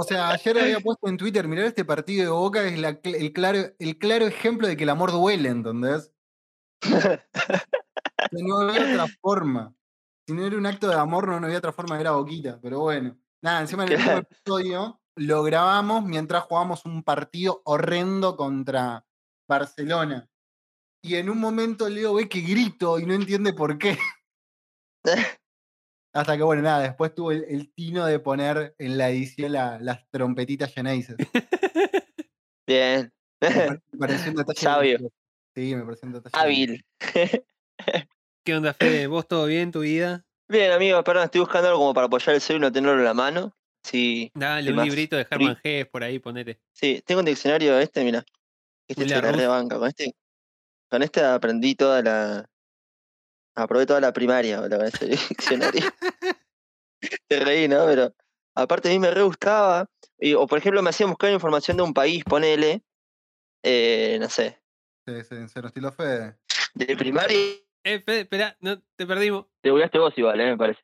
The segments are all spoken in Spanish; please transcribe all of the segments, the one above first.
O sea, ayer había puesto en Twitter, mirar este partido de Boca es la el, claro, el claro ejemplo de que el amor duele, ¿entendés? Que no había otra forma. Si no era un acto de amor, no, no había otra forma de ver a Boquita. Pero bueno. Nada, encima en el último episodio lo grabamos mientras jugábamos un partido horrendo contra Barcelona. Y en un momento Leo ve que grito y no entiende por qué. Hasta que, bueno, nada, después tuvo el, el tino de poner en la edición la- las trompetitas Genesis. Bien. Me pare- me pareció un detalle Sabio. Sí, me pareció un detalle. Hábil. ¿Qué onda, Fede? ¿Vos todo bien, tu vida? Bien, amigo, perdón, estoy buscando algo como para apoyar el celu y no tenerlo en la mano. Sí, Dale, ¿Qué un más? librito de Herman Hesse por ahí, ponete. sí, tengo un diccionario este, mira. Este se la rebanca. Con este, con este aprendí toda la. Aprobé toda la primaria, con ese diccionario. Te reí, ¿no? Pero aparte a mí me re gustaba. Y, o por ejemplo, me hacía buscar información de un país, ponele. Eh, no sé. Sí, sí, cero estilo Fede. De primaria. Eh, Fede, espera, no, te perdimos. Te bugueaste vos igual, ¿eh? Me parece.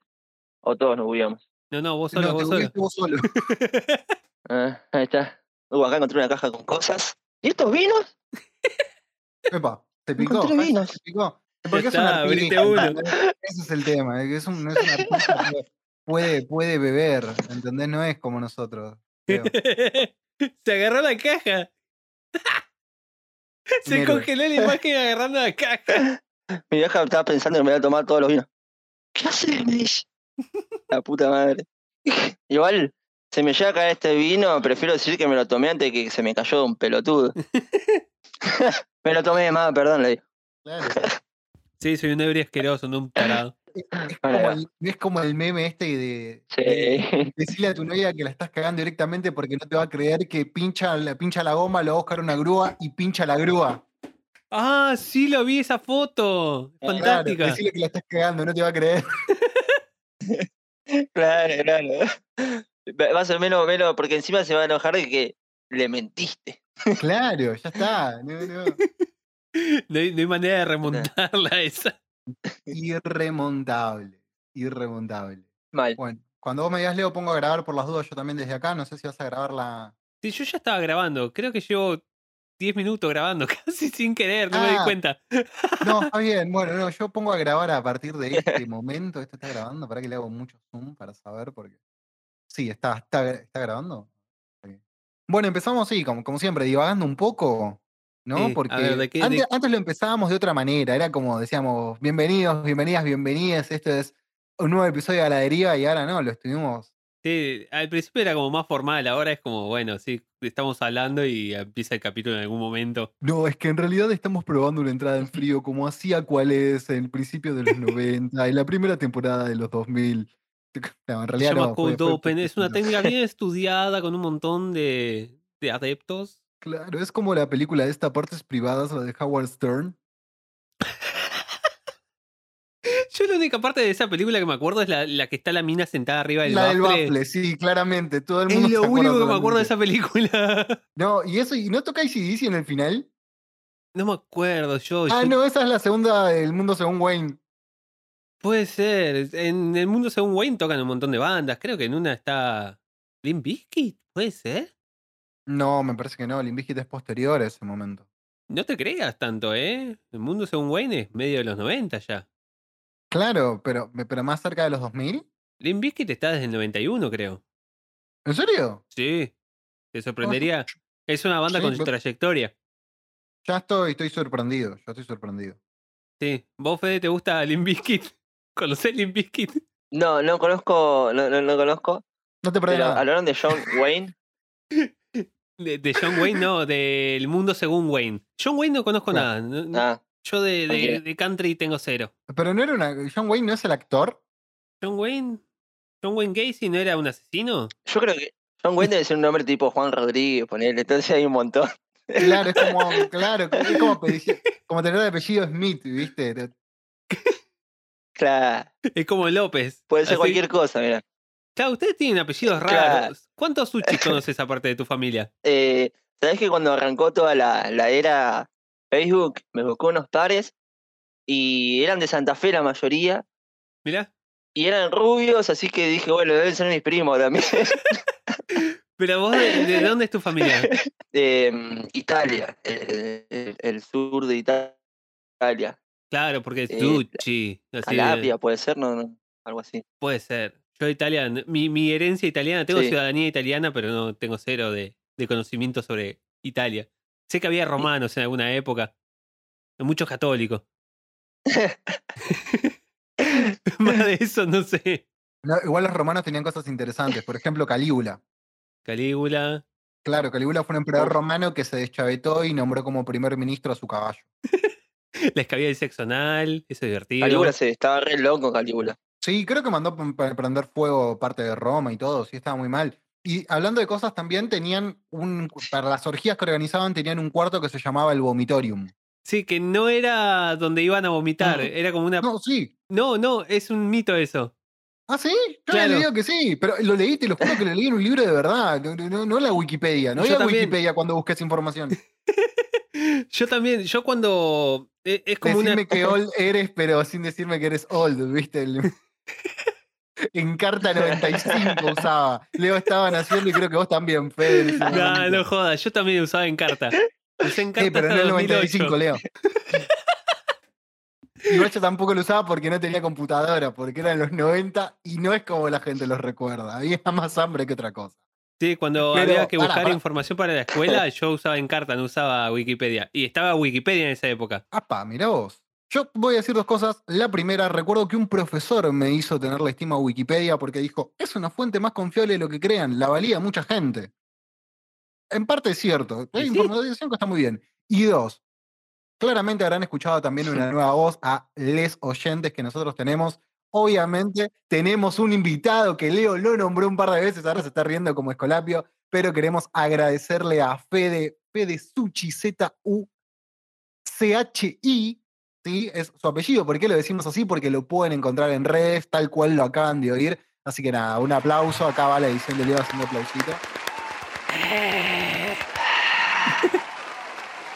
O todos nos bugueamos. No, no, vos solo, no, te vos solo. vos solo. Ah, ahí está. Uh, acá encontré una caja con cosas. ¿Y estos vinos? Epa, se picó. Encontré Hashtag vinos. Se picó. Porque es un está, artista, uno. Ese es el tema. es un, no es un artista que puede, puede beber, ¿entendés? No es como nosotros. creo. Se agarró la caja. Se congeló la imagen agarrando la caja. Mi vieja estaba pensando que me iba a tomar todos los vinos. ¿Qué haces? La puta madre. Igual, se me llega a caer este vino, prefiero decir que me lo tomé antes que se me cayó de un pelotudo. me lo tomé más, perdón, le digo. Claro. Sí, soy un ebrio asqueroso, no un tarado. Es, como el, es como el meme este de, Sí. de decirle a tu novia que la estás cagando directamente porque no te va a creer que pincha, la- pincha la goma, lo va a buscar una grúa y pincha la grúa. Ah, sí, lo vi esa foto. Claro, Fantástica. Decirle que la estás cagando, no te va a creer. Claro, claro. A ser menos, menos, porque encima se va a enojar de que le mentiste. Claro, ya está. No, no. No hay, no hay manera de remontarla esa. Irremontable. Irremontable. Mal. Bueno, cuando vos me digas Leo, pongo a grabar por las dudas yo también desde acá. No sé si vas a grabar la. Sí, yo ya estaba grabando. Creo que llevo 10 minutos grabando, casi sin querer, no me di Ah. cuenta. No, está bien. Bueno, no, yo pongo a grabar a partir de este momento. Esto está grabando. Para que le hago mucho zoom para saber porque. Sí, está, está, está grabando. Bueno, empezamos así, como, como siempre, divagando un poco, ¿no? Sí, Porque ver, ¿de qué- de- antes, lo empezábamos de otra manera. Era como decíamos, bienvenidos, bienvenidas, bienvenidas. Esto es un nuevo episodio de A la deriva y ahora no, lo estuvimos Sí, al principio era como más formal, ahora es como, bueno, sí, estamos hablando y empieza el capítulo en algún momento. No, es que en realidad estamos probando una entrada en frío como hacía cuál es en el principio de los 90, en la primera temporada de los 2000. No, en Se realidad llama no, fue- fue es una técnica bien estudiada con un montón de, de adeptos. Claro, es como la película de esta partes privadas, la de Howard Stern. Yo la única parte de esa película que me acuerdo es la, la que está la mina sentada arriba del la del bafle. sí, claramente. Todo el Es mundo lo se acuerda único que me acuerdo de esa película. No, y eso, ¿y no toca ICDC en el final? No me acuerdo, yo. Ah, yo- no, esa es la segunda del mundo según Wayne. Puede ser. En el mundo según Wayne tocan un montón de bandas. Creo que en una está. Limp Bizkit, ¿puede ser? No, me parece que no, el es posterior a ese momento. No te creas tanto, ¿eh? El mundo según Wayne es medio de los 90 ya. Claro, pero, pero más cerca de los 2000. Limp Bizkit está desde el 91, creo. ¿En serio? Sí. Te sorprendería. Es una banda Sí, con trayectoria. Ya estoy, estoy sorprendido, yo estoy sorprendido. Sí. ¿Vos, Fede, te gusta Limp Bizkit? ¿Conocés Limp Bizkit? No, no conozco, no, no, no conozco. No te perdés Pero nada. hablaron de John Wayne. De, de John Wayne, no, del mundo según Wayne. John Wayne no conozco Claro. nada. no- Ah, Yo de, de- de country tengo cero. Pero no era una. John Wayne no es el actor. John Wayne. John Wayne Gacy no era un asesino. yo creo que John Wayne debe ser un nombre tipo Juan Rodríguez, ponele. Entonces hay un montón. Claro, es como. Claro, es como, tener el apellido Smith, ¿viste? Claro, Es como López. puede ser Así- cualquier cosa, mira. Claro, ustedes tienen apellidos Claro. raros. ¿Cuántos sushis conoces aparte de tu familia? Eh, ¿Sabés que cuando arrancó toda la, la era Facebook, me buscó unos pares y eran de Santa Fe la mayoría Mirá. y eran rubios, así que dije, bueno, deben ser mis primos también. Pero vos, ¿de, de dónde es tu familia? de mm, Italia, el, el- el sur de Italia. Claro, porque es Eh, Calabria, puede ser, no, no, algo así. puede ser. Yo italiano. Mi, mi herencia italiana, tengo Sí. ciudadanía italiana, pero no tengo cero de, de conocimiento sobre Italia. Sé que había romanos en alguna época. Muchos católicos. Más de eso no sé. No, igual los romanos tenían cosas interesantes. Por ejemplo, Calígula. Calígula. Claro, Calígula fue un emperador romano que se deschavetó y nombró como primer ministro a su caballo. Les cabía el sexo anal. Eso es divertido. Calígula se estaba re loco, Calígula. Sí, creo que mandó para prender fuego parte de Roma y todo, sí, estaba muy mal. Y hablando de cosas también, tenían un, para las orgías que organizaban, tenían un cuarto que se llamaba el vomitorium. Sí, que no era donde iban a vomitar. No. Era como una. No, sí. No, no, es un mito eso. ¿Ah, sí? Yo Claro. le digo que sí, pero lo leí, te lo juro que lo leí en un libro de verdad, no, no, la Wikipedia. No también. Wikipedia cuando busqué esa información. Yo también, yo cuando. e- Es como Decirme una. que old eres, pero sin decirme que eres old, ¿viste? En carta 95 usaba. Leo estaba naciendo y creo que vos también, Fede. en No, no jodas, yo también usaba Encarta. Usé Encarta Sí, pero hasta no el 2008. 95, Leo. Igual yo tampoco lo usaba porque no tenía computadora, porque eran los 90 y no es como la gente los recuerda. Había más hambre que otra cosa. Sí, cuando Pero, había que buscar información para la escuela, yo usaba Encarta, no usaba Wikipedia. Y estaba Wikipedia en esa época. Apa, mira vos. Yo voy a decir dos cosas. La primera, recuerdo que un profesor me hizo tener la estima a Wikipedia porque dijo, es una fuente más confiable de lo que crean, la valía mucha gente. En parte es cierto, hay sí. información que está muy bien. Y dos, claramente habrán escuchado también una nueva voz a les oyentes que nosotros tenemos. Obviamente tenemos un invitado que Leo lo nombró un par de veces, ahora se está riendo como Escolapio, pero queremos agradecerle a Fede, Fede Suchi, Z-U C-H-I, ¿sí? Es su apellido. ¿Por qué lo decimos así? Porque lo pueden encontrar en redes, tal cual lo acaban de oír. Así que nada, un aplauso. Acá va la edición de Leo haciendo aplausito.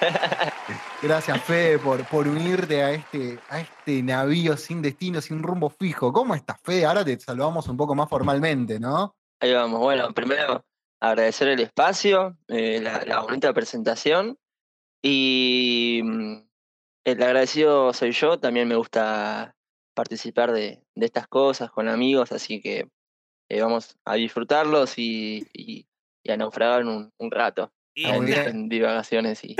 Gracias, Fede, por, por unirte a este, a este navío sin destino, sin rumbo fijo. ¿Cómo estás, Fede? Ahora te saludamos un poco más formalmente, ¿no? Ahí vamos. Bueno, primero agradecer el espacio, eh, la, la bonita presentación y mm, el agradecido soy yo. También me gusta participar de, de estas cosas con amigos, así que eh, vamos a disfrutarlos y, y- y a naufragar un, un rato Y- en, en divagaciones y,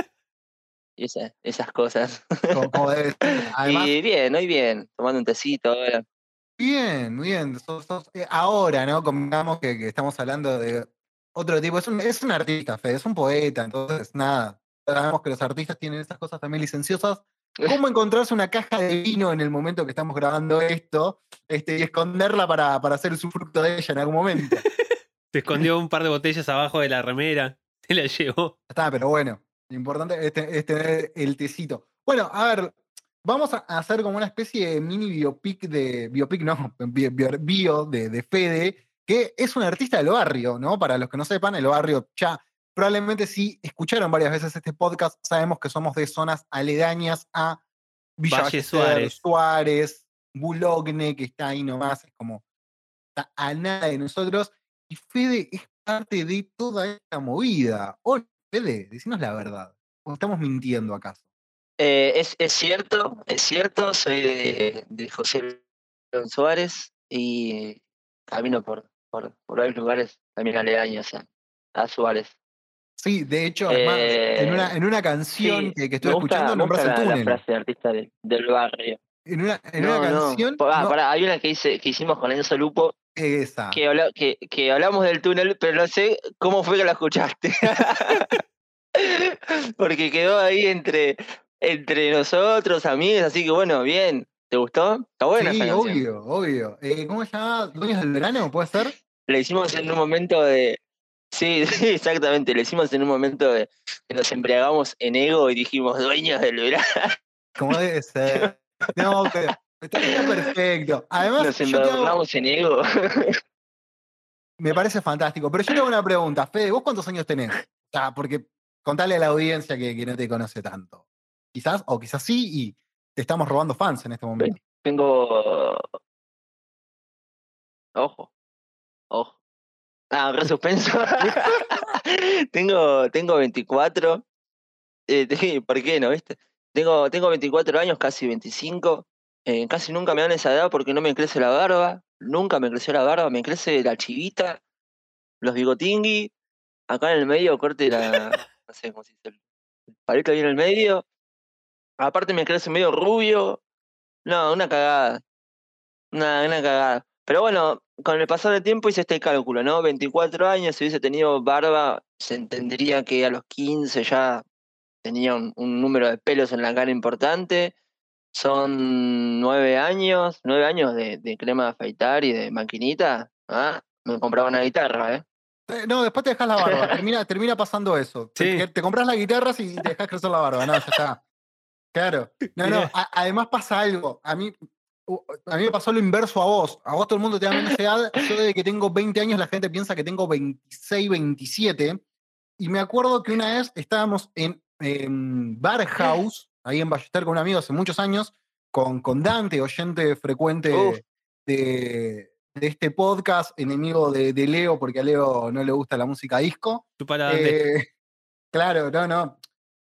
y esa- esas cosas. Además, y bien, hoy bien, tomando un tecito ahora. Bien, bien. sos- sos- eh, ahora, ¿no? Comentamos que, que estamos hablando de otro tipo. Es un, es un artista, Fede, es un poeta, entonces nada. Sabemos que los artistas tienen esas cosas también licenciosas. ¿Cómo encontrarse una caja de vino en el momento que estamos grabando esto este, y esconderla para, para hacer su fruto de ella en algún momento? Se escondió un par de botellas abajo de la remera. Se la llevó. está, pero bueno, lo importante es, es tener el tecito. Bueno, a ver, vamos a hacer como una especie de mini biopic de. Biopic, no, bio de, de Fede, que es un artista del barrio, ¿no? Para los que no sepan, el barrio ya. Probablemente si escucharon varias veces este podcast, sabemos que somos de zonas aledañas a Villa Valle Suárez. Suárez, Bulogne, que está ahí nomás, es como está a nada de nosotros. Y Fede es parte de toda esta movida. O Fede, decinos la verdad. ¿O estamos mintiendo acaso? Eh, es, es cierto, es cierto, soy de, de José León Suárez y camino por, por, por varios lugares también aledaños a, a Suárez. Sí, de hecho, más, en, una, Eh, en una canción Sí, que, que gusta, escuchando nombras el la, la túnel. frase de artista de- del barrio. En una, en no, una no. canción. Ah, no, pará, hay una que, hice, que hicimos con Enzo Lupo esa. que, que, que hablamos del túnel, pero no sé cómo fue que la escuchaste. Porque quedó ahí entre, entre nosotros, amigos, así que bueno, bien. ¿Te gustó? Está buena sí, esa canción. obvio, obvio. Eh, ¿Cómo se llama? ¿Dueños del verano? ¿Puede ser? La hicimos en un momento de. Sí, sí, exactamente. Lo hicimos en un momento de que nos embriagamos en ego y dijimos dueños del verano. Como debe ser. No, pero está, perfecto. Además, Nos embadurnamos en ego. me parece fantástico. Pero yo te hago una pregunta. Fede, ¿vos cuántos años tenés? O sea, porque contale a la audiencia que, que no te conoce tanto. Quizás, o quizás sí, y te estamos robando fans en este momento. Tengo. Ojo. Ojo. Ah, re suspenso. tengo, tengo 24. Eh, ¿Por qué no, viste? Tengo, tengo 24 años, casi 25. Eh, casi nunca me dan esa edad porque no me crece la barba. Nunca me creció la barba, me crece la chivita, los bigotingui. Acá en el medio, corte la. No sé cómo se dice. El palito ahí en el medio. Aparte me crece medio rubio. No, una cagada. Una, una cagada. Pero bueno, con el pasar del tiempo hice este cálculo, ¿no? 24 años, si hubiese tenido barba, se entendería que a los 15 ya tenía un, un número de pelos en la cara importante. Son nueve años, nueve años de, de crema de afeitar y de maquinita. Ah, me compraba una guitarra, ¿eh? Eh, No, después te dejas la barba. Termina, termina pasando eso. Te- Sí. Te, te compras la guitarra y te dejas crecer la barba. No, ya está. Claro. No, no. A- además pasa algo. A mí, a mí me pasó lo inverso a vos. A vos todo el mundo te da menos edad. Yo desde que tengo 20 años la gente piensa que tengo 26, 27. Y me acuerdo que una vez estábamos en, en Bar House, ahí en Ballester con un amigo hace muchos años, con, con Dante, oyente frecuente de, de este podcast, enemigo de, de Leo, porque a Leo no le gusta la música disco. Chupala, Dante. Eh, claro, no, no.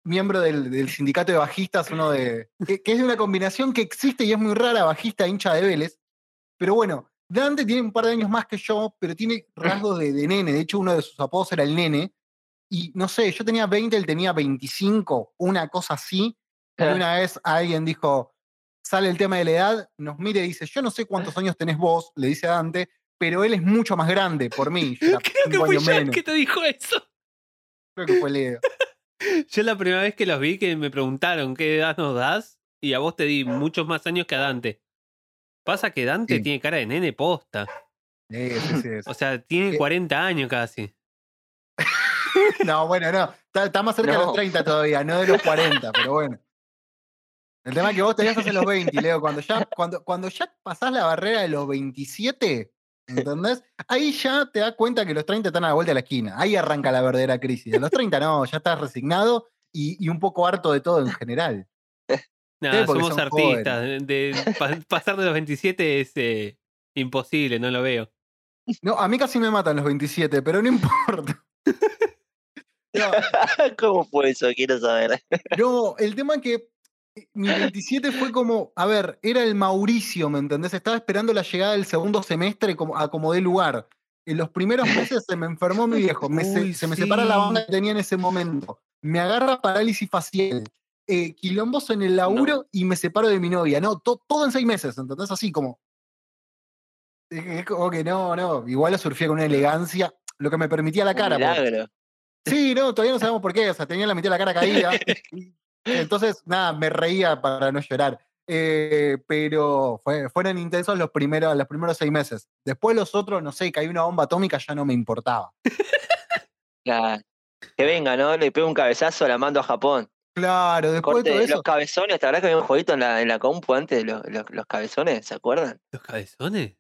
Miembro del, del sindicato de bajistas, uno de. Que, que es una combinación que existe y es muy rara, bajista hincha de Vélez. Pero bueno, Dante tiene un par de años más que yo, pero tiene rasgos de, de nene. De hecho, uno de sus apodos era el nene. Y no sé, yo tenía 20, él tenía 25, una cosa así. Y una vez alguien dijo, sale el tema de la edad, nos mira y dice, yo no sé cuántos años tenés vos, le dice a Dante, pero él es mucho más grande por mí. Creo que el menos. que te dijo eso. Creo que fue Leo. Yo la primera vez que los vi que me preguntaron qué edad nos das y a vos te di muchos más años que a Dante. Pasa que Dante Sí. tiene cara de nene posta. Sí, sí, sí, sí. O sea, tiene Eh, 40 años casi. No, bueno, no. Está, está más cerca de los No. 30 todavía, no de los 40, pero bueno. El tema es que vos tenías hace los 20, Leo. Cuando ya, cuando, cuando ya pasás la barrera de los 27, ¿entendés? Ahí ya te das cuenta que los 30 están a la vuelta de la esquina. Ahí arranca la verdadera crisis. A los 30 no, ya estás resignado y, y un poco harto de todo en general. Nada, porque somos artistas. De, de- pa- pasar de los 27 es eh, imposible, no lo veo. No, a mí casi me matan los 27, pero no importa. No, ¿Cómo fue eso? Quiero saber. No, el tema es que mi 27 fue como, a ver, era el Mauricio, ¿me entendés? Estaba esperando la llegada del segundo semestre como, a como de lugar. En los primeros meses se me enfermó mi viejo, me se, me separa la banda que tenía en ese momento, me agarra parálisis facial, eh, quilombos en el laburo y me separo de mi novia. No, to- todo en seis meses, ¿entendés? Así como... Es es como que no, no, igual lo surfía con una elegancia, lo que me permitía la Un cara. porque- milagro. Sí, no, todavía no sabemos por qué. O sea, tenía la mitad de la cara caída. Entonces, nada, me reía para no llorar. Eh, pero fue- fueron intensos los primeros, los primeros seis meses. Después los otros, no sé, que hay una bomba atómica, ya no me importaba. Claro. Que venga, ¿no? Le pego un cabezazo, la mando a Japón. Claro, después Corte, de todo los eso. cabezones, ¿te verdad que había un jueguito en la, en la compu antes de los, los, los cabezones? ¿Se acuerdan? ¿Los cabezones?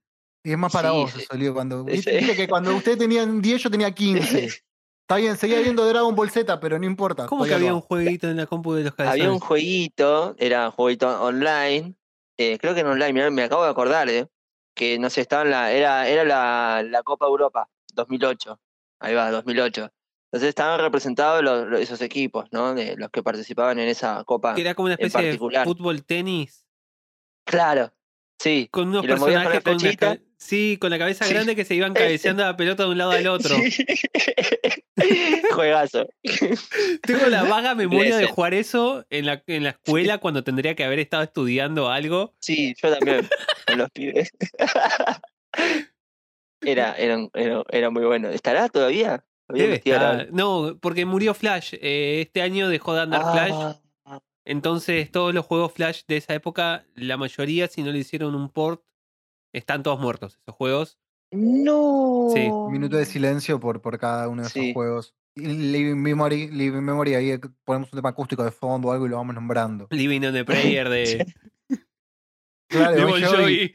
Y es más para Sí, vos, sí. eso, Leo, Cuando, viste que cuando ustedes tenían 10, yo tenía 15. Está bien, seguía viendo Dragon Ball Z, pero no importa. ¿Cómo que había no. un jueguito en la compu de los cabezones? Había un jueguito, era un jueguito online, eh, creo que en online, mirá, me acabo de acordar, eh, que no sé, estaba en la, era, era la, la Copa Europa 2008, ahí va, 2008. Entonces estaban representados los- los- esos equipos, ¿no? De los que participaban en esa Copa. Que era como una especie de fútbol tenis Claro, sí. con unos Y personajes la con Sí, con la cabeza Sí. grande que se iban cabeceando la pelota de un lado al otro. Sí. Juegazo. Tengo la vaga memoria de jugar eso en la, en la escuela cuando tendría que haber estado estudiando algo. Sí, yo también, con los pibes. Era, era, era, era muy bueno. ¿Estará todavía? Debe estar. No, porque murió Flash. Eh, este año dejó de andar Flash. Ah, Entonces, todos los juegos Flash de esa época, la mayoría, si no le hicieron un port, están todos muertos, esos juegos. no. Sí. Un minuto de silencio por, por cada uno de esos juegos. Living Memory, Living Memory, ahí ponemos un tema acústico de fondo o algo y lo vamos nombrando. Living on a Prayer de, Claro, de Bon Jovi.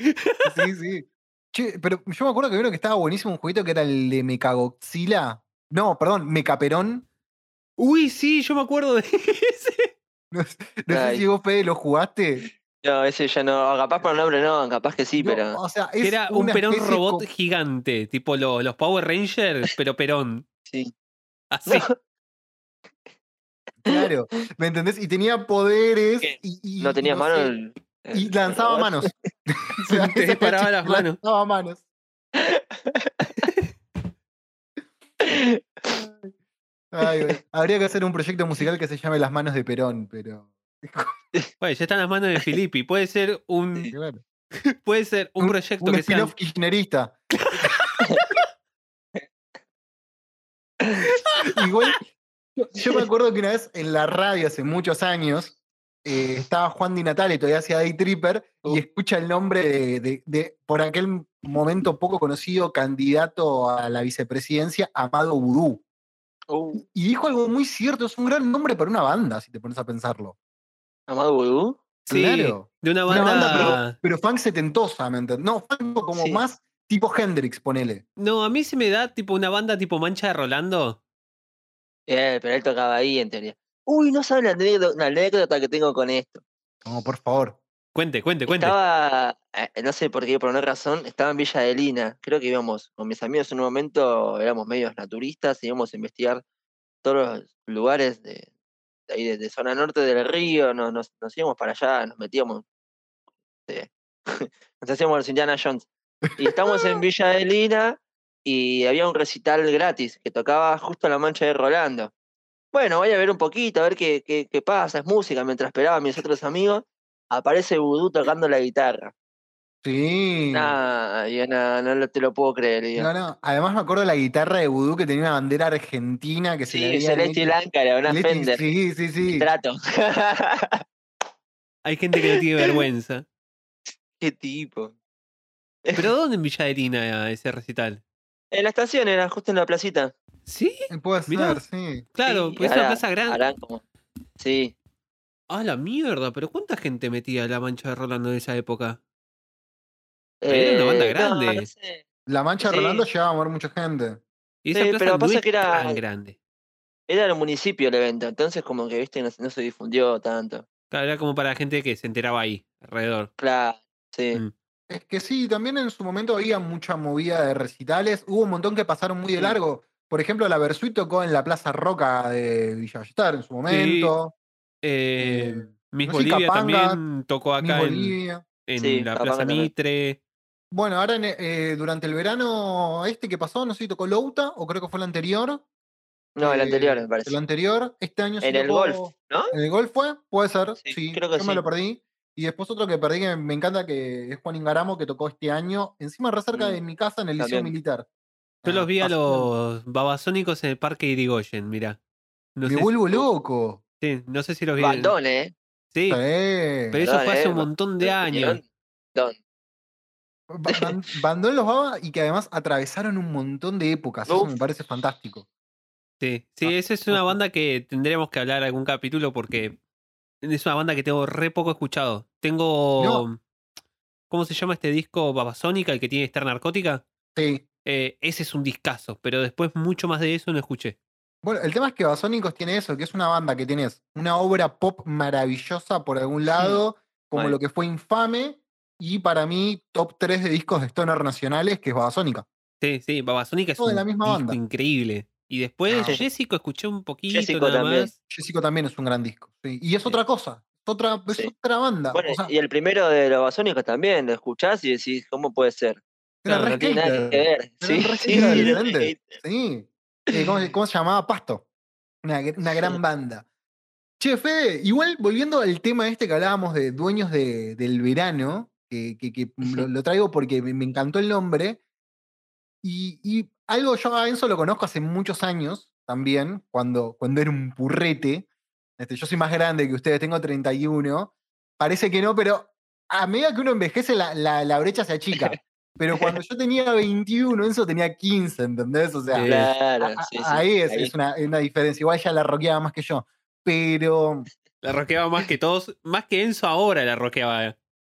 Sí, sí. Che, pero yo me acuerdo que vieron que estaba buenísimo un jueguito que era el de Mechagodzilla. No, perdón, Mecaperón. Uy, sí, yo me acuerdo de ese. No, sé- no sé Ay. si vos, Fede, lo jugaste. No, ese ya no. Capaz por el nombre no, capaz que sí, No, pero. o sea, Que es era un Perón robot gigante, tipo lo- los Power Rangers, pero Perón. Sí. Así. Claro, ¿me entendés? Y tenía poderes ¿Qué? y, y- No tenía sé, mano. el- Y lanzaba manos. O sea, Te disparaba las manos. Lanzaba manos. Ay, güey. Habría que hacer un proyecto musical que se llame Las manos de Perón, pero. Bueno, ya están las manos de Filippi. Puede ser un, Sí. Claro. puede ser un proyecto un que sea. spin-off kirchnerista. Igual, yo, yo me acuerdo que una vez en la radio hace muchos años eh, estaba Juan Di Natale, todavía hacía Day Tripper, Uh. y escucha el nombre de, de- de, por aquel momento poco conocido, candidato a la vicepresidencia, Amado Vudú. Uh, Y dijo algo muy cierto, es un gran nombre para una banda, si te pones a pensarlo. Amado Vudú. Sí, Claro. de una Una banda. banda, pero, pero funk setentosa, ¿me entendés? No, funk como Sí. más tipo Hendrix, ponele. No, a mí se me da tipo una banda tipo Mancha de Rolando. Eh, pero él tocaba ahí en teoría. Uy, no saben la anécdota, la anécdota que tengo con esto. No, por favor. Cuente, cuente, cuente. Estaba, eh, no sé por qué, por una razón, estaba en Villa de Lina. Creo que íbamos con mis amigos en un momento, éramos medios naturistas, íbamos a investigar todos los lugares de ahí, de, de zona norte del río, nos, nos, nos íbamos para allá, nos metíamos, eh, nos hacíamos los Indiana Jones. Y estamos en Villa de Lina y había un recital gratis que tocaba justo la mancha de Rolando. Bueno, voy a ver un poquito, a ver qué, qué, qué pasa, es música, mientras esperaba a mis otros amigos aparece Vudú tocando la guitarra. Sí. Nah, yo no, no lo- te lo puedo creer. No, no. Además me acuerdo de la guitarra de Voodoo que tenía una bandera argentina que se le Sí, Celeste Blanca, era una Fender. Sí, sí, sí. Trato. Hay gente que no tiene vergüenza. Qué tipo. ¿Pero dónde en Villa de Lina ese recital? En la estación era justo en la placita. ¿Sí? Eh, Puede Mirá. ser, sí. Claro, Sí, pues es una plaza grande. harán como- Sí. Ah, la mierda, pero ¿cuánta gente metía la mancha de Rolando en esa época? Era una banda Eh, no, grande. no sé. La mancha de Sí. Rolando llevaba a mover mucha gente. Y esa Sí, plaza pero pasa que era- tan grande. Era el municipio el evento, entonces como que, viste, no, se- no se difundió tanto. Claro, era como para gente que se enteraba ahí, alrededor. Claro, sí. Mm. Es que sí, también en su momento había mucha movida de recitales. Hubo un montón que pasaron muy de Sí. largo. Por ejemplo, la Versuit tocó en la Plaza Roca de Villa en su momento. Eh, Eh, Miss no Bolivia Capanga, también tocó acá en, en Sí, la Plaza. Mitre. Bueno, ahora en, eh, durante el verano este que pasó, no sé si tocó Louta o creo que fue el anterior. No, el Eh, anterior, me parece. El anterior, este año sí En el golf, ¿no? ¿En el golf fue? Puede ser, Sí, sí. creo que yo me lo perdí. Y después otro que perdí que me encanta que es Juan Ingaramo que tocó este año, encima re cerca Mm, de mi casa en el Liceo. Militar. Yo Ah, los vi a los babasónicos en el Parque Irigoyen, mirá. No Me sé, vuelvo loco. sí, no sé si los vi. Bandón, ¿eh? Sí, Sí. pero eso fue hace eh, un montón de años. Bandón. Ban- Bandón los baba y que además atravesaron un montón de épocas. Eso Uf. me parece fantástico. Sí, sí, Ah, esa es una banda que tendremos que hablar algún capítulo porque es una banda que tengo re poco escuchado. Tengo. ¿Cómo se llama este disco Babasónica, el que tiene Star Narcótica? Sí. Eh, ese es un discazo, pero después mucho más de eso no escuché. Bueno, el tema es que Basónicos tiene eso, que es una banda que tienes una obra pop maravillosa por algún lado, como lo que fue Infame, y para mí, top 3 de discos de Stoner nacionales, que es Babasónica. Sí, sí, Babasónica es Todo de un la misma disco banda. increíble. Y después Ah. Jessico escuché un poquito Jessico nada también. más. Jessico también es un gran disco. sí. Y es Sí. otra cosa, es otra, es Sí. otra banda. Bueno, o sea, y el primero de los también, lo escuchás y decís, ¿cómo puede ser? Era No, tiene nada skater. que ver. Era Sí, sí. Sí. Eh, ¿cómo, se- cómo se llamaba? Pasto. Una gran banda. Che, Fede, igual volviendo al tema este que hablábamos de dueños de- del verano, que, que- que lo, lo traigo porque me, me encantó el nombre. Y, y algo yo a Enzo lo conozco hace muchos años también, cuando, cuando era un purrete. Este, yo soy más grande que ustedes, tengo 31. Parece que no, pero a medida que uno envejece, la, la- la brecha se achica. Pero cuando yo tenía 21, Enzo tenía 15, ¿entendés? O sea. Claro, a- a- sí, sí. ahí es, ahí. es una, una diferencia. Igual ya la roqueaba más que yo. Pero, La roqueaba más que todos, más que Enzo ahora la roqueaba.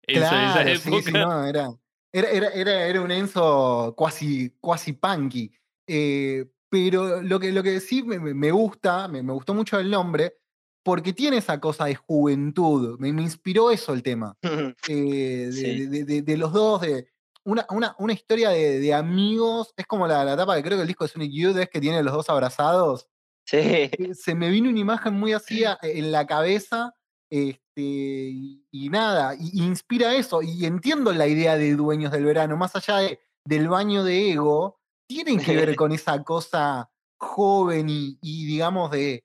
Esa claro, sí, época. sí, no, era, era, era, era, un Enzo cuasi, cuasi punky. Eh, pero lo que, lo que sí me, gusta, me, me gustó mucho el nombre, porque tiene esa cosa de juventud. Me, me inspiró eso el tema. eh, de, Sí. de- de- de los dos, de una, una, una historia de, de amigos. Es como la, la etapa que creo que el disco de Sonic Youth es que tiene los dos abrazados. Sí. Eh, Se me vino una imagen muy así en la cabeza. Este, y, y nada, y, y inspira eso. Y entiendo la idea de dueños del verano, más allá de- del baño de ego, tienen que ver con esa cosa joven y, y digamos de.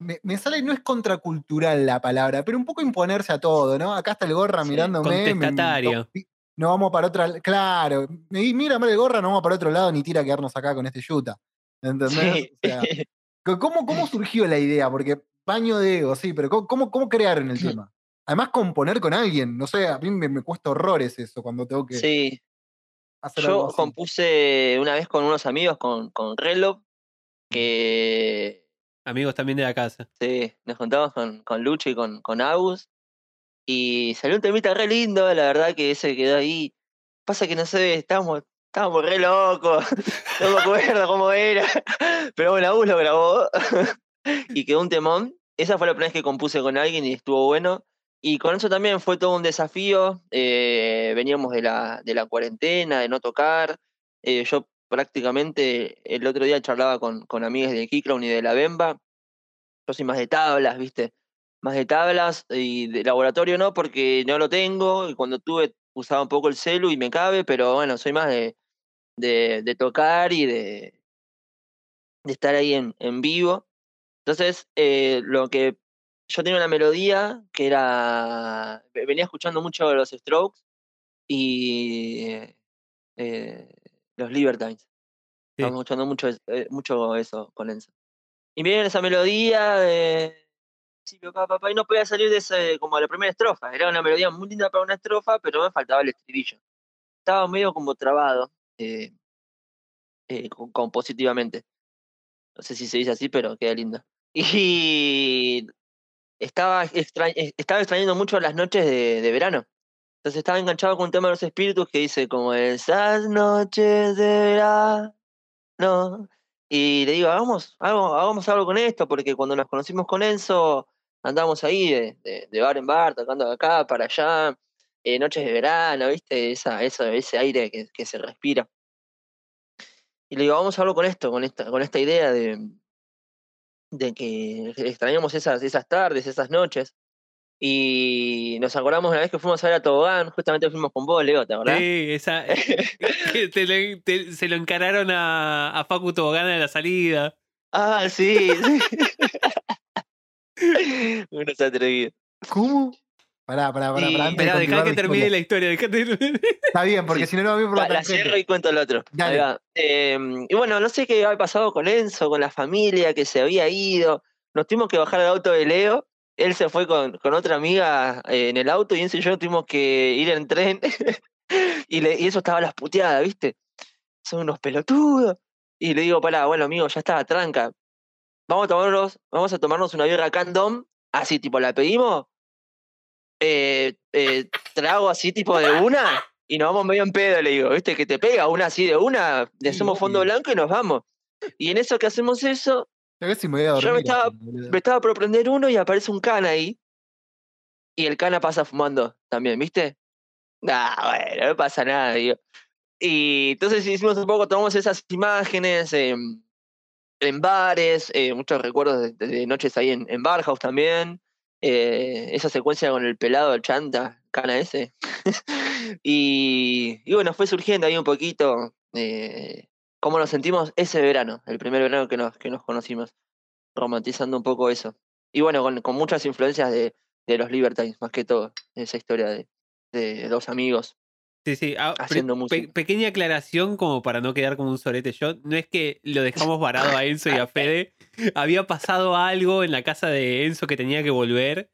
Me, me sale, no es contracultural la palabra, pero un poco imponerse a todo, ¿no? Acá está el gorra Sí, mirándome. me- contestatario. no, no vamos para otra. Claro, y mira, el gorra, no vamos para otro lado ni tira a quedarnos acá con este yuta. ¿Entendés? Sí. O sea, Co- ¿Cómo, ¿Cómo surgió la idea? Porque baño de ego, sí, pero ¿cómo, cómo, cómo crearon el tema? Además, componer con alguien, no sé, a mí me, me cuesta horrores eso cuando tengo que Sí, hacer algo yo así. compuse una vez con unos amigos, con, con Relov, que Amigos también de la casa. sí, nos juntamos con, con Lucho y con, con Agus, y salió un temita re lindo, la verdad que ese quedó ahí. Pasa que no sé, estábamos, estábamos re locos, no me acuerdo cómo era, pero bueno, Agus lo grabó y quedó un temón. Esa fue la primera vez que compuse con alguien y estuvo bueno. Y con eso también fue todo un desafío. eh, veníamos de la, de la cuarentena, de no tocar. eh, yo prácticamente el otro día charlaba con, con amigas de Keycrown y de la Bemba. Yo soy más de tablas, ¿viste? Más de tablas y de laboratorio no, porque no lo tengo. Y cuando tuve usaba un poco el celu y me cabe, pero bueno, soy más de, de, de tocar y de, de estar ahí en, en vivo. Entonces, eh, lo que yo tenía una melodía que era. ve- Venía escuchando mucho los Strokes y eh, los Libertines. Sí. Estamos escuchando mucho, eh, mucho eso con Enzo. Y viene esa melodía de. Sí, papá, papá, y no podía salir de ese, como la primera estrofa. Era una melodía muy linda para una estrofa, pero me faltaba el estribillo. Estaba medio como trabado eh, eh, co- compositivamente. No sé si se dice así, pero queda lindo. Y estaba, eh, estaba extrañando mucho las noches de, verano. Entonces estaba enganchado con un tema de los espíritus que dice como esas noches de verano. Y le digo, hagamos, hagamos, algo con esto, porque cuando nos conocimos con Enzo, andábamos ahí de, bar en bar, tocando de acá para allá, eh, noches de verano, ¿viste? Esa, esa, ese aire que se respira. Y le digo, vamos a algo con esto, con esta, con esta idea de, de que extrañamos esas, esas tardes, esas noches. Y nos acordamos una vez que fuimos a ver a Tobogán, justamente fuimos con vos, Leo, ¿te acordás? Sí, esa, que te lo- te- se lo encararon a, a Facu Tobogán en la salida. Ah, sí, sí. Uno se ha atrevido. ¿Cómo? Pará, pará, pará, pará. dejá continuar que la termine historia. la historia. Está bien, porque Sí. si no, no va a ir por la La, cierro y cuento el otro. Ahí Dale. va. Em, y bueno, no sé qué había pasado con Enzo, con la familia, que se había ido. Nos tuvimos que bajar del auto de Leo. Él se fue con, con otra amiga eh, en el auto y Enzo y yo tuvimos que ir en tren. y, le- y eso estaba a las puteadas, ¿viste? Son unos pelotudos. Y le digo, pará, bueno, amigo, ya está, tranca. Vamos a tomarnos, vamos a tomarnos una birra Candom, así, tipo, la pedimos. Eh, eh, trago así, tipo, de una, y nos vamos medio en pedo, le digo, ¿viste? Que te pega una así de una, le hacemos fondo blanco y nos vamos. Y en eso que hacemos eso, A ver si me voy a dormir. Yo me estaba- me estaba por prender uno y aparece un cana ahí. Y el cana pasa fumando también, ¿viste? Nah, bueno, no pasa nada, digo. Y entonces hicimos un poco, tomamos esas imágenes en bares, eh, muchos recuerdos de noches ahí en, en Barhouse también. Eh, esa secuencia con el pelado, el chanta, cana ese. y, bueno, fue surgiendo ahí un poquito eh, cómo nos sentimos ese verano, el primer verano que nos, que nos conocimos, romantizando un poco eso. Y bueno, con, con muchas influencias de, de los Libertines, más que todo, esa historia de, de dos amigos Sí, sí. ah, haciendo pe- música. pequeña aclaración como para no quedar como un sorete. Yo no es que lo dejamos varado a Enzo y a Fede. Había pasado algo en la casa de Enzo que tenía que volver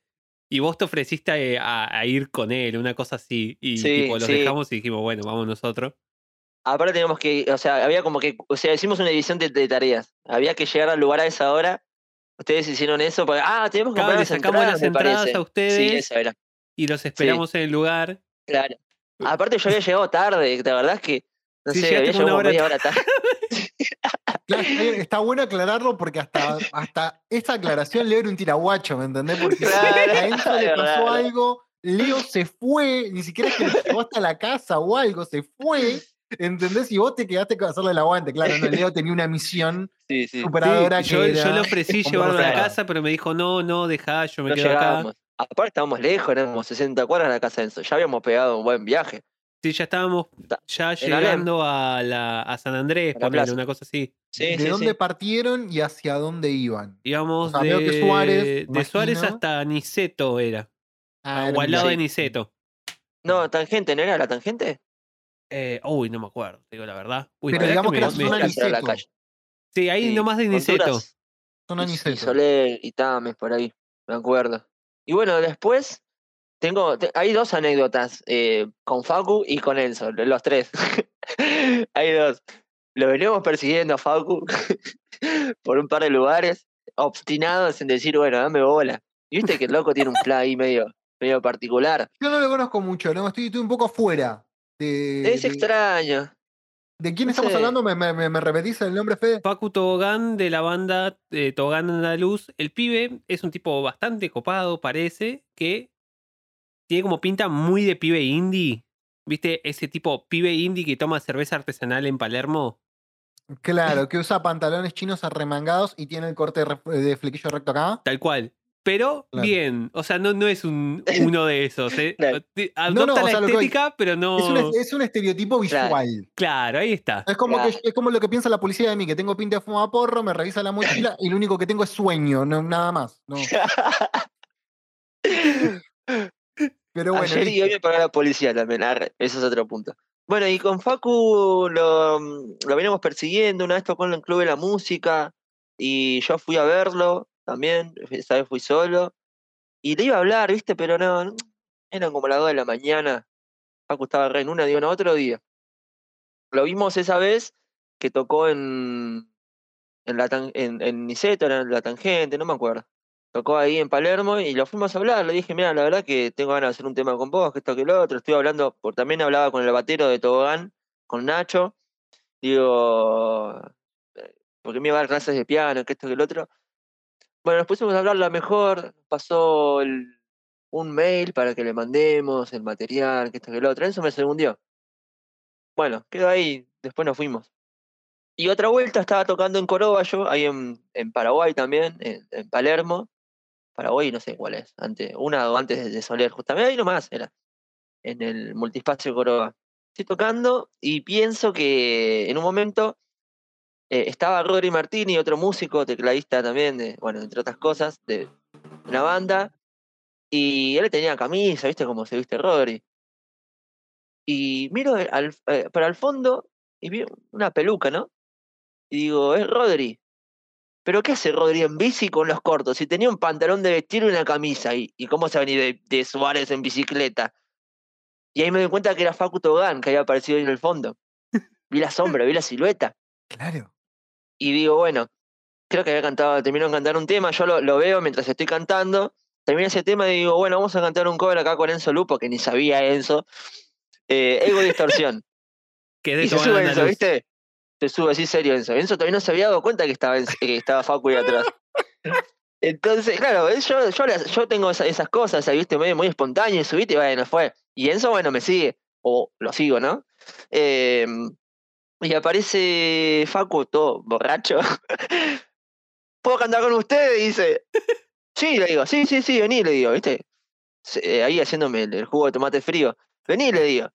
y vos te ofreciste a, a ir con él, una cosa así. Y Sí, tipo, los sí. dejamos y dijimos, bueno, vamos nosotros. Aparte teníamos que, o sea, había como que, o sea, hicimos una división de, de tareas. Había que llegar al lugar a esa hora. Ustedes hicieron eso, porque, ah, tenemos que Claro, comprar las sacamos entradas, las entradas a ustedes. Sí, eso era, Y los esperamos en el lugar. claro. Aparte yo había llegado tarde, la verdad es que, no Sí, sé, había llegado hora media hora tarde. Claro, está bueno aclararlo porque hasta, hasta esta aclaración Leo era un tiraguacho, ¿me entendés? Porque Claro, a Enzo le pasó verdad. algo, Leo se fue, ni siquiera es que lo llevó hasta la casa o algo, se fue, ¿entendés? Y vos te quedaste con hacerle el aguante. Claro, no, Leo tenía una misión Sí, sí. superadora Sí, que yo, era yo le ofrecí llevarlo a la casa, pero me dijo, no, no, dejá, yo me No quedo acá. Aparte estábamos lejos, éramos 60 cuadras de la casa de Enzo. Ya habíamos pegado un buen viaje. Sí, ya estábamos ya en llegando a, la, a San Andrés, A la ponele, plaza. una cosa así. Sí, de sí, dónde sí. partieron y hacia dónde iban. Íbamos O sea, de, que Suárez, de Suárez hasta Niceto era. Ah, o era al lado de Niceto. No, tangente, ¿no era la tangente? Eh, uy, no me acuerdo, te digo la verdad. Uy, Pero digamos que me- era me- zona era la calle. Sí, ahí Sí, nomás de Niceto. Zona y- y Niceto. Soler y Tames, por ahí, me acuerdo. Y bueno, después tengo, te- hay dos anécdotas eh, con Facu y con Enzo, los tres. hay dos. Lo veníamos persiguiendo a Facu por un par de lugares, obstinados en decir, bueno, dame bola. Y viste que el loco tiene un plan ahí medio, medio particular. Yo no lo conozco mucho, no, estoy, estoy un poco afuera. De, Es de- extraño. ¿De quién no estamos sé. hablando? ¿Me, me, me- me repetís el nombre, Fede? Facu Tobogán de la banda eh, Tobogán Andaluz. El pibe es un tipo bastante copado, parece, que tiene como pinta muy de pibe indie. ¿Viste? Ese tipo pibe indie que toma cerveza artesanal en Palermo. Claro, que usa pantalones chinos arremangados y tiene el corte de, re- de flequillo recto acá. Tal cual. Pero Claro. bien, o sea, no, no es un, uno de esos. ¿eh? Claro. Ti- no, Adopta o la sea, que voy- estética, pero no. Es, un, es un estereotipo Claro. visual. Claro, ahí está. Es como, Claro. que, es como lo que piensa la policía de mí, que tengo pinta de fumar porro, me revisa la mochila y lo único que tengo es sueño, no, nada más. No. Pero bueno, Ayer y hoy me pagó la policía también. arre, eso es otro punto. Bueno, y con Facu lo, lo veníamos persiguiendo. Una vez tocó en el Club de la Música y yo fui a verlo también. Esta vez fui solo. Y le iba a hablar, ¿viste? Pero no, eran como las 2 de la mañana. Facu estaba re en una, digo, no, otro día. Lo vimos esa vez que tocó en, en, la en, en Niceto, en la tangente, no me acuerdo tocó ahí en Palermo y lo fuimos a hablar. Le dije, mira, la verdad que tengo ganas de hacer un tema con vos, que esto que lo otro. Estuve hablando, por, también hablaba con el batero de Tobogán, con Nacho. Digo, eh, porque me iba a dar clases de piano, que esto que el otro. Bueno, nos pusimos a hablar la mejor, pasó el- un mail para que le mandemos el material, que esto que el otro. Eso me segundió. Bueno, quedó ahí, después nos fuimos. Y otra vuelta estaba tocando en Coroballo, ahí en, en Paraguay también, en, en Palermo. Paraguay, no sé cuál es, antes, una o antes de- Soler, justamente ahí nomás era, en el multispacio Coroba. Estoy tocando y pienso que en un momento eh, estaba Rodri Martini, otro músico, tecladista también, de, bueno, entre otras cosas, de una banda, y él tenía camisa, ¿viste cómo se viste Rodri? Y miro al, eh, para el fondo y vi una peluca, ¿no? Y digo, es Rodri. ¿Pero qué hace Rodri en bici con los cortos? Si tenía un pantalón de vestir y una camisa, ¿y, cómo se venía de, de Suárez en bicicleta? Y ahí me di cuenta que era Facu Togán, que había aparecido ahí en el fondo. Vi la sombra, vi la silueta. Claro. Y digo, bueno, creo que había cantado, terminó de cantar un tema, yo lo, lo veo mientras estoy cantando. Termina ese tema y digo, bueno, vamos a cantar un cover acá con Enzo Lupo, que ni sabía Enzo. Eh, Ego Distorsión. Que Y se sube Enzo. ¿viste? Se sube así serio Enzo. Enzo todavía no se había dado cuenta que estaba, Enzo- que estaba Facu ahí atrás. Entonces, claro, yo, yo, las- yo tengo esa- esas cosas, ¿viste? Muy, muy espontáneo, y subiste y bueno, fue. Y Enzo, bueno, me sigue. O lo sigo, ¿no? Eh, y aparece Facu todo borracho. ¿Puedo cantar con usted? Y dice. Sí, le digo, sí, sí, sí, vení, le digo, ¿viste? eh, ahí haciéndome el, jugo de tomate frío. Vení, le digo.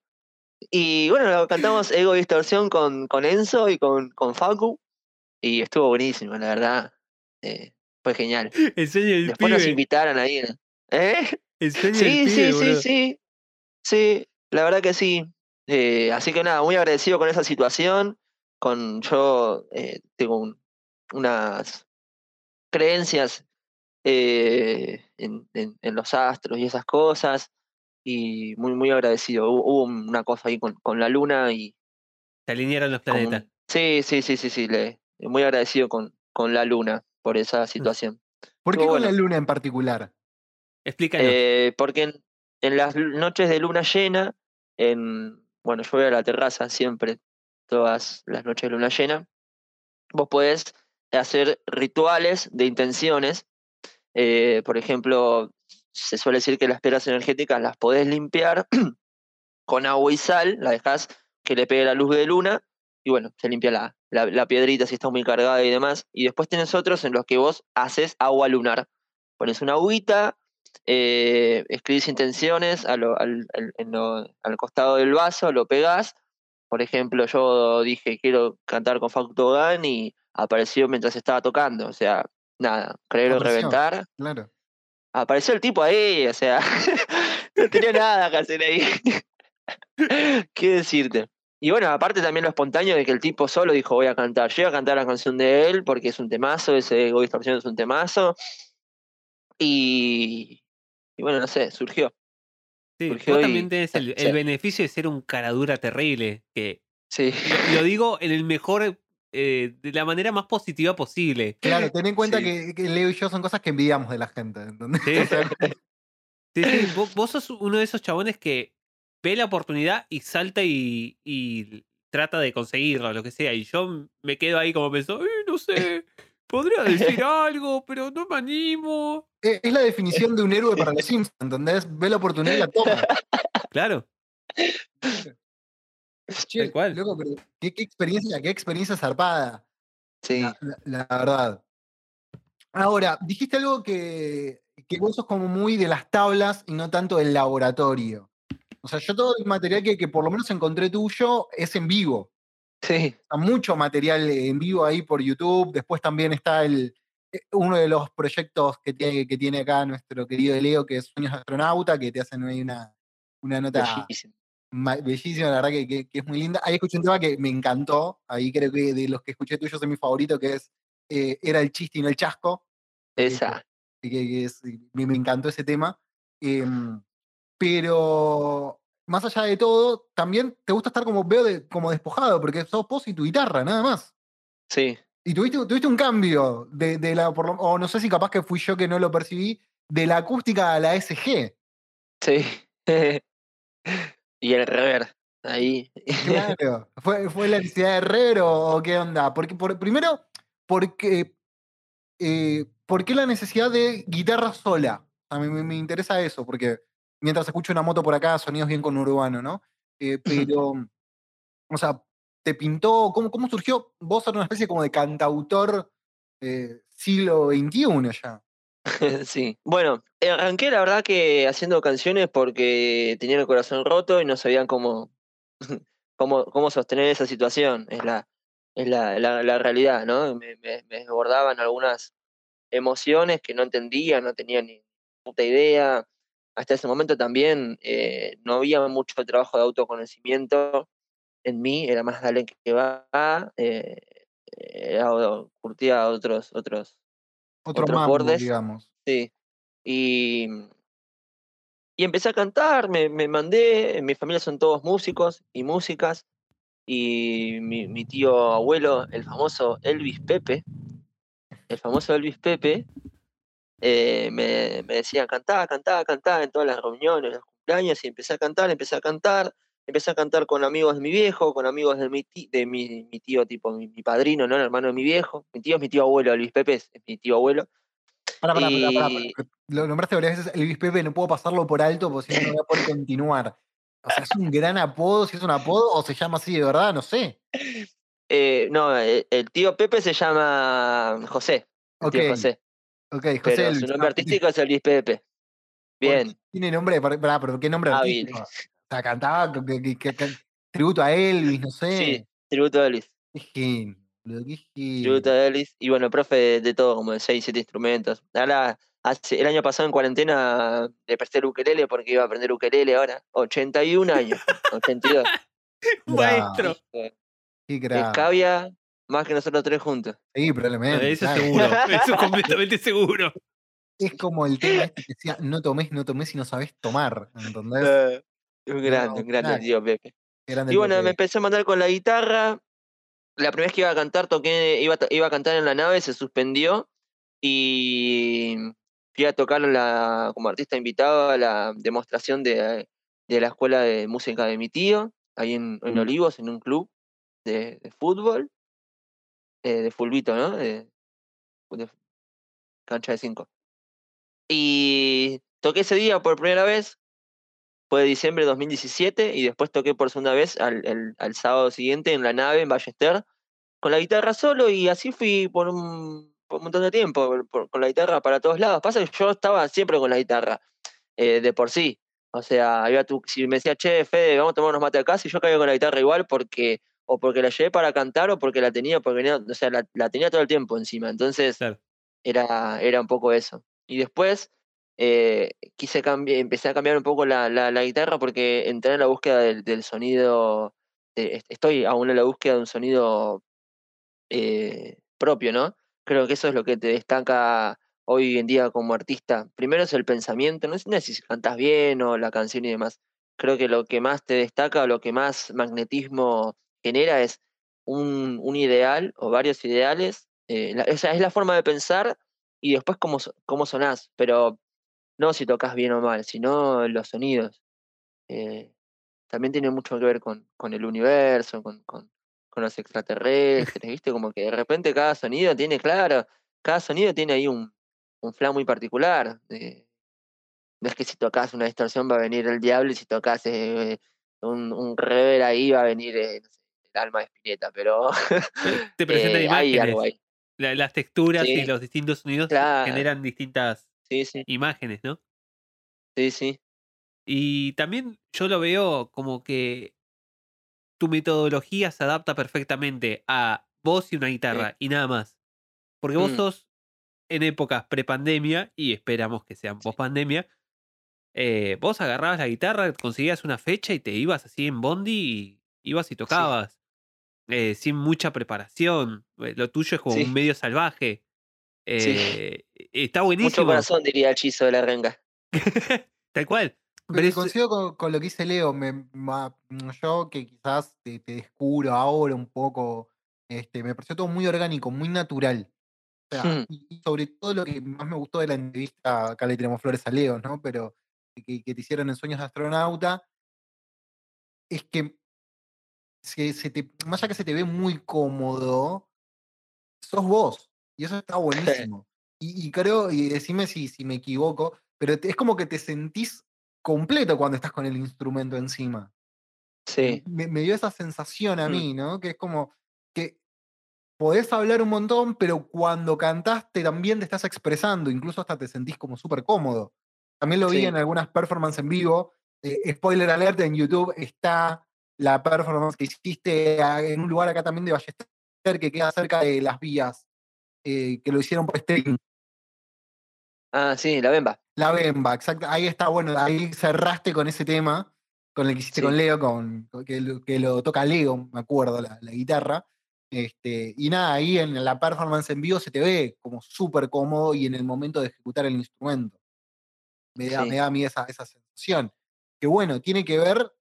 Y bueno, cantamos Ego Distorsión con, con Enzo y con, con Facu. Y estuvo buenísimo, la verdad. Eh, fue genial. El Después nos invitaron ahí. ¿Eh? Sí, sí, sí, sí. Sí, la verdad que sí. Eh, así que nada, muy agradecido con esa situación. Con yo eh, tengo un- unas creencias eh, en, en- en los astros y esas cosas. Y muy, muy agradecido. Hubo, hubo una cosa ahí con, con la luna y Se alinearon los como planetas. Sí, sí, sí, sí, sí. Le, muy agradecido con, con la luna por esa situación. ¿Por qué con la luna en particular? Explícanos. Porque en, en las noches de luna llena, en, bueno, yo voy a la terraza siempre, todas las noches de luna llena, vos podés hacer rituales de intenciones. eh, por ejemplo, se suele decir que las piedras energéticas las podés limpiar con agua y sal, la dejás que le pegue la luz de luna y bueno, se limpia la, la, la piedrita si está muy cargada y demás. Y después tenés otros en los que vos haces agua lunar. Pones una agüita, eh, escribís intenciones a lo- al, al- en lo- al costado del vaso, lo pegás. Por ejemplo, yo dije quiero cantar con Facu Tobogán y apareció mientras estaba tocando. O sea, nada, creer o reventar. Claro. Apareció el tipo ahí, o sea, no tenía nada que hacer ahí. ¿Qué decirte? Y bueno, aparte también lo espontáneo de que el tipo solo dijo voy a cantar. Yo iba a cantar la canción de él porque es un temazo, ese Ego Distorsión es un temazo. Y, y bueno, no sé, surgió. sí, surgió vos y- también tenés el, el sí. beneficio de ser un caradura terrible. Que Sí, lo, lo digo en el mejor. eh, de la manera más positiva posible. Claro, ten en cuenta Sí. que, que Leo y yo son cosas que envidiamos de la gente. ¿entendés? Sí. Sí, sí, vos, vos sos uno de esos chabones que ve la oportunidad y salta y, y trata de conseguirla, lo que sea. Y yo me quedo ahí como pensando, "Eh, no sé, podría decir algo, pero no me animo. es es la definición de un héroe para los Sims, ¿entendés? Ve la oportunidad y la toma. Claro, Che, Tal cual. loco, pero qué, qué experiencia, qué experiencia zarpada. sí. La, la- la verdad. Ahora, dijiste algo que, que vos sos como muy de las tablas y no tanto del laboratorio. O sea, yo todo el material que, que por lo menos encontré tuyo es en vivo. Sí, Está mucho material en vivo ahí por YouTube. Después también está el, eh, uno de los proyectos que tiene, que tiene acá nuestro querido Leo, que es Sueños Astronauta, que te hacen ahí una, una nota bellísima, la verdad que, que- que es muy linda. Ahí escuché un tema que me encantó. Ahí creo que de los que escuché tuyos es mi favorito, que es eh, Era el chiste y no el chasco. Esa. que, que es- me, me encantó ese tema. Em, pero más allá de todo, también te gusta estar como, veo, de- como despojado, porque sos vos y tu guitarra, nada más. Sí, Y tuviste, tuviste un cambio de, de la, por lo- o no sé si capaz que fui yo que no lo percibí, de la acústica a la SG. sí. y el rever. Ahí. Claro. ¿Fue, ¿Fue la necesidad de Herrero o qué onda? Porque, por, primero, porque, eh, ¿por qué la necesidad de guitarra sola? A mí me, me interesa eso, porque mientras escucho una moto por acá, sonidos bien con urbano, ¿no? Eh, pero, o sea, ¿te pintó? ¿Cómo, cómo surgió? Vos sos una especie como de cantautor eh, siglo XXI ya. Sí. Bueno, eh, arranqué la verdad que haciendo canciones porque tenían el corazón roto y no sabían cómo, cómo, cómo sostener esa situación. Es la, es la, la, la realidad, ¿no? Me, me, me desbordaban algunas emociones que no entendía, no tenía ni puta idea. Hasta ese momento también eh, no había mucho trabajo de autoconocimiento en mí, era más dale que va, eh, o- curtía otros, otros Otro Otros mambo, bordes. digamos. Sí. Y, y empecé a cantar, me, me mandé, mi familia son todos músicos y músicas, y mi, mi tío abuelo, el famoso Elvis Pepe, el famoso Elvis Pepe, eh, me, me decía, cantá, cantá, cantá en todas las reuniones, los cumpleaños, y empecé a cantar, empecé a cantar, empecé a cantar con amigos de mi viejo, con amigos de mi, ti- de mi, mi tío, tipo mi, mi padrino, ¿no? El hermano de mi viejo. Mi tío es mi tío abuelo, Elvis Pepe es, mi tío abuelo. Pará, pará, pará, pará, Y- pará. Lo nombraste varias veces, Elvis Pepe, no puedo pasarlo por alto porque si no, no voy a poder continuar. O sea, ¿es un gran apodo? Si es un apodo o se llama así de verdad, no sé. Eh, no, el, el tío Pepe se llama José. El tío Ok, José. Ok, José Pero Elvis. su nombre ah, artístico es Elvis Pepe. Bien, Tiene nombre, de- pará, pero ¿qué nombre hábil. artístico? O sea, cantaba que- que- que- que- tributo a Elvis, no sé. Sí, tributo a Elvis. Qué. Tributo a Elvis. Y bueno, profe de, de todo, como de 6, 7 instrumentos. Ahora, hace, el año pasado en cuarentena le presté el ukelele porque iba a aprender ukelele ahora. 81 años. 82. Maestro. Qué crack. Escabia más que nosotros tres juntos. Sí, probablemente. Eso claro. seguro. Eso completamente seguro. Es como el tema este que decía, no tomes, no tomes si no sabes tomar. ¿Entendés? Un grande, un grande tío Pepe. Grande Y bueno, Pepe. me empecé a mandar con la guitarra. La primera vez que iba a cantar, toqué, iba, iba a cantar en la nave, se suspendió. Y fui a tocar la, como artista invitado a la demostración de, de la escuela de música de mi tío, ahí en, en. Olivos, en un club de, de fútbol, eh, de fulbito, ¿no? De, de cancha de cinco. Y toqué ese día por primera vez, fue diciembre de 2017, y después toqué por segunda vez al, al sábado siguiente en la nave en Ballester, con la guitarra solo, y así fui por un, por un montón de tiempo, con la guitarra para todos lados. Pasa que yo estaba siempre con la guitarra, eh, de por sí. O sea, iba tú, si me decía, che, Fede, vamos a tomar unos mates acá, si yo caía con la guitarra igual, porque o porque la llevé para cantar, o porque la tenía, porque venía- o sea, la, la tenía todo el tiempo encima. Entonces, Claro. era, era un poco eso. Y después eh, quise empecé a cambiar un poco la, la, la guitarra porque entré en la búsqueda del, del sonido, de- estoy aún en la búsqueda de un sonido eh, propio, ¿no? Creo que eso es lo que te destaca hoy en día como artista. Primero es el pensamiento, no es, no si cantas bien o la canción y demás. Creo que lo que más te destaca lo que más magnetismo genera es un, un ideal o varios ideales. eh, o sea, es la forma de pensar y después cómo, cómo sonás, pero no si tocas bien o mal, sino los sonidos. Eh, también tiene mucho que ver con, con el universo, con, con, con los extraterrestres, ¿viste? Como que de repente cada sonido tiene, claro, cada sonido tiene ahí un, un flan muy particular. eh, no es que si tocas una distorsión va a venir el diablo y si tocas eh, un, un rever ahí va a venir eh, no sé, alma de Spinetta, pero Te presentan eh, hay imágenes. algo ahí. La- las texturas y los distintos sonidos Claro. generan distintas Sí, sí, imágenes, ¿no? sí, sí. Y también yo lo veo como que tu metodología se adapta perfectamente a voz y una guitarra y nada más. Porque vos Mm. sos en épocas prepandemia y esperamos que sean post pandemia. vos agarrabas la guitarra, conseguías una fecha y te ibas así en bondi y ibas y tocabas. Eh, sin mucha preparación. Eh, Lo tuyo es como Sí. un medio salvaje. Sí. Eh, Está Mucho buenísimo. corazón, diría el chizo de la renga. Tal cual. Pero es- coincido con, con lo que dice Leo. Me, ma- yo que quizás te, te descubro ahora un poco, este, me pareció todo muy orgánico, muy natural. O sea, Hmm. y, y sobre todo lo que más me gustó de la entrevista, acá le tenemos flores a Leo, ¿no? Pero que, que te hicieron en Sueños de Astronauta, es que se, se te, más allá que se te ve muy cómodo, sos vos. Y eso está buenísimo. Y, y creo, y decime si, si me equivoco, pero es como que te sentís completo cuando estás con el instrumento encima. Sí, Me, me dio esa sensación a Mm. mí, ¿no? Que es como que podés hablar un montón, pero cuando cantaste también te estás expresando, incluso hasta te sentís como súper cómodo. También lo vi en algunas performances en vivo. eh, spoiler alert, en YouTube está la performance que hiciste en un lugar acá también de Ballester, que queda cerca de las vías, eh, que lo hicieron por streaming. Ah, sí, la bemba. La Bemba, exacto. Ahí está, bueno, ahí cerraste con ese tema, con el que hiciste Sí. con Leo, con, con- que, lo, que lo toca Leo, me acuerdo, la, la guitarra. Este, y nada, ahí en la performance en vivo se te ve como súper cómodo y en el momento de ejecutar el instrumento. Me da, Sí. me da a mí esa, esa sensación. Que bueno, tiene que ver,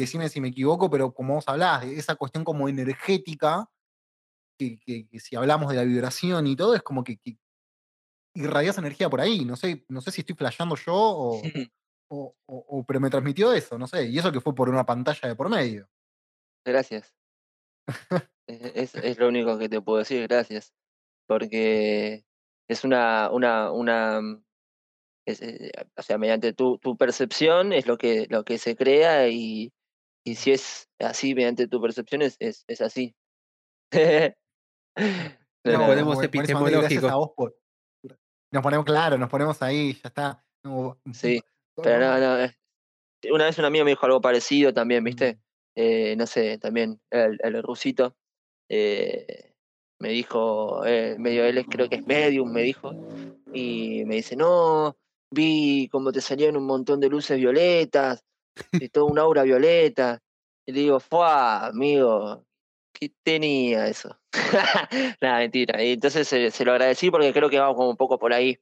decime si me equivoco, pero como vos hablás, de esa cuestión como energética, que, que- que si hablamos de la vibración y todo, es como que, que irradias energía por ahí. No sé, no sé si estoy flasheando yo o, o- o- o- pero me transmitió eso, no sé. Y eso que fue por una pantalla de por medio. Gracias. es, es- es lo único que te puedo decir, gracias. Porque es una, una, una, mm, es, eh, o sea, mediante tu, tu percepción es lo que, lo que se crea y, y si es así mediante tu percepción es, es, es así. No, Nos no, ponemos epistemológicos. por. Nos ponemos, claro, nos ponemos ahí, ya está. No, Sí. Pero no, no. eh, Una vez un amigo me dijo algo parecido también, ¿viste? Mm. Eh, no sé, también el, el rusito eh, me dijo, medio él creo que es medium, me dijo, y me dice, no, vi como te salían un montón de luces violetas, y toda una aura violeta. Y le digo, fue amigo, ¿qué tenía eso? Nada, mentira. Y entonces se, se lo agradecí porque creo que va como un poco por ahí.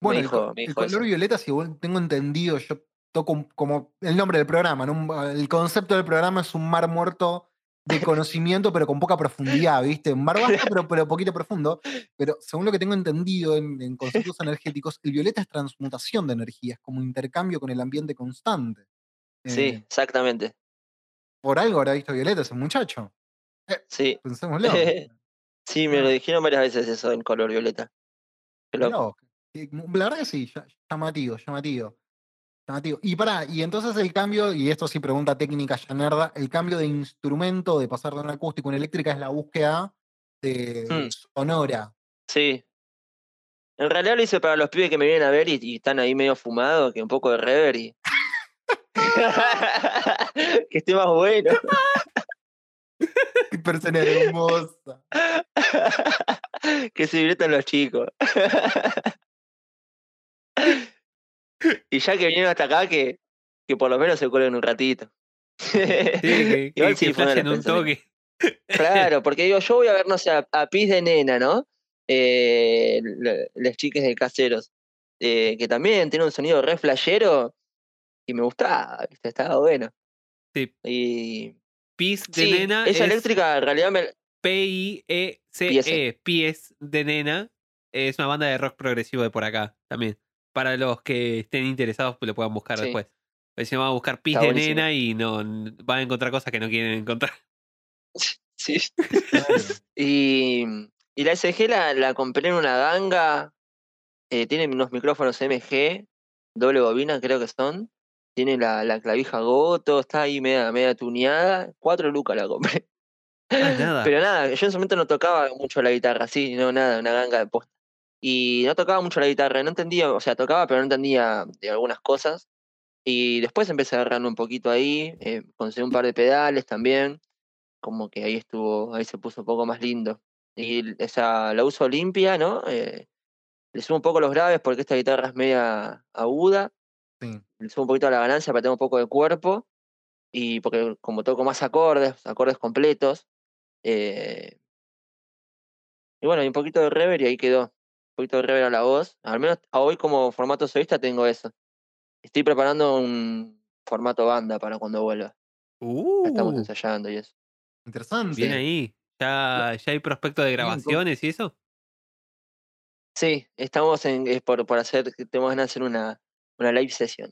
Bueno, el, color eso. violeta, si tengo entendido, yo toco un- como el nombre del programa, ¿no? Un- el concepto del programa es un mar muerto de conocimiento, pero con poca profundidad, ¿viste? Un vasto, pero, pero poquito profundo. Pero según lo que tengo entendido en, en conceptos energéticos, el violeta es transmutación de energía, es como intercambio con el ambiente constante. Sí, Eh, exactamente. por algo habrá visto violeta ese muchacho. Sí. Pensémoslo. Sí, me lo dijeron varias veces eso en color violeta. Que- que- La verdad que sí, lla- llamativo, llamativo. Y pará, y entonces el cambio, y esto sí pregunta técnica ya nerda, el cambio de instrumento, de pasar de un acústico a una eléctrica es la búsqueda de Hmm. sonora. Sí. En realidad lo hice para los pibes que me vienen a ver y, y están ahí medio fumados, que un poco de rever y. que esté más bueno. Qué persona hermosa. que se diviertan los chicos. y ya que vinieron hasta acá, que, que por lo menos se cuelguen un ratito. Sí, que, Igual que, sí, un toque. Claro, porque digo, yo voy a ver, no sé, a, a Pis de Nena, ¿no? Eh, las chicas de Caseros, eh, que también tiene un sonido re flashero y me gustaba, estaba bueno. Sí. Y Pis de sí, nena esa es eléctrica en realidad me... P-I-E-C-E, Pies de nena. Es una banda de rock progresivo de por acá también. Para los que estén interesados, pues lo puedan buscar Sí. después. Pues se van a buscar Pis de nena y no van a encontrar cosas que no quieren encontrar. Sí. Claro. Y, y la SG la, la compré en una ganga. eh, tiene unos micrófonos MG, doble bobina creo que son. Tiene la, la clavija Goto, está ahí media, media tuneada. Cuatro lucas la compré. Ah, nada. Pero nada, yo en ese momento no tocaba mucho la guitarra, sí, no, nada, una ganga de posta. Y no tocaba mucho la guitarra, no entendía, o sea, tocaba, pero no entendía de algunas cosas. Y después empecé a agarrarlo un poquito ahí, eh, conseguí un par de pedales también, como que ahí estuvo, ahí se puso un poco más lindo. Y esa la uso limpia, ¿no? Eh, le subo un poco los graves porque esta guitarra es media aguda, Sí. le subo un poquito a la ganancia para tener un poco de cuerpo, y porque como toco más acordes, acordes completos, eh, y bueno, y un poquito de reverb y ahí quedó. Un poquito de reverb a la voz. Al menos a hoy como formato solista tengo eso. Estoy preparando un formato banda para cuando vuelva. Estamos Uh, ensayando y eso. Interesante. bien ahí. ¿Ya, ¿Ya hay prospecto de Bien, ¿cómo- grabaciones y eso? Sí, estamos en, es por, por hacer, tenemos ganas de hacer una, una live session.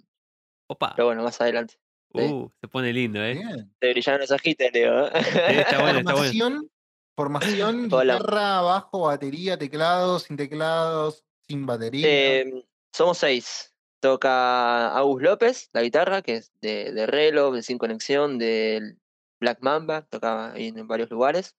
Opa. Pero bueno, más adelante. sí. Uh, se pone lindo, ¿eh? Bien. Te brillaron los ojitos, Leo. Sí, está bueno, está bueno. Formación, Hola. guitarra, bajo, batería, teclados, sin teclados, sin batería. Eh, somos seis. Toca Agus López, la guitarra, que es de, de Relo, de Sin Conexión, del Black Mamba, tocaba en varios lugares.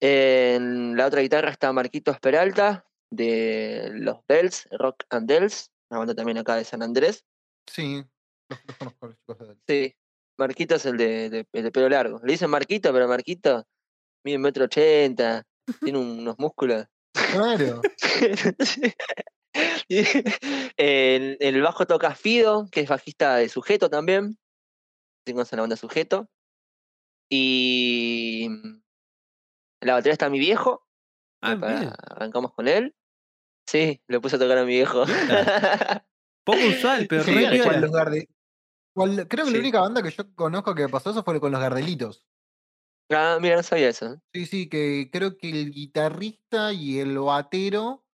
En la otra guitarra está Marquitos Peralta, de Los Bells, Rock and Dells, una banda también acá de San Andrés. sí, los, los conozco, los chicos de Sí, Marquito es el de, de, el de pelo largo. Le dicen Marquito, pero Marquito mide un metro ochenta, tiene unos músculos. Claro. Y el, el bajo toca Fido, que es bajista de Sujeto también. Tengo en la banda Sujeto. Y en la batería está mi viejo. Ah, para- bien. arrancamos con él. Sí, le puse a tocar a mi viejo. Poco usual, pero re los Garde- cual- creo que Sí. la única banda que yo conozco que pasó eso fue con los Gardelitos. Ah, mira, no sabía eso. Sí, sí, que creo que el guitarrista y el batero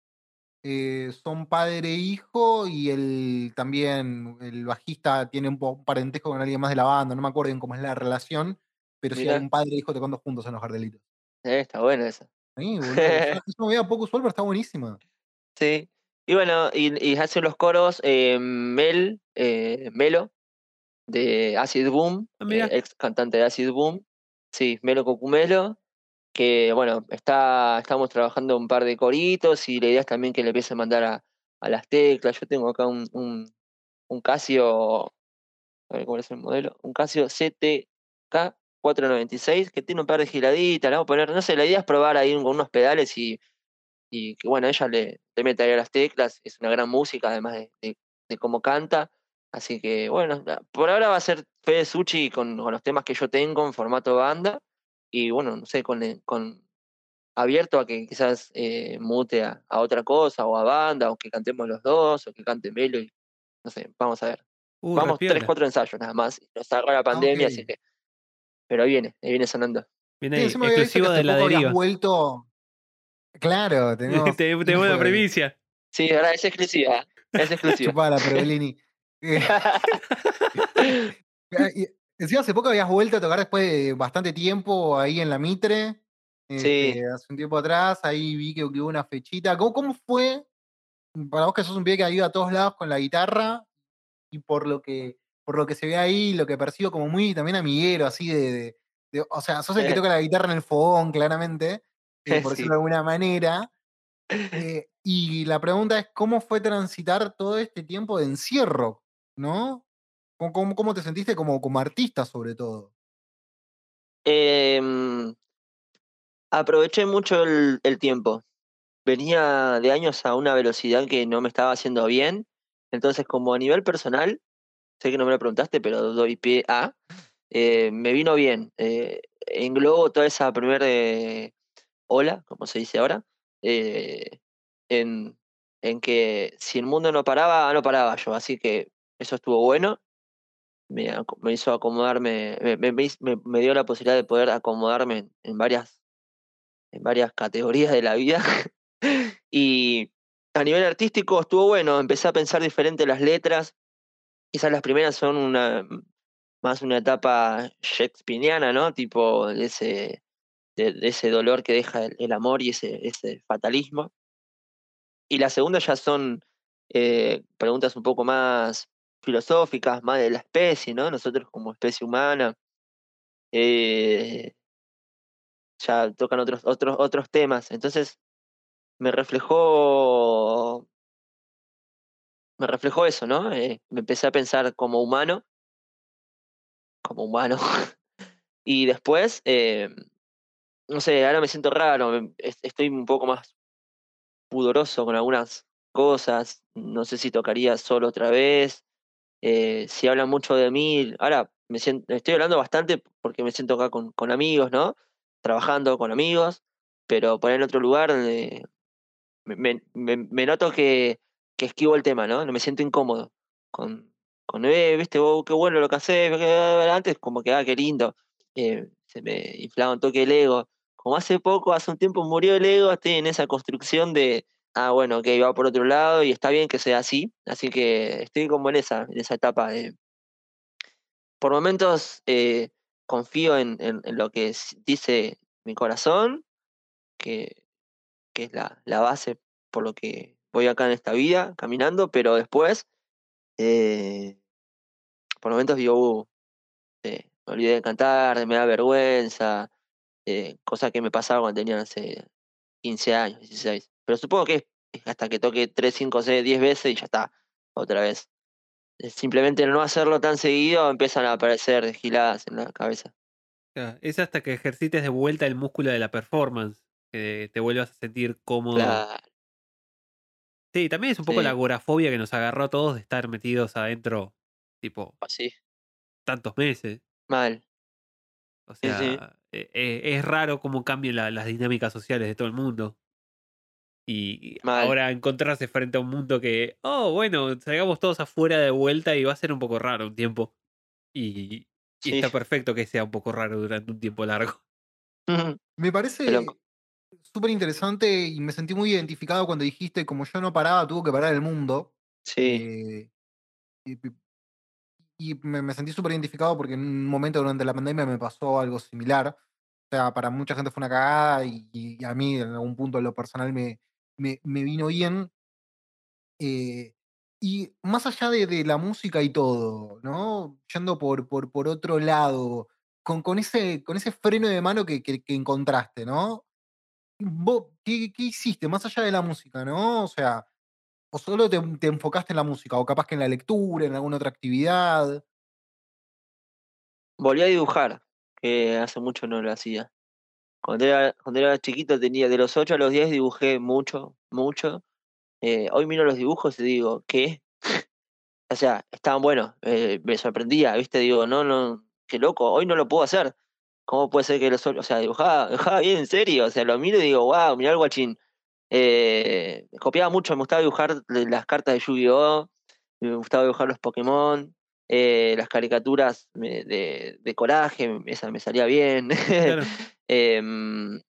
eh, son padre e hijo y el también el bajista tiene un, un parentesco con alguien más de la banda, no me acuerdo bien cómo es la relación, pero sí hay Mirá. un padre e hijo tocando juntos en los Gardelitos. Eh, está bueno eso. Sí, boludo, eso eso me veía poco usual, pero está buenísima. Sí. Y bueno, y, y hace los coros eh, Mel, eh, Melo, de Acid Boom, Ah, mirá. eh, ex cantante de Acid Boom. Sí, Melo Cocumelo, que bueno, está, estamos trabajando un par de coritos y la idea es también que le empiece a mandar a, a las teclas. Yo tengo acá un, un, un Casio, a ver cuál es el modelo, un Casio CTK 496 que tiene un par de giraditas, le vamos a poner, no sé, la idea es probar ahí con unos pedales y, y que bueno, ella le, le mete ahí a las teclas, es una gran música además de, de- de cómo canta, así que bueno, por ahora va a ser Fede Suchi con, con los temas que yo tengo en formato banda y bueno, no sé, con, el- con abierto a que quizás eh, mute a, a otra cosa o a banda o que cantemos los dos o que cante Melo y no sé, vamos a ver. Uh, Vamos, tres, cuatro ensayos nada más. Nos agarró la pandemia, así que. Pero ahí viene, ahí viene sonando. Viene Sí, ahí, que exclusivo de la deriva. vuelto. Claro, tenemos. te, te voy a info de- primicia. Sí, ahora es exclusiva. Es exclusiva. Chupala. Eh, ah, Encima hace poco habías vuelto a tocar después de bastante tiempo ahí en la Mitre. Sí. este, hace un tiempo atrás, ahí vi que, hubo una fechita. ¿Cómo, cómo fue para vos que sos un pibe que ha ido a todos lados con la guitarra y por lo que por lo que se ve ahí, lo que percibo como muy también amiguero, así de, de- de- o sea, sos el que Eh. toca la guitarra en el fogón, claramente, eh, por Sí. decirlo de alguna manera. Eh, y la pregunta es, ¿cómo fue transitar todo este tiempo de encierro? ¿No? ¿Cómo, te sentiste como, como artista, sobre todo? Em, aproveché mucho el, tiempo. Venía de años a una velocidad que no me estaba haciendo bien. Entonces, como a nivel personal, sé que no me lo preguntaste, pero doy pie a. eh, me vino bien. Eh, englobo toda esa primera ola, como se dice ahora, eh, en, en que si el mundo no paraba, no paraba yo. Así que eso estuvo bueno. Me, me hizo acomodarme, me, me- dio la posibilidad de poder acomodarme en, varias, en varias categorías de la vida. y a nivel artístico estuvo bueno, empecé a pensar diferente las letras. Quizás las primeras son una más una etapa shakespeariana, ¿no? Tipo de ese, de, ese dolor que deja el, amor y ese, ese fatalismo. Y las segundas ya son eh, preguntas un poco más filosóficas, más de la especie, ¿no? Nosotros como especie humana. eh, ya tocan otros, otros, otros temas. Entonces, me reflejó. Me reflejó eso, ¿no? Eh, me empecé a pensar como humano. Como humano. y después, eh, no sé, ahora me siento raro. es- Estoy un poco más pudoroso con algunas cosas. No sé si tocaría solo otra vez. Eh, si hablan mucho de mí. Ahora me estoy hablando bastante porque me siento acá con, amigos, ¿no? Trabajando con amigos, pero por ahí en otro lugar me, noto que, esquivo el tema, ¿no? Me siento incómodo con, con eh, viste, qué bueno lo que hacés, que- antes como que, ah, qué lindo. eh, se me inflaba un toque el ego. Como hace poco, hace un tiempo murió el ego, estoy en esa construcción de, ah, bueno, ok, va por otro lado y está bien que sea así. Así que estoy como en esa, en esa etapa de... Por momentos eh, confío en, en- lo que dice mi corazón, que, que es la, la base por lo que voy acá en esta vida, caminando, pero después, eh, por momentos digo, "Uh, eh, me olvidé de cantar, me da vergüenza, cosa que me pasaba cuando tenía, sé, 15 años, 16. Pero supongo que es hasta que toque 3, 5, 6, 10 veces y ya está, otra vez. Eh, Simplemente no hacerlo tan seguido empiezan a aparecer giladas en la cabeza. Claro, Es hasta que ejercites de vuelta el músculo de la performance, que te vuelvas a sentir cómodo. Claro, Sí, también es un poco Sí. la agorafobia que nos agarró a todos de estar metidos adentro, tipo, así, tantos meses. mal. O Sí, sí. sea, eh, eh, es raro cómo cambian la- las dinámicas sociales de todo el mundo. Y Mal. ahora encontrarse frente a un mundo que, oh, bueno, salgamos todos afuera de vuelta y va a ser un poco raro un tiempo. Y, y Sí. está perfecto que sea un poco raro durante un tiempo largo. Me parece súper interesante y me sentí muy identificado cuando dijiste, como yo no paraba, tuvo que parar el mundo. Sí, Eh, y, y me, me sentí súper identificado porque en un momento durante la pandemia me pasó algo similar. O sea, para mucha gente fue una cagada y, y a mí en algún punto en lo personal me, me, me vino bien. Eh, y más allá de, la música y todo, ¿no? Yendo por, por, por otro lado, con, con, ese, con ese freno de mano que, que- que encontraste, ¿no? Vos, ¿qué, qué hiciste más allá de la música, ¿no? O sea, ¿O solo te, te enfocaste en la música? ¿O capaz que en la lectura, en alguna otra actividad? Volví a dibujar, que hace mucho no lo hacía. Cuando era, cuando era chiquito tenía de los 8 a los 10 dibujé mucho, mucho. Eh, hoy miro los dibujos y digo, ¿qué? o sea, estaban buenos, eh, me sorprendía, ¿viste? Digo, no, no, qué loco, hoy no lo puedo hacer. ¿Cómo puede ser que los o sea, dibujaba, dibujaba bien en serio? O sea, lo miro y digo, wow, mirá el guachín. Eh, copiaba mucho, me gustaba dibujar las cartas de Yu-Gi-Oh! Me gustaba dibujar los Pokémon, eh, las caricaturas me- de, de coraje, esa me salía bien. Claro. Em,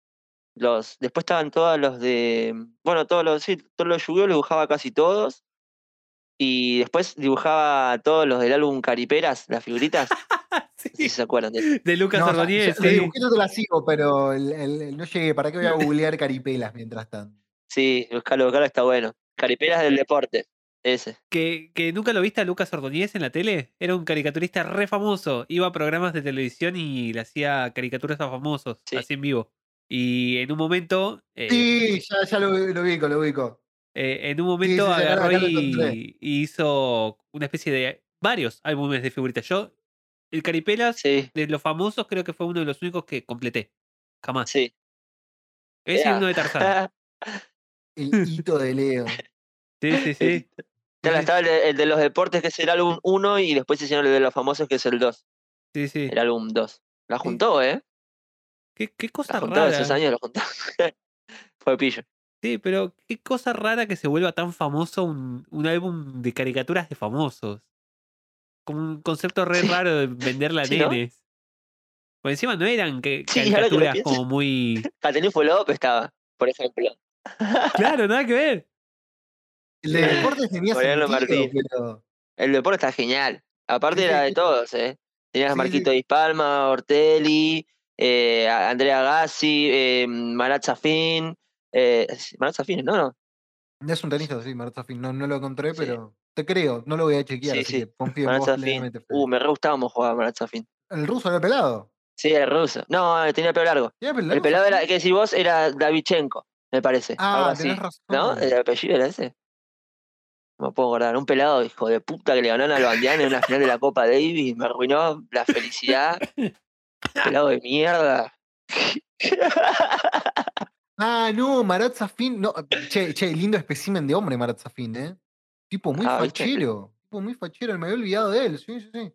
los, después estaban todos los de. Bueno, todos los, sí, todos los Yu-Gi-Oh! los dibujaba casi todos. Y después dibujaba todos los del álbum Cariperas, las figuritas. No sé si se acuerdan de eso. De Lucas No, sí. dibujitos te las sigo, pero el- el- el- no llegué. ¿Para qué voy a googlear caripelas mientras tanto? Sí, buscalo, buscalo, está bueno. Cariperas del deporte. Ese. Que, que nunca lo viste a Lucas Ordóñez en la tele. Era un caricaturista re famoso. Iba a programas de televisión y le hacía caricaturas a famosos, Sí. así en vivo. Y en un momento. eh, Sí, ya, ya lo, lo ubico, lo ubico. eh, en un momento sí, sí, acá- agarró y, y hizo una especie de. varios álbumes de figuritas. Yo, el Caripelas, Sí, de los famosos, creo que fue uno de los únicos que completé. Jamás. sí. Ese y Ea. uno de Tarzán. El hito de Leo. Sí, sí, sí. Claro, estaba el de, el de los deportes, que es el álbum 1, y después hicieron el de los famosos, que es el 2. Sí, sí. El álbum 2. La juntó, ¿eh? Qué, qué La cosa juntó rara. esos años, la juntó. Fue pillo. Sí, pero qué cosa rara que se vuelva tan famoso un, un álbum de caricaturas de famosos. Como un concepto re Sí. raro de venderla a Sí, ¿no? nenes. Por encima no eran que, lo caricaturas como muy. Catenifo López estaba, por ejemplo. Claro, nada que ver. El de deportes tenía sentido, Martín. pero. El deporte está genial. Aparte era de todos, ¿eh? Tenías Sí, Marquito sí. Di Palma, Ortelli, eh, Andrea Gassi, eh, Marat Safin. Eh, Marat Safin, ¿no? no. Es un tenista, sí, Marat Safin. No, no lo encontré, Sí. pero te creo. No lo voy a chequear, Sí, así sí. que confío en Marat vos Safin. plenamente. Uh, me re gustaba cómo jugaba Marat Safin. ¿El ruso era pelado? Sí, era ruso. No, eh, tenía pelo largo. ¿Era El pelado era, que decís vos, era Davichenko, me parece. Ah, así. tenés razón. ¿No? ¿El apellido era ese? No me puedo acordar. Un pelado, hijo de puta, que le ganó al Bandián en una final de la Copa Davis. Me arruinó la felicidad. pelado de mierda. Ah, no, Marat Safin. No, che, che, lindo espécimen de hombre, Marat Safin, ¿eh? Tipo muy Ah, ¿viste? fachero. Tipo muy fachero, me había olvidado de él. Sí, sí, sí.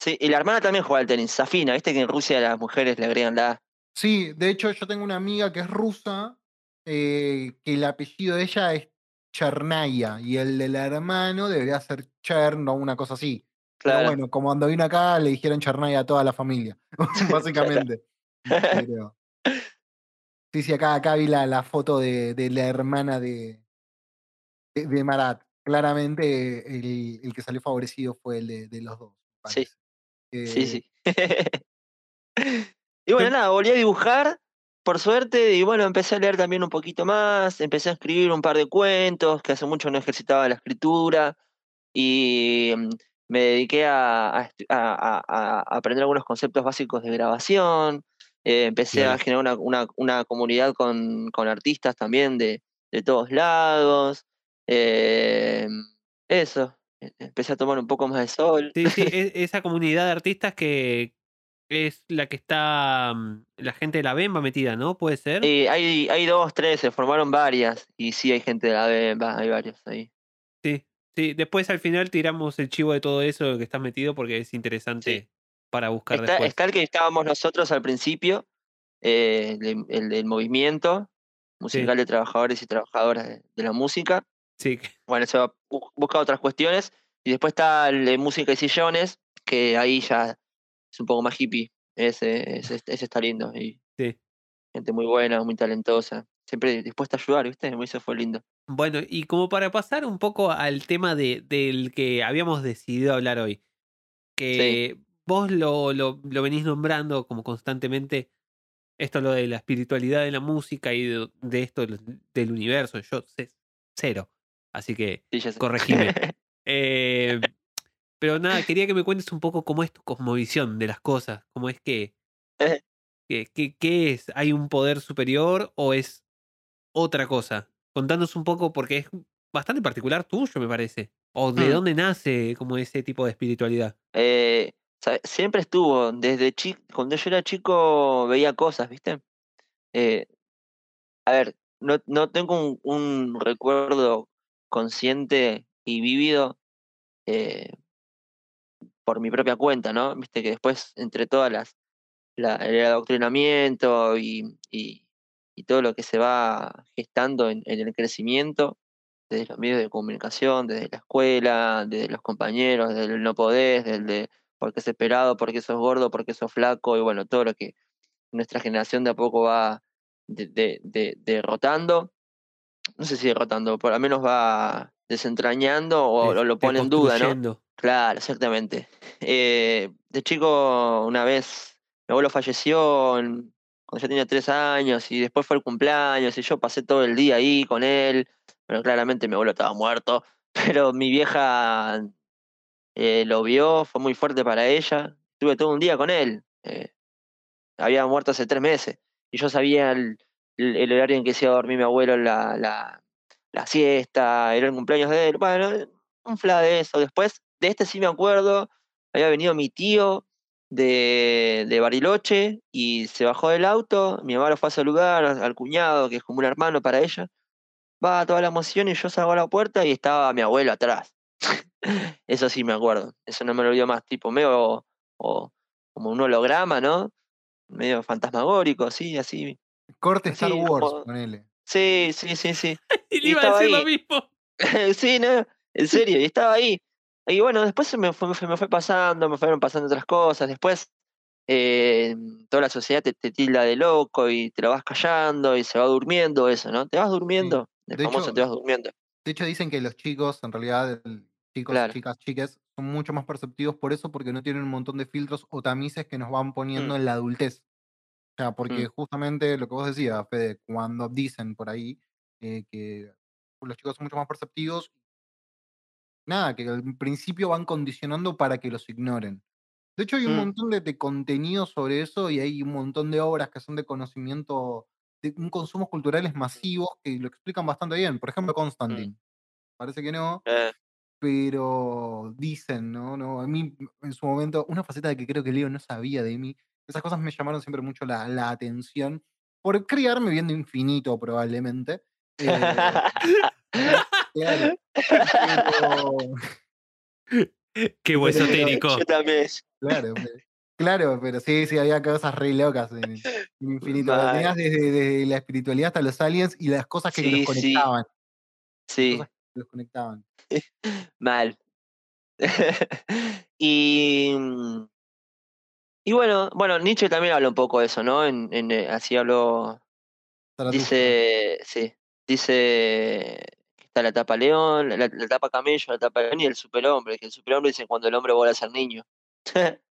Sí, y la hermana también juega al tenis. Safina, viste que en Rusia las mujeres le agregan la A. Sí, de hecho, yo tengo una amiga que es rusa, eh, que el apellido de ella es Chernaya y el del hermano debería ser Chern o una cosa así. Pero Claro. bueno, como cuando vino acá le dijeron Chernaya a toda la familia, básicamente. Pero- sí, sí, acá, acá vi la, la foto de, de la hermana de, de, de Marat. Claramente el, el que salió favorecido fue el de, de los dos. Sí. parece. Eh, Sí, sí. y bueno, nada, volví a dibujar, por suerte, y bueno, empecé a leer también un poquito más, empecé a escribir un par de cuentos, que hace mucho no ejercitaba la escritura, y mm, me dediqué a, a estu- a- a- a aprender algunos conceptos básicos de grabación, eh, empecé a generar una, una- una comunidad con, con artistas también de, de todos lados, eh, eso, e- empecé a tomar un poco más de sol. Sí, sí, e- esa comunidad de artistas que es la que está mm, la gente de la Bemba metida, ¿no? Puede ser. Eh, hay, hay dos, tres, se formaron varias. Y sí, hay gente de la Bemba, hay varios ahí. Sí, sí. Después al final tiramos el chivo de todo eso que está metido porque es interesante para buscar Está, después. está el que estábamos nosotros al principio, eh, el, el del movimiento musical de trabajadores y trabajadoras de, de la música. Sí, Bueno, bu- busca otras cuestiones. Y después está el de música y sillones, que ahí ya es un poco más hippie. Ese, ese, ese está lindo. Y sí. gente muy buena, muy talentosa. Siempre dispuesta a ayudar, ¿viste? Eso fue lindo. Bueno, y como para pasar un poco al tema de, del que habíamos decidido hablar hoy, que vos lo, lo, lo venís nombrando como constantemente, esto lo de la espiritualidad de la música y de, de esto del universo, yo sé cero, así que Sí. Corregime. Eh, pero nada, quería que me cuentes un poco cómo es tu cosmovisión de las cosas, cómo es que, Eh. qué es, ¿hay un poder superior o es otra cosa? Contanos un poco porque es bastante particular tuyo, me parece. ¿O de Mm. dónde nace como ese tipo de espiritualidad? Eh, siempre estuvo, desde chico, cuando yo era chico veía cosas, ¿viste? Eh, a ver, no, no tengo un, un recuerdo consciente y vívido eh, por mi propia cuenta, ¿no? Viste que después, entre todas las, la- el adoctrinamiento y, y- y todo lo que se va gestando en, en el crecimiento, desde los medios de comunicación, desde la escuela, desde los compañeros, desde el no podés, desde el de por qué es esperado, por qué sos gordo, por qué sos flaco, y bueno, todo lo que nuestra generación de a poco va de- de- de- derrotando, no sé si derrotando, por lo menos va desentrañando o, o lo pone en duda, ¿no? Claro, exactamente. Eh, de chico, una vez, mi abuelo falleció cuando yo tenía tres años y después fue el cumpleaños y yo pasé todo el día ahí con él, pero claramente mi abuelo estaba muerto, pero mi vieja eh, lo vio, fue muy fuerte para ella, estuve todo un día con él, eh, había muerto hace tres meses y yo sabía el horario en que se iba a dormir mi abuelo la, la, la siesta, era el cumpleaños de él, bueno, un fla de eso. Después, de este sí me acuerdo, había venido mi tío de, de Bariloche y se bajó del auto, mi mamá lo fue a saludar al cuñado, que es como un hermano para ella, va toda la emoción y yo salgo a la puerta y estaba mi abuelo atrás. Eso sí me acuerdo, eso no me lo olvido más, tipo medio o, como un holograma, ¿no? Medio fantasmagórico, sí, así. Corte Star Wars, como- ponele. Sí, sí, sí, sí. Y le iba a decir lo ahí. mismo. sí, no, en serio, y estaba ahí. Y bueno, después se me fue, me fue pasando, me fueron pasando otras cosas. Después eh, toda la sociedad te, te tilda de loco y te lo vas callando y se va durmiendo eso, ¿no? Te vas durmiendo. De famoso hecho, te vas durmiendo. De hecho, dicen que los chicos, en realidad, chicos, Claro. chicas, chiques, son mucho más perceptivos por eso, porque no tienen un montón de filtros o tamices que nos van poniendo Mm. en la adultez. O sea, porque Mm. justamente lo que vos decías, Fede, cuando dicen por ahí eh, que los chicos son mucho más perceptivos, nada, que al principio van condicionando para que los ignoren. De hecho, hay un Mm. montón de, de contenido sobre eso y hay un montón de obras que son de conocimiento, de un consumo culturales masivos que lo explican bastante bien. Por ejemplo, Constantine. Parece que no, Eh, pero dicen, ¿no? no a mí, en su momento, una faceta de que creo que Leo no sabía de mí, esas cosas me llamaron siempre mucho la, la atención, por criarme viendo infinito, probablemente. Eh, claro, pero, Qué. Yo también. claro, pero- claro, pero sí, sí, había cosas re locas en, en infinito. Tenías desde, desde la espiritualidad hasta los aliens y las cosas que Sí, los sí. conectaban. Sí, Cosas que los conectaban. mal. y, mm, y bueno, bueno, Nietzsche también habla un poco de eso, ¿no? En, en, eh, así habló. Dice, sí, dice está la etapa león, la, la etapa camello, la etapa león y el superhombre, que el superhombre dice cuando el hombre vuelve a ser niño.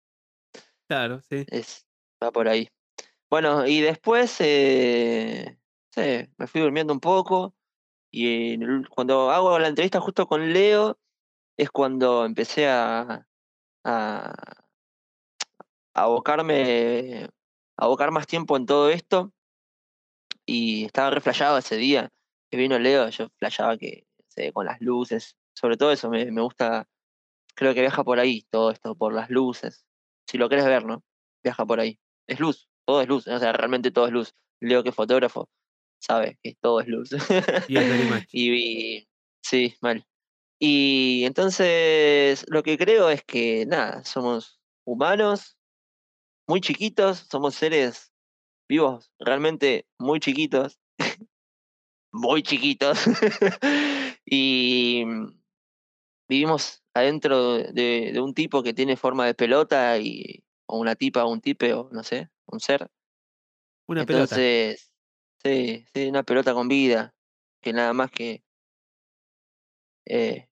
Claro, sí. es, va por ahí. Bueno, y después, eh, sí, me fui durmiendo un poco y el- cuando hago la entrevista justo con Leo es cuando empecé a, a, a abocarme, a abocar más tiempo en todo esto y estaba re flasheado ese día que vino Leo, yo flashaba que sé, con las luces, sobre todo eso me, me gusta, creo que viaja por ahí todo esto, por las luces. Si lo querés ver, ¿no? Viaja por ahí. Es luz, todo es luz, o sea, realmente todo es luz. Leo que es fotógrafo, sabe que todo es luz. Y es y, y- sí, mal. Y entonces lo que creo es que nada, somos humanos, muy chiquitos, somos seres vivos realmente muy chiquitos, muy chiquitos, y vivimos adentro de, de un tipo que tiene forma de pelota y o una tipa o un tipe o no sé, un ser. Una pelota. Entonces, sí, sí, una pelota con vida, que nada más que eh,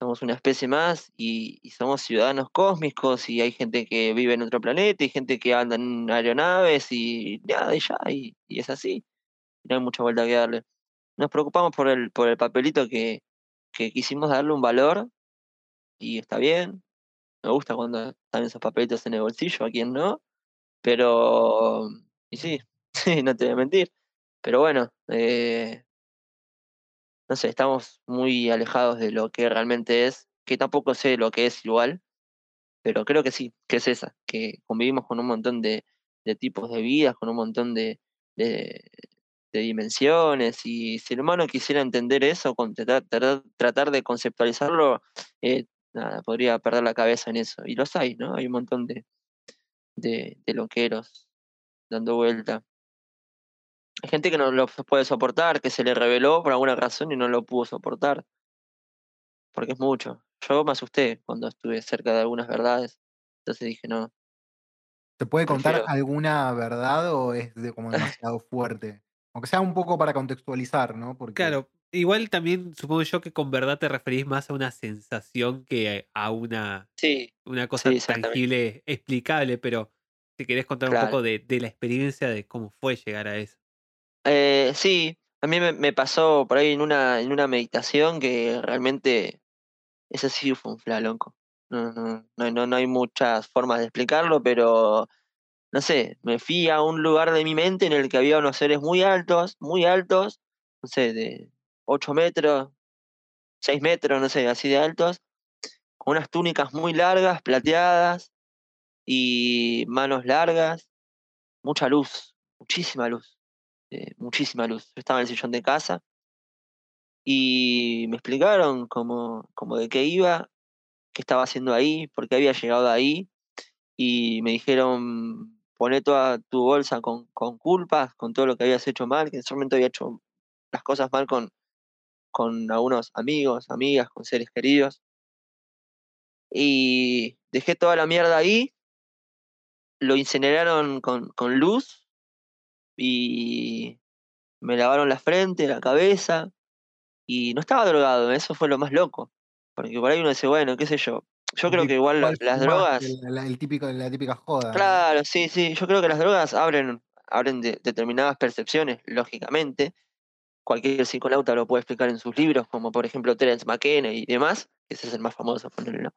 somos una especie más y, y somos ciudadanos cósmicos y hay gente que vive en otro planeta y gente que anda en aeronaves y nada, y ya, y, y es así. No hay mucha vuelta que darle. Nos preocupamos por el, por el papelito que, que quisimos darle un valor y está bien. Me gusta cuando están esos papelitos en el bolsillo, a quien no. Pero, y sí, sí, no te voy a mentir. Pero bueno, eh, no sé, estamos muy alejados de lo que realmente es, que tampoco sé lo que es igual, pero creo que sí, que es esa, que convivimos con un montón de, tipos de vidas, con un montón de, de dimensiones, y si el humano quisiera entender eso, con- tratar, de conceptualizarlo, eh, nada, podría perder la cabeza en eso. Y los hay, ¿no? Hay un montón de, de, de loqueros dando vuelta. Hay gente que no lo puede soportar, que se le reveló por alguna razón y no lo pudo soportar. Porque es mucho. Yo me asusté cuando estuve cerca de algunas verdades. Entonces dije, no. ¿Te puede contar Prefiero- alguna verdad o es de como demasiado fuerte? Aunque sea un poco para contextualizar, ¿no? Porque Claro, igual también supongo yo que con verdad te referís más a una sensación que a una, Sí, una cosa Sí, tangible, explicable, pero si querés contar un poco de, de la experiencia de cómo fue llegar a eso. Eh, sí, a mí me, me pasó por ahí en una, en una meditación que realmente ese sí fue un fla, loco. No, no, no, no, no hay muchas formas de explicarlo, pero no sé, me fui a un lugar de mi mente en el que había unos seres muy altos, muy altos, no sé, de 8 metros, 6 metros, no sé, así de altos, con unas túnicas muy largas, plateadas, y manos largas, mucha luz, muchísima luz, eh, muchísima luz. Yo estaba en el sillón de casa y me explicaron cómo, cómo de qué iba, qué estaba haciendo ahí, por qué había llegado ahí, y me dijeron, poné toda tu bolsa con, con culpas, con todo lo que habías hecho mal, que momento había hecho las cosas mal con, con algunos amigos, amigas, con seres queridos. Y dejé toda la mierda ahí, lo incineraron con, con luz y me lavaron la frente, la cabeza y no estaba drogado, eso fue lo más loco. Porque por ahí uno dice, bueno, qué sé yo. Yo creo que igual la- las drogas, La, el típico, la típica joda. claro, sí, sí, yo creo que las drogas abren, abren de- determinadas percepciones, lógicamente. Cualquier psiconauta lo puede explicar en sus libros, como por ejemplo Terence McKenna y demás, que ese es el más famoso, ponerlo. ¿no?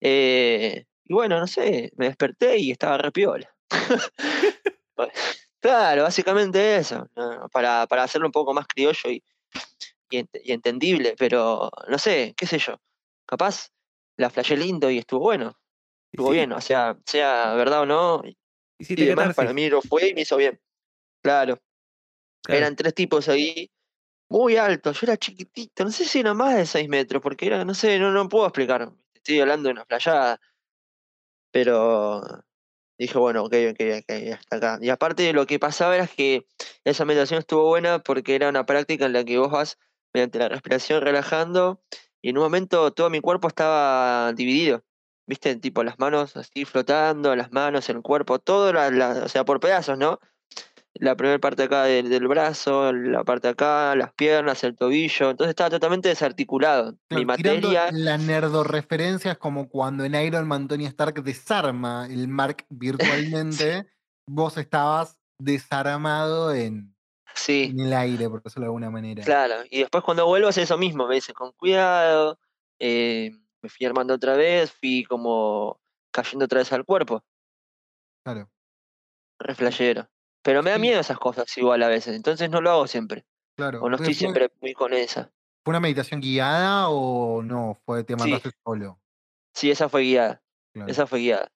Eh, y bueno, no sé, me desperté y estaba re piola. Pues, claro, básicamente eso, ¿no? para, para hacerlo un poco más criollo y, y, ent- y entendible, pero no sé, qué sé yo, capaz la flashé lindo y estuvo bueno, Y estuvo sí, bien, o sea, sea verdad o no, y hiciste demás, catarsis, para mí lo fue y me hizo bien. Claro, claro. eran tres tipos ahí, muy altos, yo era chiquitito, no sé si era más de 6 metros, porque era, no sé, no, no puedo explicar, estoy hablando de una playada, pero dije, bueno, ok, ok, ok, hasta acá. Y aparte lo que pasaba era que esa meditación estuvo buena porque era una práctica en la que vos vas mediante la respiración relajando y en un momento todo mi cuerpo estaba dividido. ¿Viste? Tipo las manos así flotando, las manos, el cuerpo, todo, la, la- o sea, por pedazos, ¿no? La primera parte acá del, del brazo, la parte acá, las piernas, el tobillo. Entonces estaba totalmente desarticulado. Mi Claro, materia, la nerdoreferencia es como cuando en Iron Man Tony Stark desarma el Mark virtualmente, vos estabas desarmado en, sí. en el aire, por decirlo de alguna manera. Claro, y después cuando vuelvo hace eso mismo, me dicen con cuidado, eh, me fui armando otra vez, fui como cayendo otra vez al cuerpo, Claro. re flashero. Pero me da Sí. miedo esas cosas igual a veces, entonces no lo hago siempre, Claro. o no estoy ¿Fue, siempre muy con esa. fue una meditación guiada o no? Fue te Sí. mandaste solo. Sí, esa fue guiada, Claro. esa fue guiada,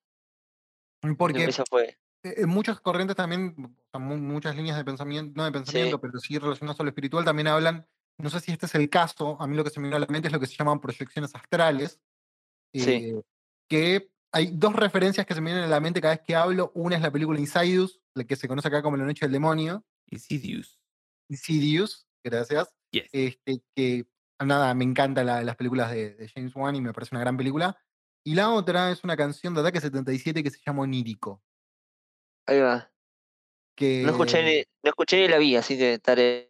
Porque esa fue, en muchas corrientes también, o sea, mu- muchas líneas de pensamiento, no de pensamiento, sí, pero sí relacionadas a lo espiritual, también hablan, no sé si este es el caso, a mí lo que se me viene a la mente es lo que se llaman proyecciones astrales, sí, eh, que hay dos referencias que se me vienen a la mente cada vez que hablo. Una es la película Insidious, la que se conoce acá como La Noche del Demonio, Insidious. Insidious, gracias, Yes. este, que nada, me encantan la- las películas de, de James Wan y me parece una gran película. Y la otra es una canción de Ataque 77 que se llama Onírico. Ahí va. No escuché ni, no escuché ni la vi, así que tarea.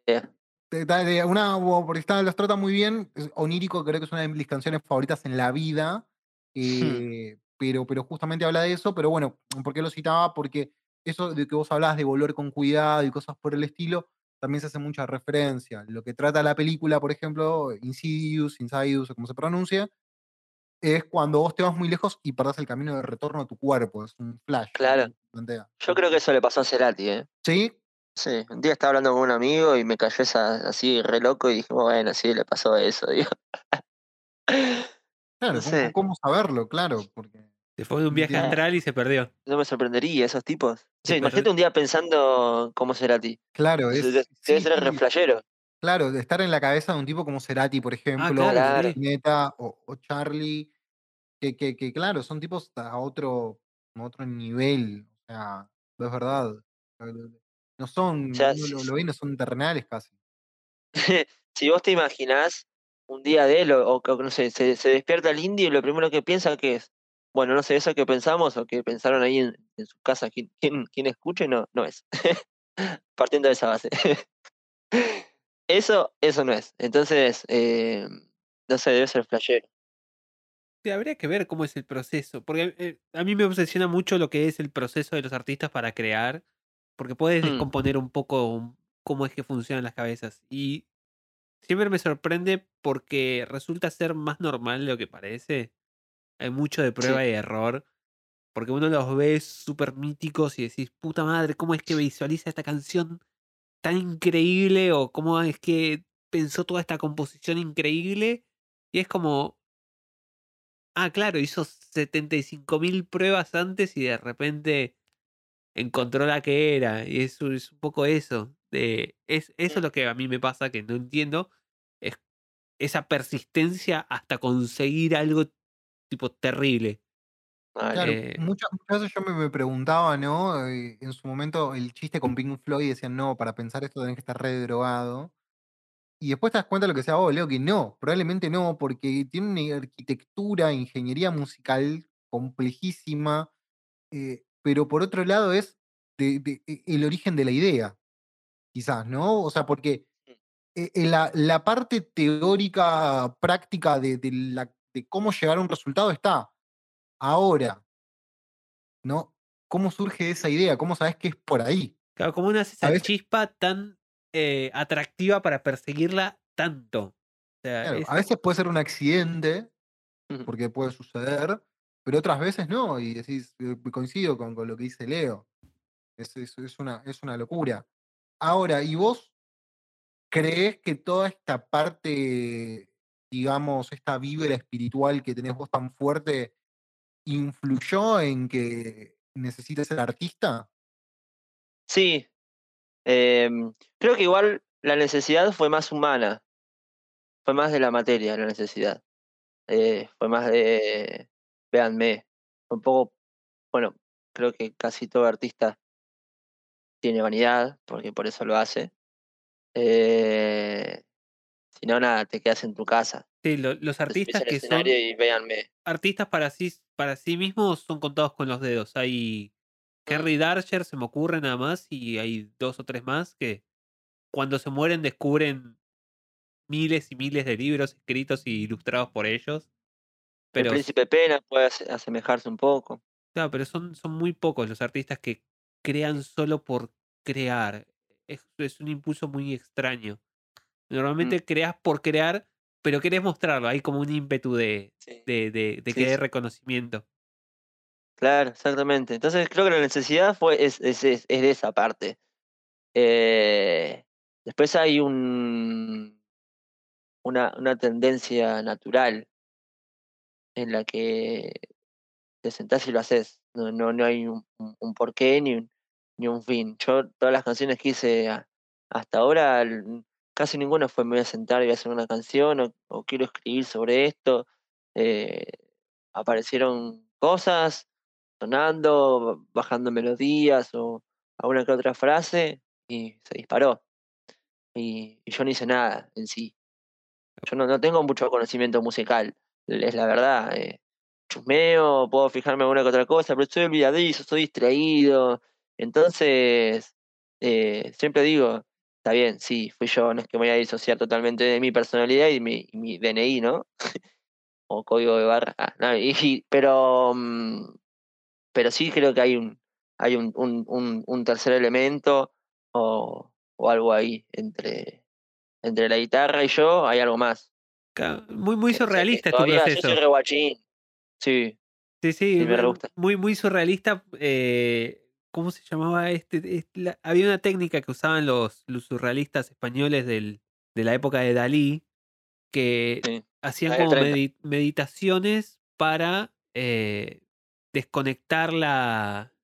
una, porque está, los trata muy bien. Onírico creo que es una de mis canciones favoritas en la vida. eh, pero, pero justamente habla de eso. Pero bueno, ¿por qué lo citaba? Porque eso de que vos hablabas de volver con cuidado y cosas por el estilo, también se hace mucha referencia. Lo que trata la película, por ejemplo, Insidious, Insidious, o como se pronuncia, es cuando vos te vas muy lejos y perdés el camino de retorno a tu cuerpo. Es un flash. Claro. Yo creo que eso le pasó a Cerati, ¿eh? ¿Sí? Sí, un día estaba hablando con un amigo y me cayó esa así re loco y dije, bueno, sí, le pasó eso, digo. Claro, No ¿cómo, sé. cómo saberlo? Claro, porque. Se fue de un viaje astral y se perdió. No me sorprendería esos tipos. Sí, Sí, imagínate pero- un día pensando cómo será a ti. Claro, es. Debe sí, ser re sí, flashero. claro, de estar en la cabeza de un tipo como Cerati, por ejemplo, Ah, claro, o o, o Charlie, que, que, que, claro, son tipos a otro, a otro nivel. Sea, es verdad. No son, O sea, uno si- lo, lo ve, y no son terrenales casi. si vos te imaginás un día de él, o, o no sé, se, se despierta el indio y lo primero que piensa que es, bueno, no sé, eso que pensamos o que pensaron ahí en, en su casa, ¿quién, quién, quién escuche? No, no es. Partiendo de esa base. eso, eso no es. Entonces, eh, no sé, debe ser flashero. Sí, habría que ver cómo es el proceso. Porque eh, a mí me obsesiona mucho lo que es el proceso de los artistas para crear. Porque puedes Mm. descomponer un poco cómo es que funcionan las cabezas. Y siempre me sorprende porque resulta ser más normal de lo que parece. Hay mucho de prueba y error. Porque uno los ve súper míticos y decís, puta madre, ¿cómo es que visualiza esta canción tan increíble? O cómo es que pensó toda esta composición increíble. Y es como, ah, claro, hizo 75.000 pruebas antes y de repente encontró la que era. Y eso es un poco eso. De, es, eso es lo que a mí me pasa, que no entiendo. Es esa persistencia hasta conseguir algo tipo terrible. Claro, Eh, muchas, muchas veces yo me, me preguntaba, ¿no? Eh, en su momento el chiste con Pink Floyd decían, no, para pensar esto tenés que estar re drogado. Y después te das cuenta de lo que sea vos, Leo, que no, probablemente no, porque tiene una arquitectura, ingeniería musical complejísima, eh, pero por otro lado es de- de- e- el origen de la idea, quizás, ¿no? O sea, porque eh, eh, la, la parte teórica, práctica de, de la- de cómo llegar a un resultado está. Ahora, ¿no? ¿Cómo surge esa idea? ¿Cómo sabes que es por ahí? Claro, ¿cómo nace esa chispa tan eh, atractiva para perseguirla tanto? O sea, Claro, es- a veces puede ser un accidente, porque puede suceder, pero otras veces no, y decís, eh, coincido con, con lo que dice Leo. Es, es- es una, es una locura. Ahora, ¿y vos crees que toda esta parte, digamos, esta vibra espiritual que tenés vos tan fuerte, influyó en que necesites ser artista? Sí, em, creo que igual la necesidad fue más humana, fue más de la materia la necesidad, eh, fue más de, véanme, fue un poco, bueno, creo que casi todo artista tiene vanidad, porque por eso lo hace. Eh, si no, nada, te quedas en tu casa. sí, lo- los artistas que son y véanme. artistas para sí, para sí mismos son contados con los dedos. Hay. Kerry Darcher, se me ocurre nada más, y hay dos o tres más que cuando se mueren descubren miles y miles de libros escritos y ilustrados por ellos. El Pero, príncipe Pena puede ase- asemejarse un poco. claro, pero son, son muy pocos los artistas que crean solo por crear. Es, es un impulso muy extraño. Normalmente Mm. creas por crear, pero querés mostrarlo. Hay como un ímpetu de, Sí. de, de, de Sí, querer sí. reconocimiento. Claro, exactamente. Entonces creo que la necesidad fue, es, es, es, de esa parte. Eh, después hay un, una, una tendencia natural en la que te sentás y lo haces. No, no, no hay un, un- porqué ni un, ni un fin. Yo todas las canciones que hice hasta ahora, casi ninguna fue me voy a sentar y voy a hacer una canción o, o quiero escribir sobre esto. Eh, aparecieron cosas sonando, bajando melodías o alguna que otra frase y se disparó. Y, y yo no hice nada en sí. Yo no, no tengo mucho conocimiento musical, es la verdad. eh, chusmeo, puedo fijarme en alguna que otra cosa, pero soy olvidadizo, soy distraído. Entonces, eh, siempre digo, está bien, sí, fui yo, no es que me voy a disociar totalmente de mi personalidad y mi, y mi DNI, ¿no? o código de barra. ah, no, y- pero, mm, pero sí creo que hay un, hay un, un, un, un tercer elemento o, o algo ahí entre, entre la guitarra y yo, hay algo más. Muy, muy que surrealista tu todavía Yo proceso. soy re guachín. Sí, Sí, sí, Sí, me gusta. muy, muy surrealista. eh, ¿Cómo se llamaba este? la- había una técnica que usaban los, los surrealistas españoles del- de la época de Dalí que Sí. hacían como 30. medi- meditaciones para eh, desconectar la